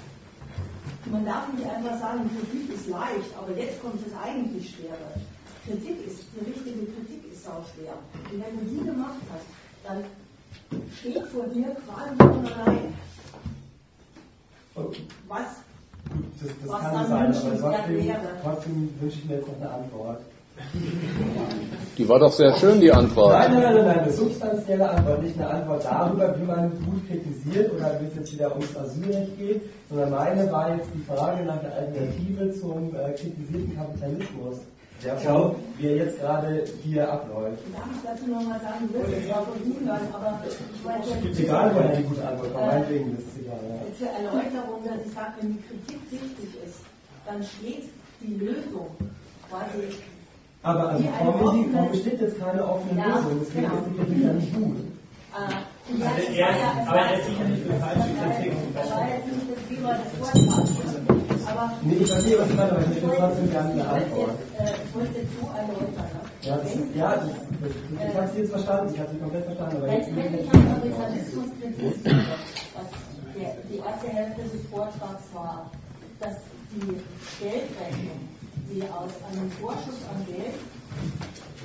man darf nicht einfach sagen, Kritik ist leicht, aber jetzt kommt es eigentlich schwerer. Kritik ist, eine richtige Kritik ist auch schwer. Und wenn du die gemacht hast, dann steht vor dir quasi von allein. Was, das, das was kann dann sein, aber trotzdem, trotzdem wünsche ich mir jetzt noch eine Antwort. Die war doch sehr schön, die Antwort. Nein, nein, nein, nein, eine substanzielle Antwort, nicht eine Antwort darüber, wie man gut kritisiert oder wie es jetzt wieder ums Asylrecht geht, sondern meine war jetzt die Frage nach der Alternative zum äh, kritisierten Kapitalismus, der Schau, wie er jetzt gerade hier abläuft. Darf ich dazu nochmal sagen, es zwar von ihm hören, aber ich wollte... Ist egal, woher die gute Antwort kommt, äh, meinetwegen ist es egal. Ja. Zur Erläuterung, dass ich sage, wenn die Kritik richtig ist, dann steht die Lösung quasi aber also Frau Misi, Frau besteht jetzt keine offene ja, Lösung, deswegen genau. ist die Kritik ja nicht gut. Äh, also er, aber er ist sicher nicht für falsche Kritik. Das war jetzt nicht das Thema des Vortrags. Aber nee, ich verstehe, was ich meine, aber ich möchte trotzdem gerne eine Antwort. Ich wollte jetzt so erläutern. Ja, das, ja das, das, ich habe Sie jetzt verstanden, ich habe Sie komplett verstanden. Aber jetzt Letztendlich haben Kapitalismus kritisiert, was die erste Hälfte des Vortrags war, dass die Geldrechnung die aus einem Vorschuss an Geld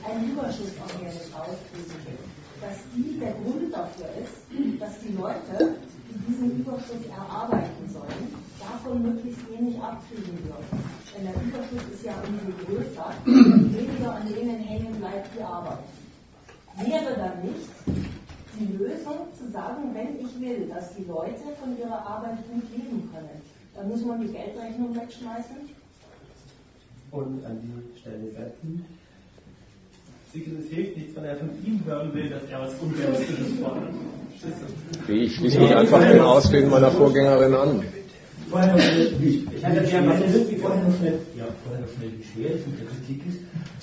einen Überschuss an Geld rauskriegen, dass die der Grund dafür ist, dass die Leute, die diesen Überschuss erarbeiten sollen, davon möglichst wenig abkriegen dürfen. Denn der Überschuss ist ja umso größer, weniger an denen hängen bleibt die Arbeit. Wäre dann nicht die Lösung zu sagen, wenn ich will, dass die Leute von ihrer Arbeit gut leben können, dann muss man die Geldrechnung wegschmeißen und an die Stelle setzen. Es hilft nichts, wenn er von ihm hören will, dass er was Unrealistisches fordert. Ich schließe mich einfach den Ausreden meiner Vorgängerin an. Vorher noch schnell, ich hätte gerne vorher noch schnell, ja, vorher noch schnell, wie schwer es mit der Kritik ist.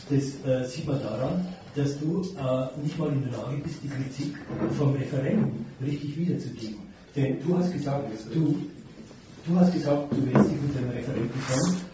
Das äh, sieht man daran, dass du äh, nicht mal in der Lage bist, die Kritik vom Referendum richtig wiederzugeben. Denn du hast gesagt, du, du hast gesagt, du willst dich mit dem schon äh,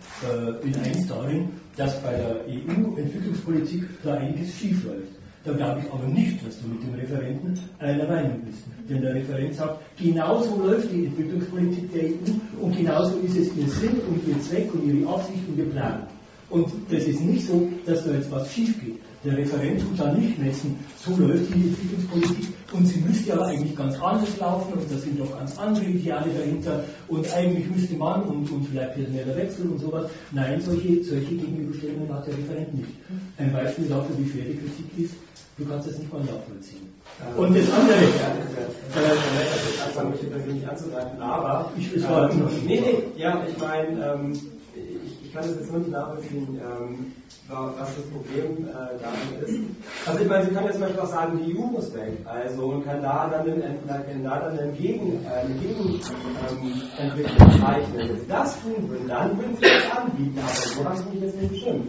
bin eins darin, dass bei der EU-Entwicklungspolitik da einiges schief läuft. Da glaube ich aber nicht, dass du mit dem Referenten einer Meinung bist. Denn der Referent sagt, genauso läuft die Entwicklungspolitik der EU und genauso ist es ihr Sinn und ihr Zweck und ihre Absicht und ihr Plan. Und das ist nicht so, dass da jetzt was schief geht. Der Referent tut da nicht messen, so läuft die Entwicklungspolitik und sie müsste aber eigentlich ganz anders laufen und da sind doch ganz andere Ideale dahinter und eigentlich müsste man und, und vielleicht personeller Wechsel und sowas. Nein, solche, solche Gegenüberstellungen hat der Referent nicht. Ein Beispiel dafür, wie schwer die Kritik ist, du kannst das nicht mal nachvollziehen. Ähm, und das andere, äh, anfangen, mich persönlich anzugreifen, aber ich, war ähm, nee, nee, ja, ich meine, ähm, ich, ich, kann das jetzt nur nicht nachvollziehen, ähm, was das Problem äh, daran ist. Also ich meine, Sie können jetzt zum Beispiel auch sagen, die EU muss weg. Also und kann da dann einen, kann Gegen, äh, eine Gegenentwicklung ähm, zeichnen. Wenn Sie das tun würden, dann würden Sie das anbieten, aber so haben Sie mich jetzt nicht bestimmt.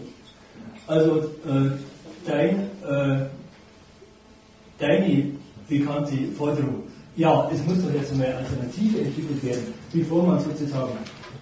Also äh, dein, äh, deine bekannte Forderung, ja, es muss doch jetzt eine Alternative entwickelt werden, bevor man sozusagen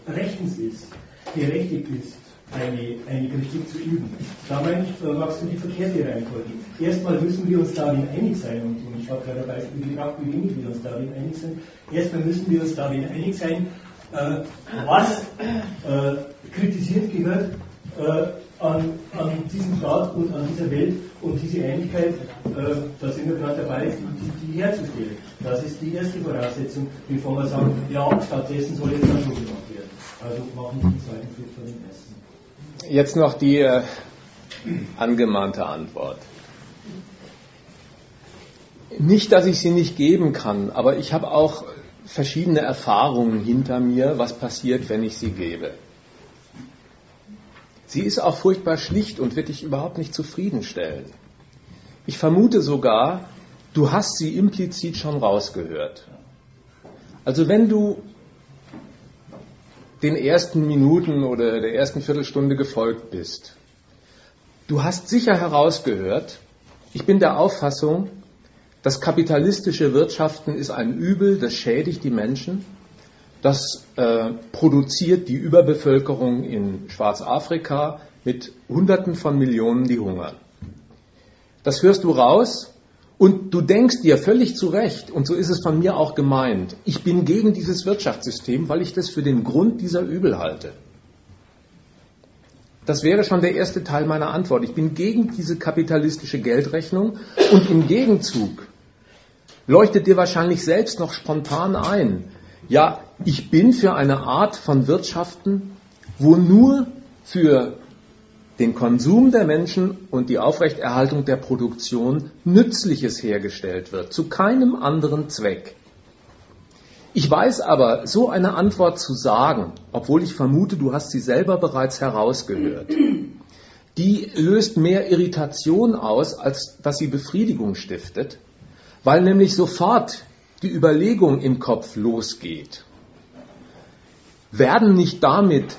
rechtens ist, berechtigt ist, eine, eine Kritik zu üben. Da meine ich, da magst du die verkehrte Reihenfolge. Erstmal müssen wir uns darin einig sein, und, und ich habe gerade ein Beispiel gebracht, wie wenig wir uns darin einig sind. Erstmal müssen wir uns darin einig sein, äh, was äh, kritisiert gehört äh, an, an diesem Staat und an dieser Welt und diese Einigkeit, äh, da sind wir gerade dabei, die, die, herzustellen. Das ist die erste Voraussetzung, bevor wir sagen, ja, stattdessen soll jetzt dann so gemacht werden. Also machen wir den zweiten Schritt von dem ersten. Jetzt noch die äh, angemahnte Antwort. Nicht, dass ich sie nicht geben kann, aber ich habe auch verschiedene Erfahrungen hinter mir, was passiert, wenn ich sie gebe. Sie ist auch furchtbar schlicht und wird dich überhaupt nicht zufriedenstellen. Ich vermute sogar, du hast sie implizit schon rausgehört. Also wenn du den ersten Minuten oder der ersten Viertelstunde gefolgt bist, du hast sicher herausgehört, ich bin der Auffassung, das kapitalistische Wirtschaften ist ein Übel, das schädigt die Menschen, das äh, produziert die Überbevölkerung in Schwarzafrika mit Hunderten von Millionen, die hungern. Das hörst du raus und du denkst dir völlig zu Recht, und so ist es von mir auch gemeint, ich bin gegen dieses Wirtschaftssystem, weil ich das für den Grund dieser Übel halte. Das wäre schon der erste Teil meiner Antwort. Ich bin gegen diese kapitalistische Geldrechnung und im Gegenzug leuchtet dir wahrscheinlich selbst noch spontan ein. Ja, ich bin für eine Art von Wirtschaften, wo nur für den Konsum der Menschen und die Aufrechterhaltung der Produktion Nützliches hergestellt wird, zu keinem anderen Zweck. Ich weiß aber, so eine Antwort zu sagen, obwohl ich vermute, du hast sie selber bereits herausgehört, die löst mehr Irritation aus, als dass sie Befriedigung stiftet weil nämlich sofort die Überlegung im Kopf losgeht. Werden nicht damit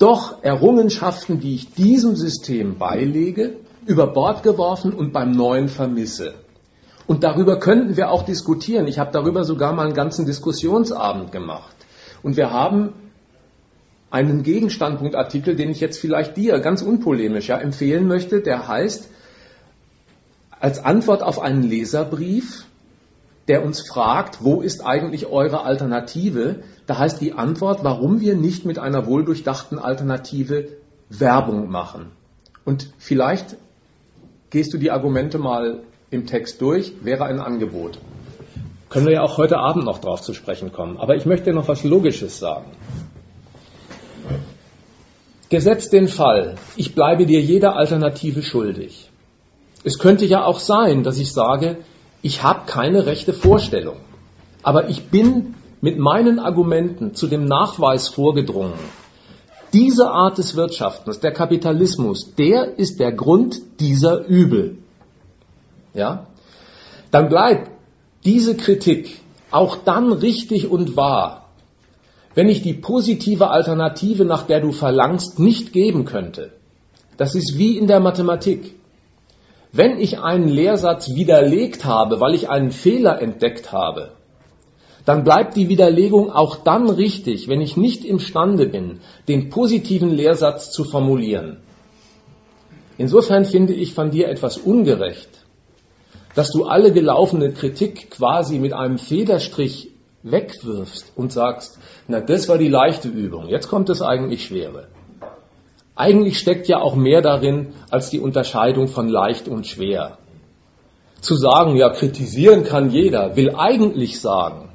doch Errungenschaften, die ich diesem System beilege, über Bord geworfen und beim neuen vermisse? Und darüber könnten wir auch diskutieren. Ich habe darüber sogar mal einen ganzen Diskussionsabend gemacht. Und wir haben einen Gegenstandpunktartikel, den ich jetzt vielleicht dir ganz unpolemisch ja, empfehlen möchte, der heißt, als Antwort auf einen Leserbrief der uns fragt, wo ist eigentlich eure Alternative? Da heißt die Antwort, warum wir nicht mit einer wohldurchdachten Alternative Werbung machen. Und vielleicht gehst du die Argumente mal im Text durch, wäre ein Angebot. Können wir ja auch heute Abend noch drauf zu sprechen kommen. Aber ich möchte noch was Logisches sagen. Gesetzt den Fall, ich bleibe dir jede Alternative schuldig. Es könnte ja auch sein, dass ich sage, ich habe keine rechte Vorstellung, aber ich bin mit meinen Argumenten zu dem Nachweis vorgedrungen, diese Art des Wirtschaftens, der Kapitalismus, der ist der Grund dieser Übel. Ja? Dann bleibt diese Kritik auch dann richtig und wahr, wenn ich die positive Alternative, nach der du verlangst, nicht geben könnte. Das ist wie in der Mathematik. Wenn ich einen Lehrsatz widerlegt habe, weil ich einen Fehler entdeckt habe, dann bleibt die Widerlegung auch dann richtig, wenn ich nicht imstande bin, den positiven Lehrsatz zu formulieren. Insofern finde ich von dir etwas ungerecht, dass du alle gelaufene Kritik quasi mit einem Federstrich wegwirfst und sagst, na, das war die leichte Übung, jetzt kommt das eigentlich Schwere. Eigentlich steckt ja auch mehr darin als die Unterscheidung von leicht und schwer. Zu sagen, ja, kritisieren kann jeder, will eigentlich sagen,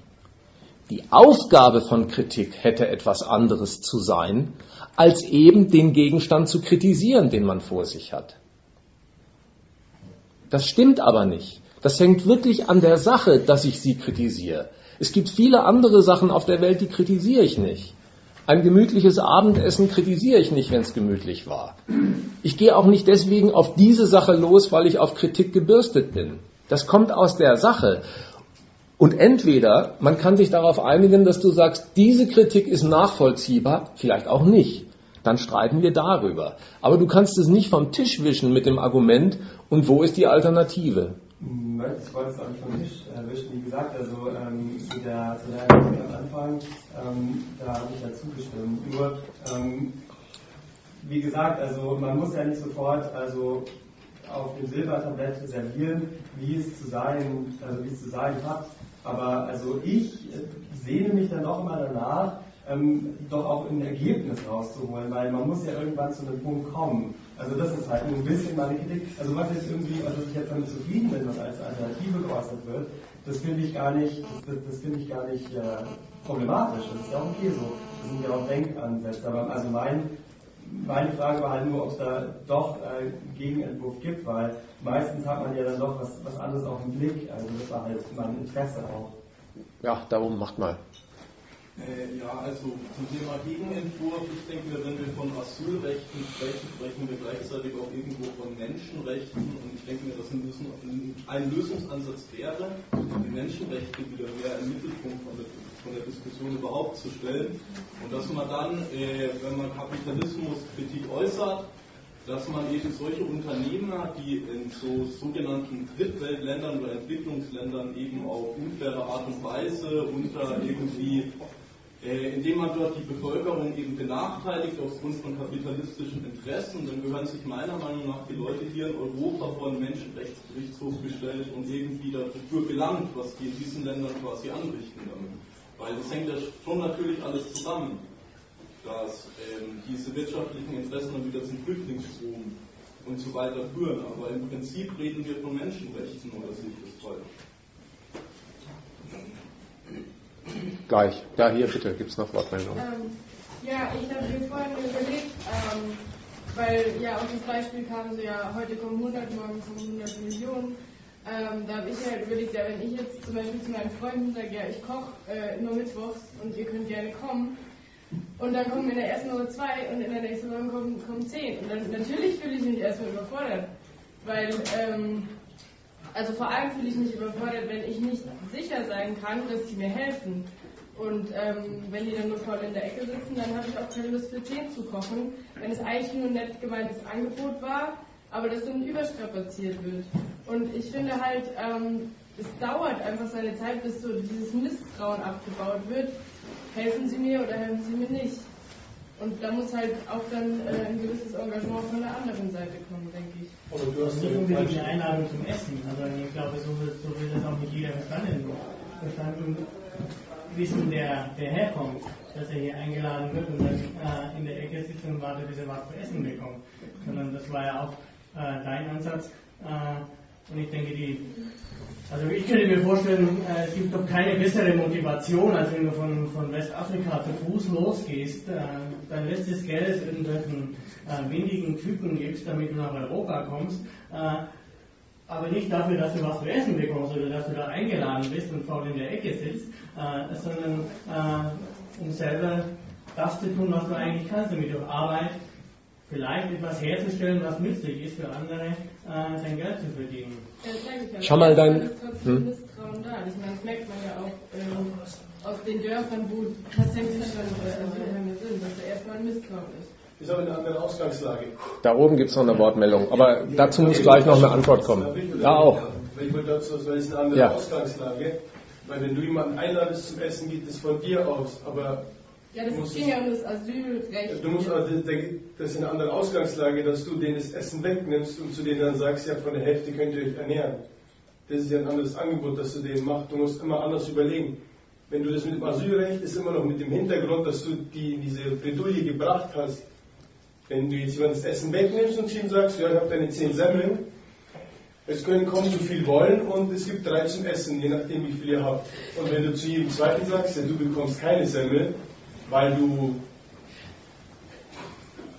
die Aufgabe von Kritik hätte etwas anderes zu sein, als eben den Gegenstand zu kritisieren, den man vor sich hat. Das stimmt aber nicht. Das hängt wirklich an der Sache, dass ich sie kritisiere. Es gibt viele andere Sachen auf der Welt, die kritisiere ich nicht. Ein gemütliches Abendessen kritisiere ich nicht, wenn es gemütlich war. Ich gehe auch nicht deswegen auf diese Sache los, weil ich auf Kritik gebürstet bin. Das kommt aus der Sache. Und entweder man kann sich darauf einigen, dass du sagst, diese Kritik ist nachvollziehbar, vielleicht auch nicht. Dann streiten wir darüber. Aber du kannst es nicht vom Tisch wischen mit dem Argument, und wo ist die Alternative? Ich wollte es auch nicht vom Tisch erwischen, wie gesagt, also ähm, zu der, zu der am Anfang, ähm, da habe ich ja zugestimmt. Nur, ähm, wie gesagt, also man muss ja nicht sofort also auf dem Silbertablett servieren, wie es zu sein, also wie es zu sein hat. Aber also ich sehne mich dann doch mal danach, ähm, doch auch ein Ergebnis rauszuholen, weil man muss ja irgendwann zu einem Punkt kommen. Also das ist halt ein bisschen meine Kritik. Also was jetzt irgendwie, also dass ich jetzt damit zufrieden bin, was als Alternative geäußert wird, das finde ich gar nicht, das, das finde ich gar nicht äh, problematisch. Das ist ja auch okay so. Das sind ja auch Denkansätze. Aber also mein, meine Frage war halt nur, ob es da doch äh, Gegenentwurf gibt, weil meistens hat man ja dann doch was, was anderes auf dem Blick. Also das war halt mein Interesse auch. Ja, darum macht mal. Äh, ja, also zum Thema Gegenentwurf, ich denke wenn wir von Asylrechten sprechen, sprechen wir gleichzeitig auch irgendwo von Menschenrechten. Und ich denke mir, dass ein, Lösungsansatz wäre, die Menschenrechte wieder mehr im Mittelpunkt von der, von der Diskussion überhaupt zu stellen. Und dass man dann, äh, wenn man Kapitalismus Kritik äußert, dass man eben solche Unternehmer, die in so sogenannten Drittweltländern oder Entwicklungsländern eben auf unfaire Art und Weise unter irgendwie indem man dort die Bevölkerung eben benachteiligt aufgrund von kapitalistischen Interessen, dann gehören sich meiner Meinung nach die Leute hier in Europa vor den Menschenrechtsgerichtshof gestellt und irgendwie dafür belangt, was die in diesen Ländern quasi anrichten damit. Weil das hängt ja schon natürlich alles zusammen, dass ähm, diese wirtschaftlichen Interessen dann wieder zum Flüchtlingsstrom und so weiter führen. Aber im Prinzip reden wir von Menschenrechten, oder sehe ich das falsch? Gleich. Ja, hier bitte, gibt es noch Wortmeldungen? Ähm, ja, ich habe mir vorhin überlegt, ähm, weil ja auch das Beispiel kam, so ja, heute kommen 100, morgen kommen 100 Millionen. Ähm, da habe ich halt überlegt, ja, wenn ich jetzt zum Beispiel zu meinen Freunden sage, ja, ich koche äh, nur mittwochs und ihr könnt gerne kommen, und dann kommen in der ersten Woche zwei und in der nächsten Woche kommen, kommen zehn. Und dann natürlich fühle ich mich erstmal überfordert, weil ähm, also vor allem fühle ich mich überfordert, wenn ich nicht sicher sein kann, dass sie mir helfen. Und ähm, wenn die dann nur voll in der Ecke sitzen, dann habe ich auch keine Lust für 10 zu kochen, wenn es eigentlich nur ein nett gemeintes Angebot war, aber das dann überstrapaziert wird. Und ich finde halt, ähm, es dauert einfach seine Zeit, bis so dieses Misstrauen abgebaut wird. Helfen Sie mir oder helfen Sie mir nicht? Und da muss halt auch dann äh, ein gewisses Engagement von der anderen Seite kommen, denke ich. Aber du hast nicht unbedingt eine Einladung zum Essen. Also ich glaube, so will, so will das auch nicht jeder verstanden, verstanden wissen, der, der herkommt, dass er hier eingeladen wird und dann äh, in der Ecke sitzt und wartet, bis er was zu essen bekommt. Sondern das war ja auch äh, dein Ansatz. Und ich denke, die, also ich könnte mir vorstellen, äh, es gibt doch keine bessere Motivation, als wenn du von, von Westafrika zu Fuß losgehst, äh, dein letztes Geld irgendwelchen äh, windigen Typen gibst, damit du nach Europa kommst, äh, aber nicht dafür, dass du was zu essen bekommst oder dass du da eingeladen bist und faul in der Ecke sitzt, äh, sondern äh, um selber das zu tun, was du eigentlich kannst, damit durch Arbeit vielleicht etwas herzustellen, was nützlich ist für andere, äh, sein Geld zu verdienen. Ja, Schau mal dein. Hm? Misstrauen da. Ich meine, das merkt man ja auch ähm, aus den Dörfern, wo tatsächlich schon Asylheime sind, dass da erstmal ein Misstrauen ist. Ist aber eine andere Ausgangslage. Da oben gibt es noch eine Wortmeldung, aber dazu muss gleich noch eine Antwort kommen. Da auch. Ich wollte dazu sagen, es ist eine andere ja. Ausgangslage. Weil wenn du jemanden einladest zum Essen, geht es von dir aus. Aber ja, das ging ja um das Asylrecht. Du musst also, das ist eine andere Ausgangslage, dass du denen das Essen wegnimmst und zu denen dann sagst, ja, von der Hälfte könnt ihr euch ernähren. Das ist ja ein anderes Angebot, das du denen machst. Du musst immer anders überlegen. Wenn du das mit dem Asylrecht ist immer noch mit dem Hintergrund, dass du die in diese Bredouille gebracht hast. Wenn du jetzt jemand das Essen wegnimmst und zu ihm sagst, ja, ich habe deine zehn Semmeln, es können kommen, so viel wollen und es gibt drei zum Essen, je nachdem, wie viel ihr habt. Und wenn du zu jedem zweiten sagst, ja, du bekommst keine Semmel, weil du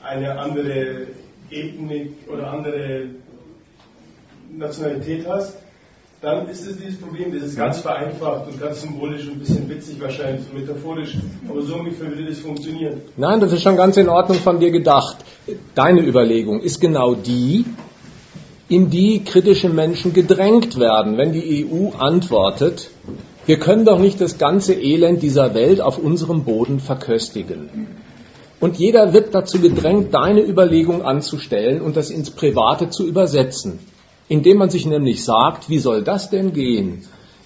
eine andere Ethnik oder andere Nationalität hast, dann ist es dieses Problem, das ist ganz vereinfacht und ganz symbolisch und ein bisschen witzig wahrscheinlich, so metaphorisch, aber so ungefähr würde das funktionieren. Nein, das ist schon ganz in Ordnung von dir gedacht. Deine Überlegung ist genau die, in die kritische Menschen gedrängt werden, wenn die EU antwortet, wir können doch nicht das ganze Elend dieser Welt auf unserem Boden verköstigen. Und jeder wird dazu gedrängt, deine Überlegung anzustellen und das ins Private zu übersetzen, indem man sich nämlich sagt, wie soll das denn gehen?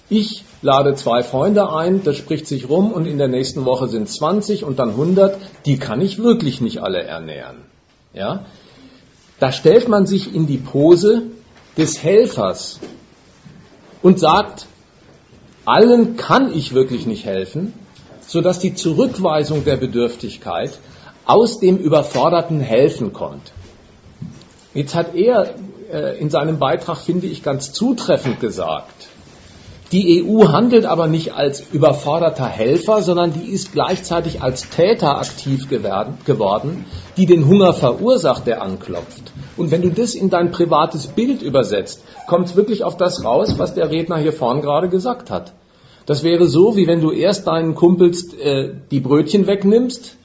Ich lade zwei Freunde ein, das spricht sich rum und in der nächsten Woche sind 20 und dann 100, die kann ich wirklich nicht alle ernähren. Ja? Da stellt man sich in die Pose des Helfers und sagt, allen kann ich wirklich nicht helfen, sodass die Zurückweisung der Bedürftigkeit aus dem überforderten Helfen kommt. Jetzt hat er äh, in seinem Beitrag, finde ich, ganz zutreffend gesagt, Die EU handelt aber nicht als überforderter Helfer, sondern die ist gleichzeitig als Täter aktiv geworden, die den Hunger verursacht, der anklopft. Und wenn du das in dein privates Bild übersetzt, kommt es wirklich auf das raus, was der Redner hier vorn gerade gesagt hat. Das wäre so, wie wenn du erst deinen Kumpels äh, die Brötchen wegnimmst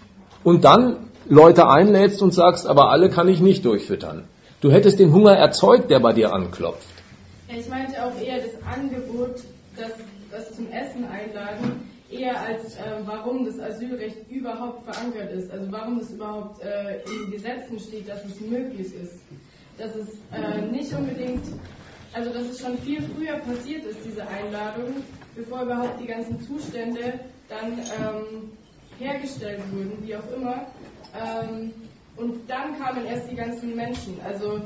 und dann Leute einlädst und sagst, aber alle kann ich nicht durchfüttern. Du hättest den Hunger erzeugt, der bei dir anklopft. Ich meinte auch eher das Angebot, das, das zum Essen einladen, eher als äh, warum das Asylrecht überhaupt verankert ist. Also warum es überhaupt äh, in Gesetzen steht, dass es möglich ist. Dass es äh, nicht unbedingt, also dass es schon viel früher passiert ist, diese Einladung, bevor überhaupt die ganzen Zustände dann ähm, hergestellt wurden, wie auch immer. Ähm, und dann kamen erst die ganzen Menschen. Also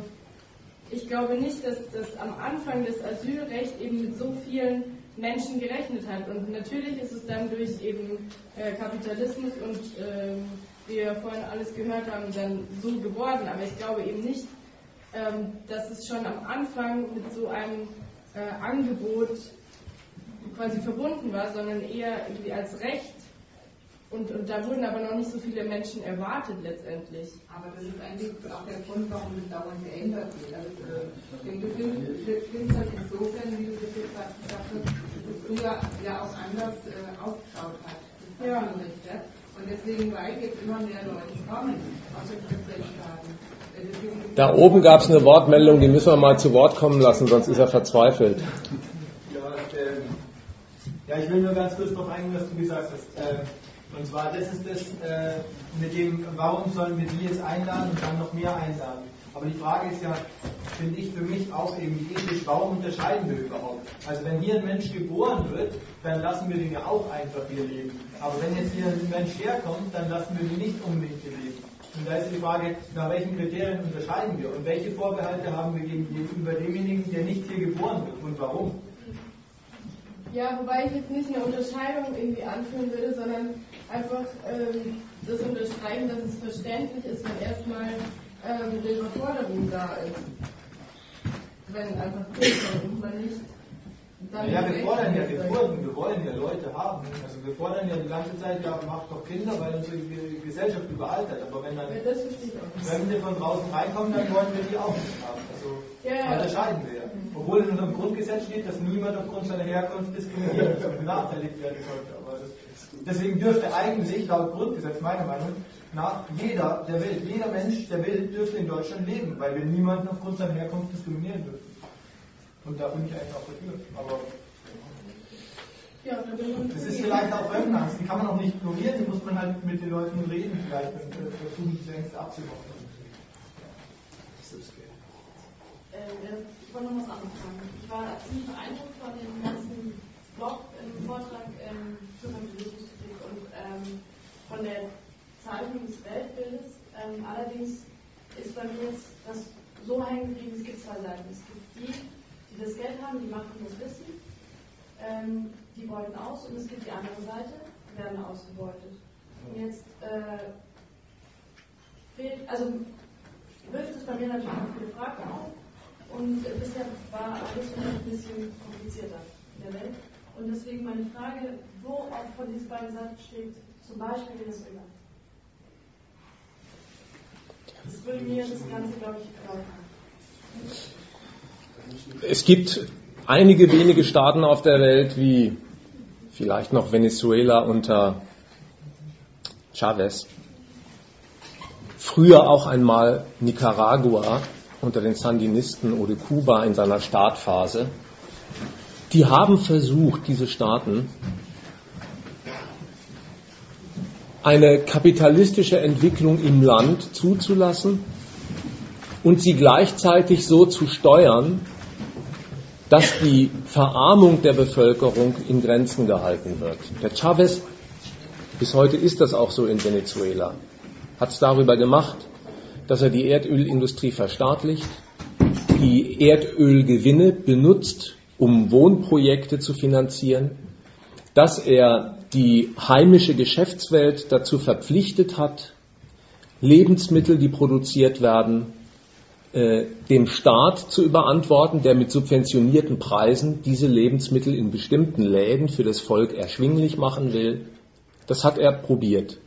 ich glaube nicht, dass das am Anfang des Asylrechts eben mit so vielen Menschen gerechnet hat. Und natürlich ist es dann durch eben äh, Kapitalismus und äh, wie wir vorhin alles gehört haben, dann so geworden. Aber ich glaube eben nicht, ähm, dass es schon am Anfang mit so einem äh, Angebot quasi verbunden war, sondern eher irgendwie als Recht und, und da wurden aber noch nicht so viele Menschen erwartet letztendlich. Aber das ist eigentlich auch der Grund, warum es dauernd geändert wird. Also ich denke, du findest das insofern, wie du das jetzt gerade gesagt hast, dass es früher ja auch anders äh, ausgeschaut hat. Das ja. Rechte. Und deswegen, weil jetzt immer mehr Leute kommen aus den. Äh, da oben gab es eine Wortmeldung, die müssen wir mal zu Wort kommen lassen, sonst ist er verzweifelt. Ja, ich will nur ganz kurz noch eingehen, was du gesagt hast. Ähm, und zwar, das ist das äh, mit dem, warum sollen wir die jetzt einladen und dann noch mehr einladen? Aber die Frage ist ja, finde ich für mich auch eben ethisch, warum unterscheiden wir überhaupt? Also wenn hier ein Mensch geboren wird, dann lassen wir den ja auch einfach hier leben. Aber wenn jetzt hier ein Mensch herkommt, dann lassen wir den nicht unbedingt hier leben. Und da ist die Frage, nach welchen Kriterien unterscheiden wir und welche Vorbehalte haben wir gegenüber demjenigen, der nicht hier geboren wird und warum? Ja, wobei ich jetzt nicht eine Unterscheidung irgendwie anführen würde, sondern einfach ähm, das unterstreichen, dass es verständlich ist, wenn erstmal ähm, eine Überforderung da ist. Wenn einfach und man nicht. Dann ja, wir fordern ja, wir, fordern, wir wollen ja Leute haben. Also wir fordern ja die ganze Zeit, ja, macht doch Kinder, weil unsere Gesellschaft überaltert. Aber wenn dann, ja, wenn wir von draußen reinkommen, dann wollen wir die auch nicht haben. Also ja, unterscheiden wir ja. Obwohl in unserem Grundgesetz steht, dass niemand aufgrund seiner Herkunft diskriminiert und benachteiligt werden sollte. Aber das Deswegen dürfte eigentlich laut Grundgesetz meiner Meinung nach jeder der Welt, jeder Mensch der Welt dürfte in Deutschland leben, weil wir niemanden aufgrund seiner Herkunft diskriminieren dürfen. Und da bin ich eigentlich auch dafür. Aber ja, das ist vielleicht auch Fremdenangst, die kann man auch nicht ignorieren, die muss man halt mit den Leuten reden, vielleicht und äh, versuchen, diese Ängste abzubauen. Äh, ich wollte noch was anderes sagen. Ich war ziemlich beeindruckt von dem ganzen Blog im Vortrag ähm, zur Kapitalismuskritik und ähm, von der Zeichnung des Weltbildes. Ähm, allerdings ist bei mir jetzt das so hängen geblieben, es gibt zwei Seiten. Es gibt die, die das Geld haben, die Macht und das Wissen, ähm, die beuten aus und es gibt die andere Seite, die werden ausgebeutet. Und jetzt äh, fehlt, also wirft es bei mir natürlich auch viele Fragen auf und äh, bisher war alles ein bisschen komplizierter in der Welt. Und deswegen meine Frage, wo auch von diesen beiden Seiten steht, zum Beispiel Venezuela. Das würde mir das Ganze, glaube ich, erläutern. Es gibt einige wenige Staaten auf der Welt, wie vielleicht noch Venezuela unter Chavez, früher auch einmal Nicaragua unter den Sandinisten oder Kuba in seiner Startphase, die haben versucht, diese Staaten, eine kapitalistische Entwicklung im Land zuzulassen und sie gleichzeitig so zu steuern, dass die Verarmung der Bevölkerung in Grenzen gehalten wird. Der Chavez, bis heute ist das auch so in Venezuela, hat es darüber gemacht, dass er die Erdölindustrie verstaatlicht, die Erdölgewinne benutzt, um Wohnprojekte zu finanzieren, dass er die heimische Geschäftswelt dazu verpflichtet hat, Lebensmittel, die produziert werden, äh, dem Staat zu überantworten, der mit subventionierten Preisen diese Lebensmittel in bestimmten Läden für das Volk erschwinglich machen will. Das hat er probiert.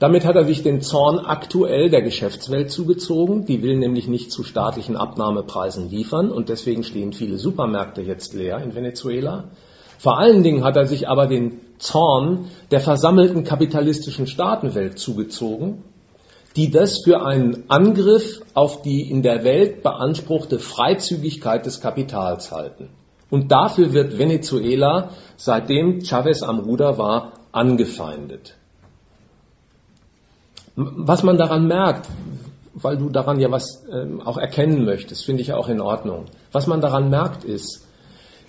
Damit hat er sich den Zorn aktuell der Geschäftswelt zugezogen. Die will nämlich nicht zu staatlichen Abnahmepreisen liefern und deswegen stehen viele Supermärkte jetzt leer in Venezuela. Vor allen Dingen hat er sich aber den Zorn der versammelten kapitalistischen Staatenwelt zugezogen, die das für einen Angriff auf die in der Welt beanspruchte Freizügigkeit des Kapitals halten. Und dafür wird Venezuela, seitdem Chavez am Ruder war, angefeindet. Was man daran merkt, weil du daran ja was äh, auch erkennen möchtest, finde ich auch in Ordnung. Was man daran merkt, ist,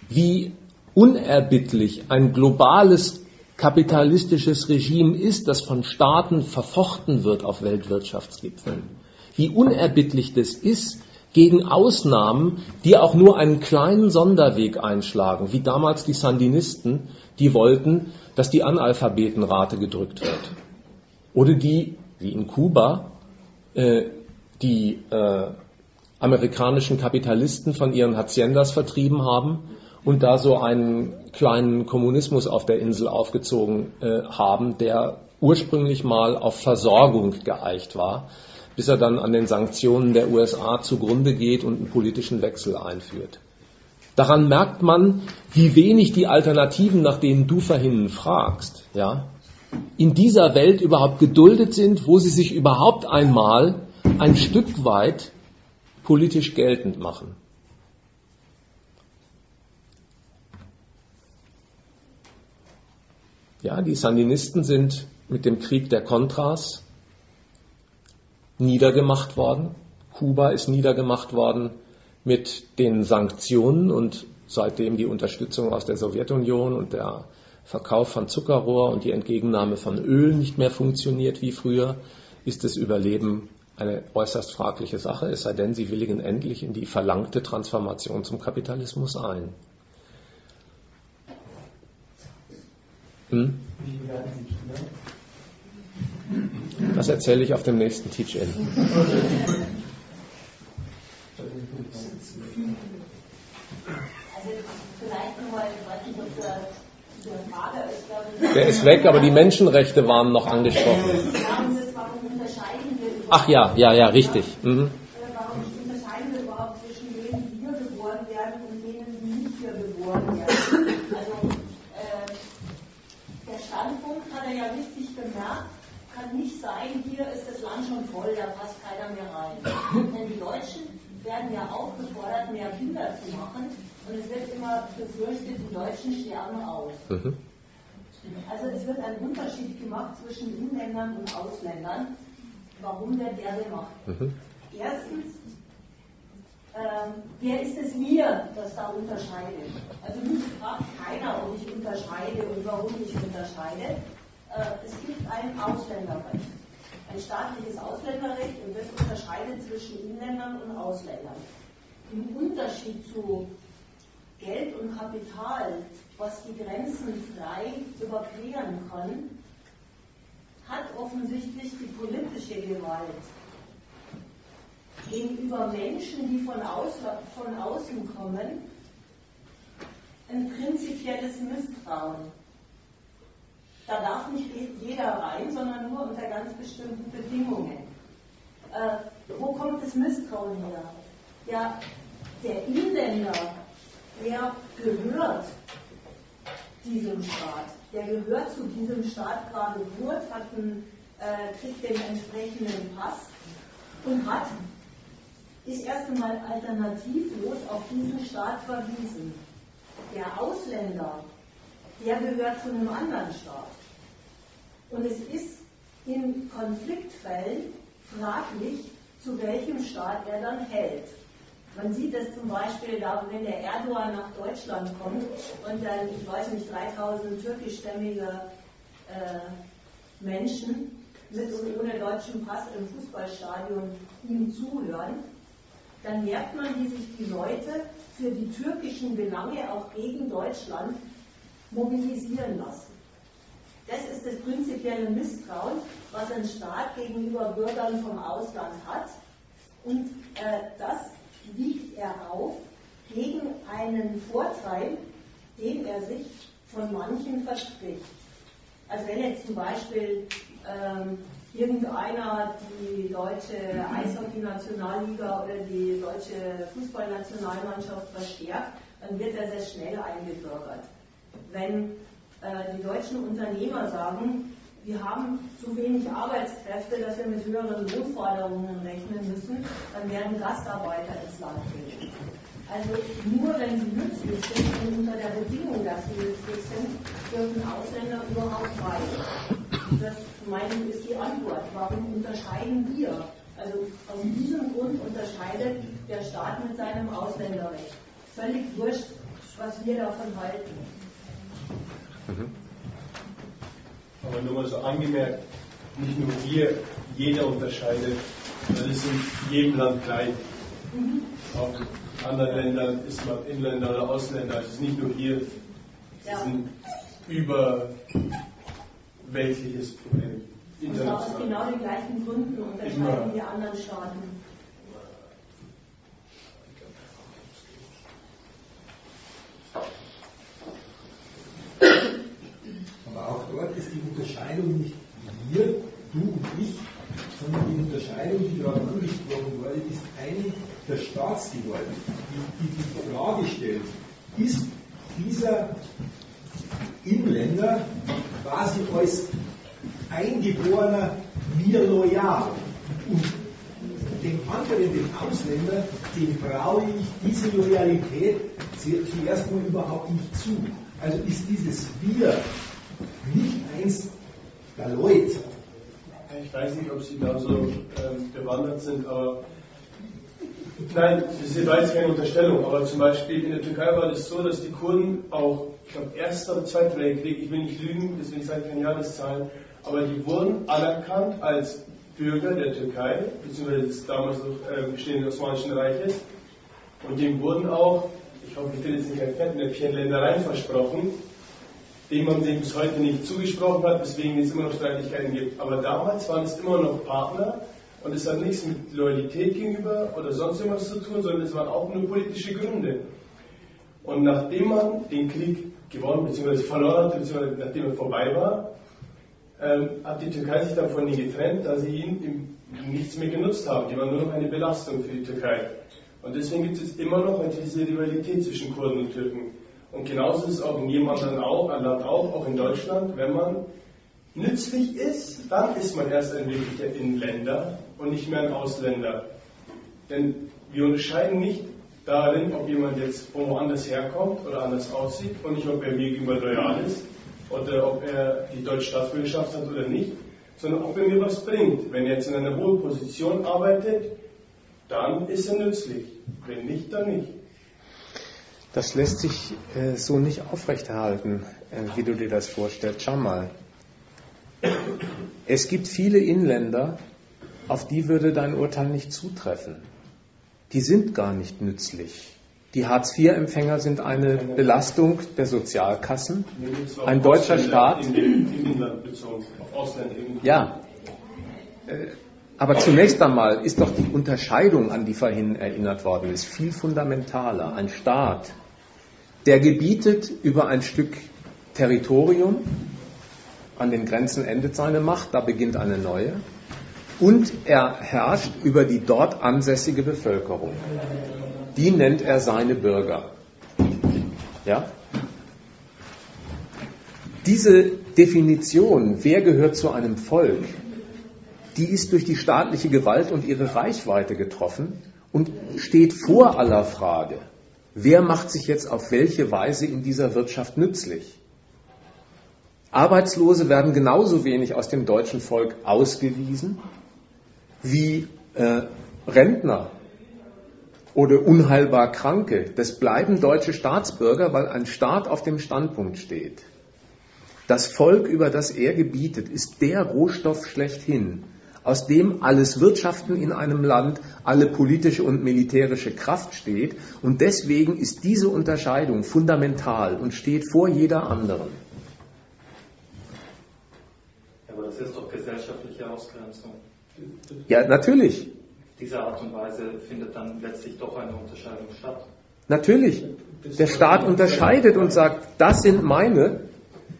wie unerbittlich ein globales kapitalistisches Regime ist, das von Staaten verfochten wird auf Weltwirtschaftsgipfeln. Wie unerbittlich das ist gegen Ausnahmen, die auch nur einen kleinen Sonderweg einschlagen, wie damals die Sandinisten, die wollten, dass die Analphabetenrate gedrückt wird. Oder die wie in Kuba, äh, die äh, amerikanischen Kapitalisten von ihren Haciendas vertrieben haben und da so einen kleinen Kommunismus auf der Insel aufgezogen äh, haben, der ursprünglich mal auf Versorgung geeicht war, bis er dann an den Sanktionen der USA zugrunde geht und einen politischen Wechsel einführt. Daran merkt man, wie wenig die Alternativen, nach denen du vorhin fragst, ja, in dieser Welt überhaupt geduldet sind, wo sie sich überhaupt einmal ein Stück weit politisch geltend machen. Ja, die Sandinisten sind mit dem Krieg der Contras niedergemacht worden. Kuba ist niedergemacht worden mit den Sanktionen und seitdem die Unterstützung aus der Sowjetunion und der Verkauf von Zuckerrohr und die Entgegennahme von Öl nicht mehr funktioniert wie früher, ist das Überleben eine äußerst fragliche Sache, es sei denn, sie willigen endlich in die verlangte Transformation zum Kapitalismus ein. Hm? Das erzähle ich auf dem nächsten Teach-In. Also vielleicht nochmal, ich nicht, ob der ist weg, aber die Menschenrechte waren noch angesprochen. Ach ja, ja, ja, richtig. Mhm. Sein, hier ist das Land schon voll, da passt keiner mehr rein. Denn die Deutschen werden ja auch gefordert, mehr Kinder zu machen und es wird immer befürchtet, die Deutschen sterben aus. Mhm. Also es wird ein Unterschied gemacht zwischen Inländern und Ausländern. Warum wird der gemacht? Mhm. Erstens, ähm, wer ist es mir, das da unterscheidet? Also mich fragt keiner, ob ich unterscheide und warum ich unterscheide. Äh, es gibt ein Ausländerrecht, ein staatliches Ausländerrecht und das unterscheidet zwischen Inländern und Ausländern. Im Unterschied zu Geld und Kapital, was die Grenzen frei überqueren kann, hat offensichtlich die politische Gewalt gegenüber Menschen, die von, von außen kommen, ein prinzipielles Misstrauen. Da darf nicht jeder rein, sondern nur unter ganz bestimmten Bedingungen. Äh, wo kommt das Misstrauen her? Ja, der Inländer der gehört diesem Staat. Der gehört zu diesem Staat gerade Geburt, hat einen, äh, kriegt den entsprechenden Pass und hat, ist erst einmal alternativlos auf diesen Staat verwiesen. Der Ausländer, der gehört zu einem anderen Staat. Und es ist in Konfliktfällen fraglich, zu welchem Staat er dann hält. Man sieht das zum Beispiel, wenn der Erdogan nach Deutschland kommt und dann, ich weiß nicht, 3000 türkischstämmige äh, Menschen mit und ohne deutschen Pass im Fußballstadion ihm zuhören, dann merkt man, wie sich die Leute für die türkischen Belange auch gegen Deutschland mobilisieren lassen. Das ist das prinzipielle Misstrauen, was ein Staat gegenüber Bürgern vom Ausland hat Und äh, das wiegt er auf gegen einen Vorteil, den er sich von manchen verspricht. Also wenn jetzt zum Beispiel ähm, irgendeiner die deutsche Eishockey-Nationalliga oder die deutsche Fußballnationalmannschaft verstärkt, dann wird er sehr schnell eingebürgert. Wenn äh, die deutschen Unternehmer sagen, wir haben zu wenig Arbeitskräfte, dass wir mit höheren Lohnforderungen rechnen müssen, dann werden Gastarbeiter ins Land gehen. Also nur wenn sie nützlich sind und unter der Bedingung, dass sie nützlich sind, dürfen Ausländer überhaupt rein. Das meine ich ist die Antwort. Warum unterscheiden wir? Also aus diesem Grund unterscheidet der Staat mit seinem Ausländerrecht. Völlig wurscht, was wir davon halten. Mhm. Aber nur mal so angemerkt, nicht nur wir, jeder unterscheidet, das ist in jedem Land gleich. Mhm. Auch anderen Ländern ist man Inländer oder Ausländer. Also es ist nicht nur hier, es ist ein überweltliches Problem. Und zwar aus genau den gleichen Gründen unterscheiden die anderen Staaten. Aber auch dort ist die Unterscheidung nicht wir, du und ich, sondern die Unterscheidung, die dort angesprochen wurde, ist eine der Staatsgewalt, die, die die Frage stellt, ist dieser Inländer quasi als Eingeborener mir loyal und dem anderen, dem Ausländer, dem traue ich diese Loyalität zuerst mal überhaupt nicht zu. Also ist dieses Wir nicht eins der Leute. Ich weiß nicht, ob Sie da so ähm, bewandert sind, aber Nein, das war jetzt keine Unterstellung, aber zum Beispiel in der Türkei war das so, dass die Kurden auch, ich glaube, Erster oder Zweiter Weltkrieg, ich will nicht lügen, deswegen sage ich keine Jahreszahlen, aber die wurden anerkannt als Bürger der Türkei, beziehungsweise des damals noch äh, bestehenden Osmanischen Reiches, und dem wurden auch, ich hoffe, ich will jetzt nicht ein Fettnäpfchen, Ländereien versprochen, dem man sich bis heute nicht zugesprochen hat, weswegen es immer noch Streitigkeiten gibt. Aber damals waren es immer noch Partner, und es hat nichts mit Loyalität gegenüber oder sonst irgendwas zu tun, sondern es waren auch nur politische Gründe. Und nachdem man den Krieg gewonnen bzw. verloren hat, bzw. nachdem er vorbei war, ähm, hat die Türkei sich dann von ihnen getrennt, da sie ihn nichts mehr genutzt haben. Die waren nur noch eine Belastung für die Türkei. Und deswegen gibt es immer noch diese Rivalität zwischen Kurden und Türken. Und genauso ist es auch in jedem anderen auch, Land auch, auch in Deutschland, wenn man nützlich ist, dann ist man erst ein wirklicher Inländer und nicht mehr ein Ausländer. Denn wir unterscheiden nicht darin, ob jemand jetzt von woanders herkommt oder anders aussieht und nicht, ob er mir gegenüber loyal ist oder ob er die deutsche Staatsbürgerschaft hat oder nicht, sondern ob er mir was bringt. Wenn er jetzt in einer hohen Position arbeitet, dann ist er nützlich. Wenn nicht, dann nicht. Das lässt sich äh, so nicht aufrechterhalten, äh, wie du dir das vorstellst. Schau mal. Es gibt viele Inländer, auf die würde dein Urteil nicht zutreffen. Die sind gar nicht nützlich. Die Hartz-IV-Empfänger sind eine Belastung der Sozialkassen. Ein deutscher Staat. Ja. Äh, aber zunächst einmal ist doch die Unterscheidung, an die vorhin erinnert worden ist, viel fundamentaler. Ein Staat, der gebietet über ein Stück Territorium, an den Grenzen endet seine Macht, da beginnt eine neue und er herrscht über die dort ansässige Bevölkerung. Die nennt er seine Bürger. Ja? Diese Definition, wer gehört zu einem Volk, die ist durch die staatliche Gewalt und ihre Reichweite getroffen und steht vor aller Frage, wer macht sich jetzt auf welche Weise in dieser Wirtschaft nützlich. Arbeitslose werden genauso wenig aus dem deutschen Volk ausgewiesen wie äh, Rentner oder unheilbar Kranke. Das bleiben deutsche Staatsbürger, weil ein Staat auf dem Standpunkt steht. Das Volk, über das er gebietet, ist der Rohstoff schlechthin, aus dem alles Wirtschaften in einem Land, alle politische und militärische Kraft steht. Und deswegen ist diese Unterscheidung fundamental und steht vor jeder anderen. Aber das ist doch gesellschaftliche Ausgrenzung. Ja, natürlich. dieser Art und Weise findet dann letztlich doch eine Unterscheidung statt. Natürlich. Der Staat unterscheidet und sagt, das sind meine.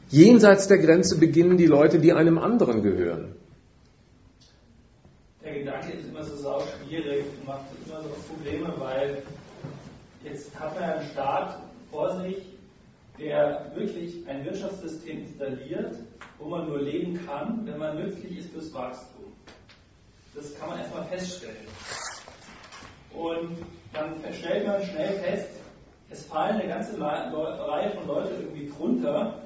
Jenseits der Grenze beginnen die Leute, die einem anderen gehören. Der Gedanke ist immer so sau schwierig und macht immer so Probleme, weil jetzt hat man einen Staat vor sich, der wirklich ein Wirtschaftssystem installiert, wo man nur leben kann, wenn man nützlich ist fürs Wachstum. Das kann man erstmal feststellen. Und dann stellt man schnell fest, es fallen eine ganze Reihe von Leuten irgendwie drunter,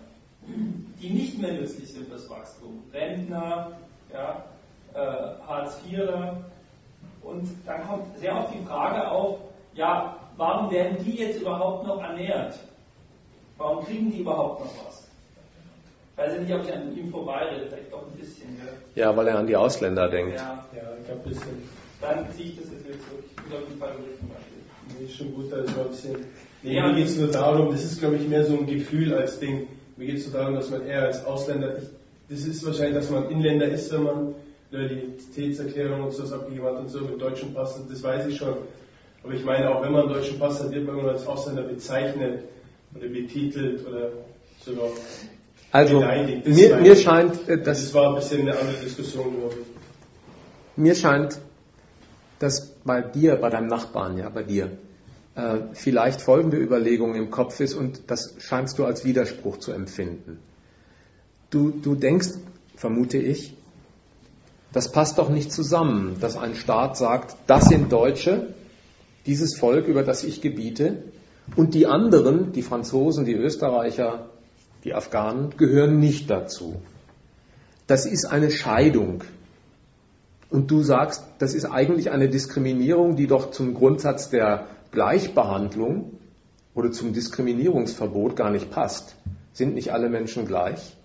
die nicht mehr nützlich sind fürs Wachstum. Rentner, ja, äh, Hartz-IVer. Und dann kommt sehr oft die Frage auf, ja, warum werden die jetzt überhaupt noch ernährt? Warum kriegen die überhaupt noch was? Weiß ich nicht, ob ich an ihm vorbeirede, vielleicht doch ein bisschen. Ja, ja weil er an die Ausländer denkt. Ja, ja ich glaube ein bisschen. Dann ziehe ich das jetzt wieder zurück. Ich bin auf jeden Fall im Beispiel. Nee, ist schon gut, also ein bisschen. Nee, ja. mir geht es nur darum, das ist, glaube ich, mehr so ein Gefühl als Ding. Mir geht es nur darum, dass man eher als Ausländer, ich, das ist wahrscheinlich, dass man Inländer ist, wenn man Loyalitätserklärung und sowas abgegeben hat und so mit deutschen Pass, das weiß ich schon. Aber ich meine, auch wenn man einen deutschen Pass hat, wird man immer als Ausländer bezeichnet oder betitelt oder sogar also, mir, mir scheint, äh, das, das war ein bisschen eine andere Diskussion, glaube ich. Mir scheint, dass bei dir, bei deinem Nachbarn, ja, bei dir, äh, vielleicht folgende Überlegung im Kopf ist und das scheinst du als Widerspruch zu empfinden. Du, du denkst, vermute ich, das passt doch nicht zusammen, dass ein Staat sagt, das sind Deutsche, dieses Volk, über das ich gebiete, und die anderen, die Franzosen, die Österreicher, die Afghanen, gehören nicht dazu. Das ist eine Scheidung. Und du sagst, das ist eigentlich eine Diskriminierung, die doch zum Grundsatz der Gleichbehandlung oder zum Diskriminierungsverbot gar nicht passt. Sind nicht alle Menschen gleich?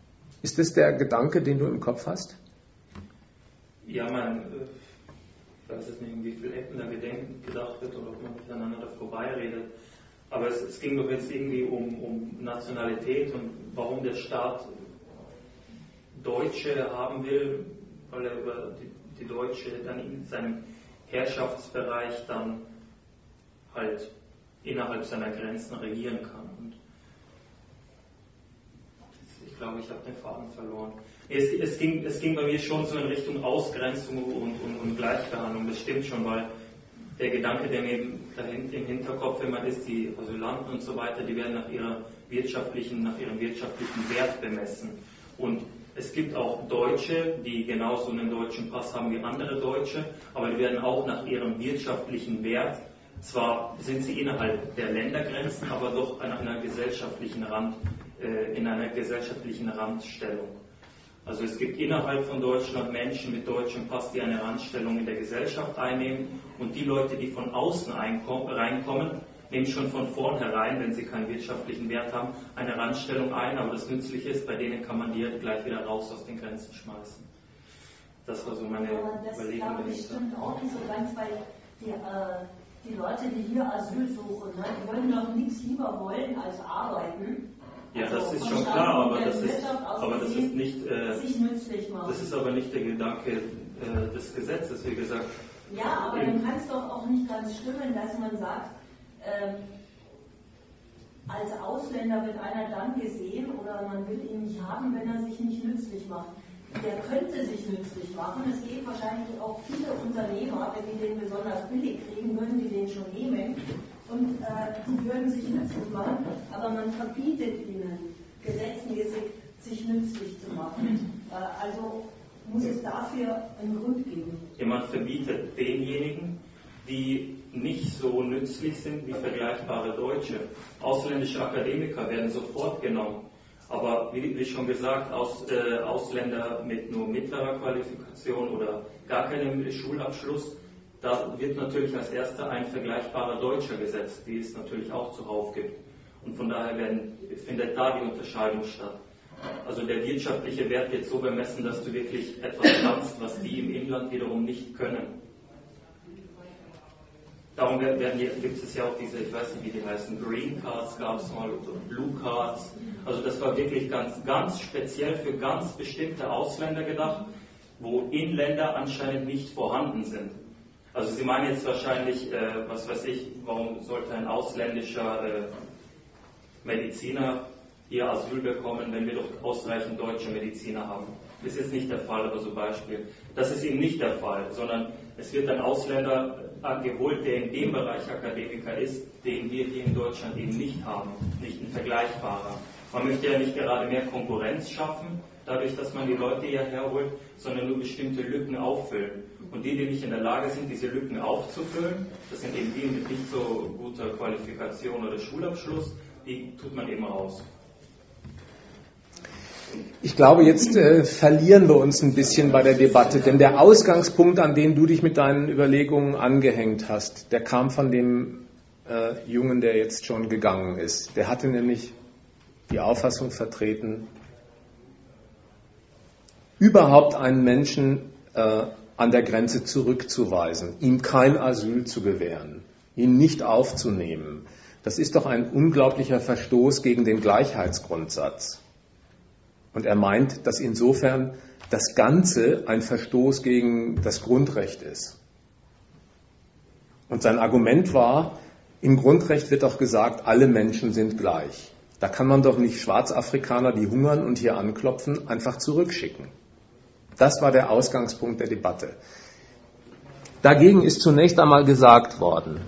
Ist das der Gedanke, den du im Kopf hast? Ja, man, äh, ich weiß jetzt nicht, um wie viele Ecken da gedacht wird oder ob man miteinander da vorbeiredet. Aber es, es, ging doch jetzt irgendwie um, um Nationalität und warum der Staat Deutsche haben will, weil er über die, die Deutsche dann in seinem Herrschaftsbereich dann halt innerhalb seiner Grenzen regieren kann. Und ich glaube, ich habe den Faden verloren. Es, es, ging, es ging bei mir schon so in Richtung Ausgrenzung und, und, und Gleichbehandlung, das stimmt schon, weil der Gedanke, der mir im Hinterkopf immer ist, die Asylanten und so weiter, die werden nach, ihrer wirtschaftlichen, nach ihrem wirtschaftlichen Wert bemessen. Und es gibt auch Deutsche, die genauso einen deutschen Pass haben wie andere Deutsche, aber die werden auch nach ihrem wirtschaftlichen Wert, zwar sind sie innerhalb der Ländergrenzen, aber doch an einer gesellschaftlichen Rand, in einer gesellschaftlichen Randstellung. Also es gibt innerhalb von Deutschland Menschen mit deutschem Pass, die eine Randstellung in der Gesellschaft einnehmen und die Leute, die von außen reinkommen, nehmen schon von vornherein, wenn sie keinen wirtschaftlichen Wert haben, eine Randstellung ein, aber das Nützliche ist, bei denen kann man die halt gleich wieder raus aus den Grenzen schmeißen. Das war so meine aber das Überlegung. Das stimmt auch nicht so ganz, weil die, äh, die Leute, die hier Asyl suchen, ne, die wollen doch nichts lieber wollen als arbeiten ja, das ist schon klar, aber das ist, aber das ist nicht, äh, das ist aber nicht der Gedanke äh, des Gesetzes, wie gesagt. Ja, aber dann kann es doch auch nicht ganz stimmen, dass man sagt, ähm, als Ausländer wird einer dann gesehen oder man will ihn nicht haben, wenn er sich nicht nützlich macht. Der könnte sich nützlich machen. Es geht wahrscheinlich auch viele Unternehmer, wenn die den besonders billig kriegen, würden die den schon nehmen und äh, die würden sich nützlich machen, aber man verbietet ihnen gesetzmäßig, sich nützlich zu machen. Äh, also muss es dafür einen Grund geben. Jemand verbietet denjenigen, die nicht so nützlich sind wie vergleichbare Deutsche. Ausländische Akademiker werden sofort genommen. Aber wie, wie schon gesagt, aus, äh, Ausländer mit nur mittlerer Qualifikation oder gar keinem Schulabschluss da wird natürlich als erster ein vergleichbarer Deutscher gesetzt, die es natürlich auch zuhauf gibt. Und von daher werden, findet da die Unterscheidung statt. Also der wirtschaftliche Wert wird so bemessen, dass du wirklich etwas kannst, was die im Inland wiederum nicht können. Darum gibt es ja auch diese, ich weiß nicht, wie die heißen, Green Cards gab es mal oder Blue Cards. Also das war wirklich ganz, ganz speziell für ganz bestimmte Ausländer gedacht, wo Inländer anscheinend nicht vorhanden sind. Also Sie meinen jetzt wahrscheinlich, äh, was weiß ich, warum sollte ein ausländischer äh, Mediziner hier Asyl bekommen, wenn wir doch ausreichend deutsche Mediziner haben? Das ist nicht der Fall, aber so Beispiel. Das ist eben nicht der Fall, sondern es wird ein Ausländer geholt, der in dem Bereich Akademiker ist, den wir hier in Deutschland eben nicht haben, nicht ein vergleichbarer. Man möchte ja nicht gerade mehr Konkurrenz schaffen, dadurch, dass man die Leute hierher holt, sondern nur bestimmte Lücken auffüllen. Und die, die nicht in der Lage sind, diese Lücken aufzufüllen, das sind eben die mit nicht so guter Qualifikation oder Schulabschluss, die tut man eben raus. Ich glaube, jetzt äh, verlieren wir uns ein bisschen bei der Debatte, denn der Ausgangspunkt, an den du dich mit deinen Überlegungen angehängt hast, der kam von dem äh, Jungen, der jetzt schon gegangen ist. Der hatte nämlich die Auffassung vertreten, überhaupt einen Menschen äh, an der Grenze zurückzuweisen, ihm kein Asyl zu gewähren, ihn nicht aufzunehmen. Das ist doch ein unglaublicher Verstoß gegen den Gleichheitsgrundsatz. Und er meint, dass insofern das Ganze ein Verstoß gegen das Grundrecht ist. Und sein Argument war, im Grundrecht wird doch gesagt, alle Menschen sind gleich. Da kann man doch nicht Schwarzafrikaner, die hungern und hier anklopfen, einfach zurückschicken. Das war der Ausgangspunkt der Debatte. Dagegen ist zunächst einmal gesagt worden,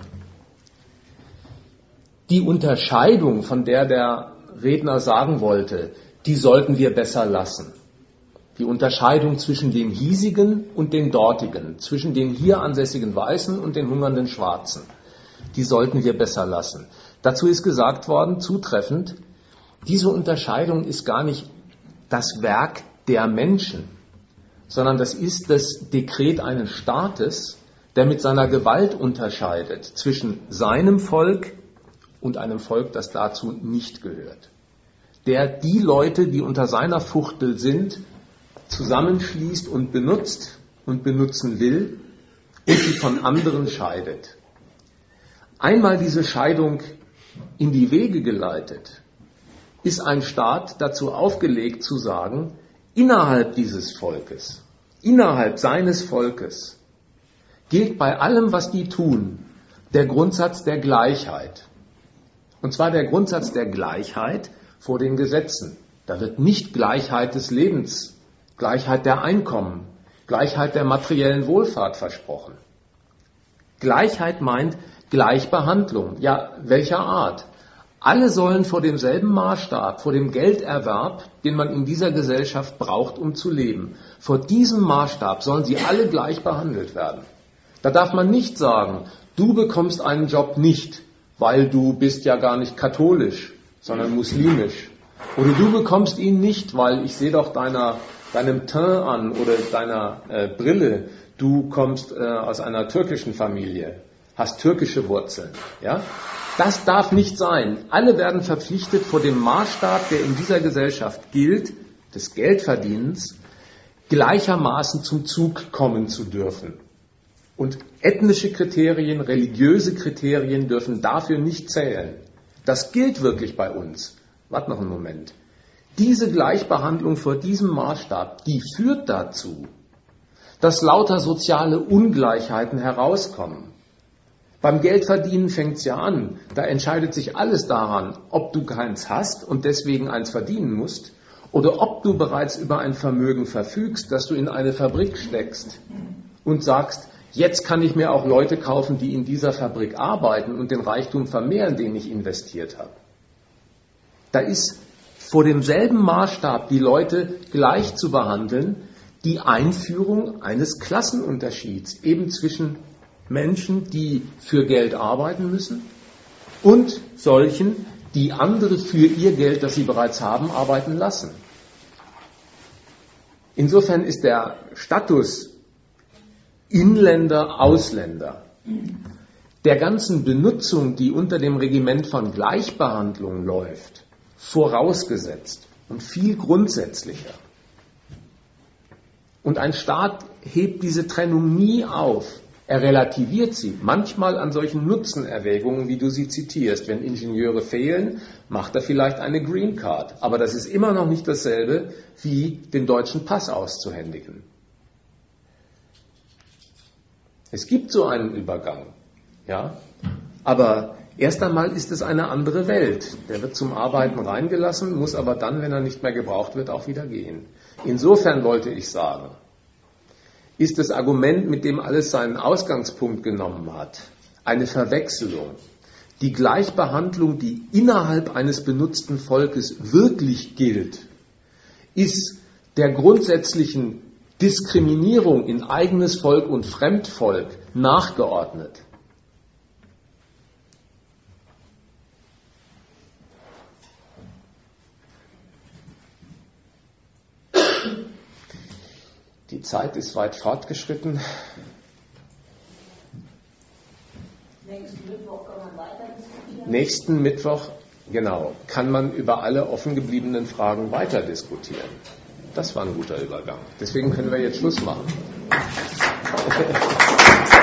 die Unterscheidung, von der der Redner sagen wollte, die sollten wir besser lassen. Die Unterscheidung zwischen dem hiesigen und dem dortigen, zwischen den hier ansässigen Weißen und den hungernden Schwarzen, die sollten wir besser lassen. Dazu ist gesagt worden, zutreffend, diese Unterscheidung ist gar nicht das Werk der Menschen, sondern das ist das Dekret eines Staates, der mit seiner Gewalt unterscheidet zwischen seinem Volk und einem Volk, das dazu nicht gehört. Der die Leute, die unter seiner Fuchtel sind, zusammenschließt und benutzt und benutzen will und sie von anderen scheidet. Einmal diese Scheidung in die Wege geleitet, ist ein Staat dazu aufgelegt zu sagen, innerhalb dieses Volkes innerhalb seines Volkes gilt bei allem, was die tun, der Grundsatz der Gleichheit. Und zwar der Grundsatz der Gleichheit vor den Gesetzen. Da wird nicht Gleichheit des Lebens, Gleichheit der Einkommen, Gleichheit der materiellen Wohlfahrt versprochen. Gleichheit meint Gleichbehandlung. Ja, welcher Art? Alle sollen vor demselben Maßstab, vor dem Gelderwerb, den man in dieser Gesellschaft braucht, um zu leben, vor diesem Maßstab sollen sie alle gleich behandelt werden. Da darf man nicht sagen, du bekommst einen Job nicht, weil du bist ja gar nicht katholisch, sondern muslimisch. Oder du bekommst ihn nicht, weil ich sehe doch deiner, deinem Teint an oder deiner äh, Brille, du kommst äh, aus einer türkischen Familie, hast türkische Wurzeln. Ja? Das darf nicht sein. Alle werden verpflichtet, vor dem Maßstab, der in dieser Gesellschaft gilt, des Geldverdienens, gleichermaßen zum Zug kommen zu dürfen. Und ethnische Kriterien, religiöse Kriterien dürfen dafür nicht zählen. Das gilt wirklich bei uns. Wart noch einen Moment. Diese Gleichbehandlung vor diesem Maßstab, die führt dazu, dass lauter soziale Ungleichheiten herauskommen. Beim Geldverdienen fängt es ja an. Da entscheidet sich alles daran, ob du keins hast und deswegen eins verdienen musst oder ob du bereits über ein Vermögen verfügst, dass du in eine Fabrik steckst und sagst, jetzt kann ich mir auch Leute kaufen, die in dieser Fabrik arbeiten und den Reichtum vermehren, den ich investiert habe. Da ist vor demselben Maßstab, die Leute gleich zu behandeln, die Einführung eines Klassenunterschieds eben zwischen Menschen, die für Geld arbeiten müssen und solchen, die andere für ihr Geld, das sie bereits haben, arbeiten lassen. Insofern ist der Status Inländer, Ausländer der ganzen Benutzung, die unter dem Regiment von Gleichbehandlung läuft, vorausgesetzt und viel grundsätzlicher. Und ein Staat hebt diese Trennung nie auf. Er relativiert sie manchmal an solchen Nutzenerwägungen, wie du sie zitierst. Wenn Ingenieure fehlen, macht er vielleicht eine Green Card. Aber das ist immer noch nicht dasselbe, wie den deutschen Pass auszuhändigen. Es gibt so einen Übergang. Ja? Aber erst einmal ist es eine andere Welt. Der wird zum Arbeiten reingelassen, muss aber dann, wenn er nicht mehr gebraucht wird, auch wieder gehen. Insofern wollte ich sagen, ist das Argument, mit dem alles seinen Ausgangspunkt genommen hat, eine Verwechslung. Die Gleichbehandlung, die innerhalb eines benutzten Volkes wirklich gilt, ist der grundsätzlichen Diskriminierung in eigenes Volk und Fremdvolk nachgeordnet. Zeit ist weit fortgeschritten. Nächsten Mittwoch kann man weiter diskutieren. Nächsten Mittwoch, genau, kann man über alle offen gebliebenen Fragen weiter diskutieren. Das war ein guter Übergang. Deswegen können wir jetzt Schluss machen.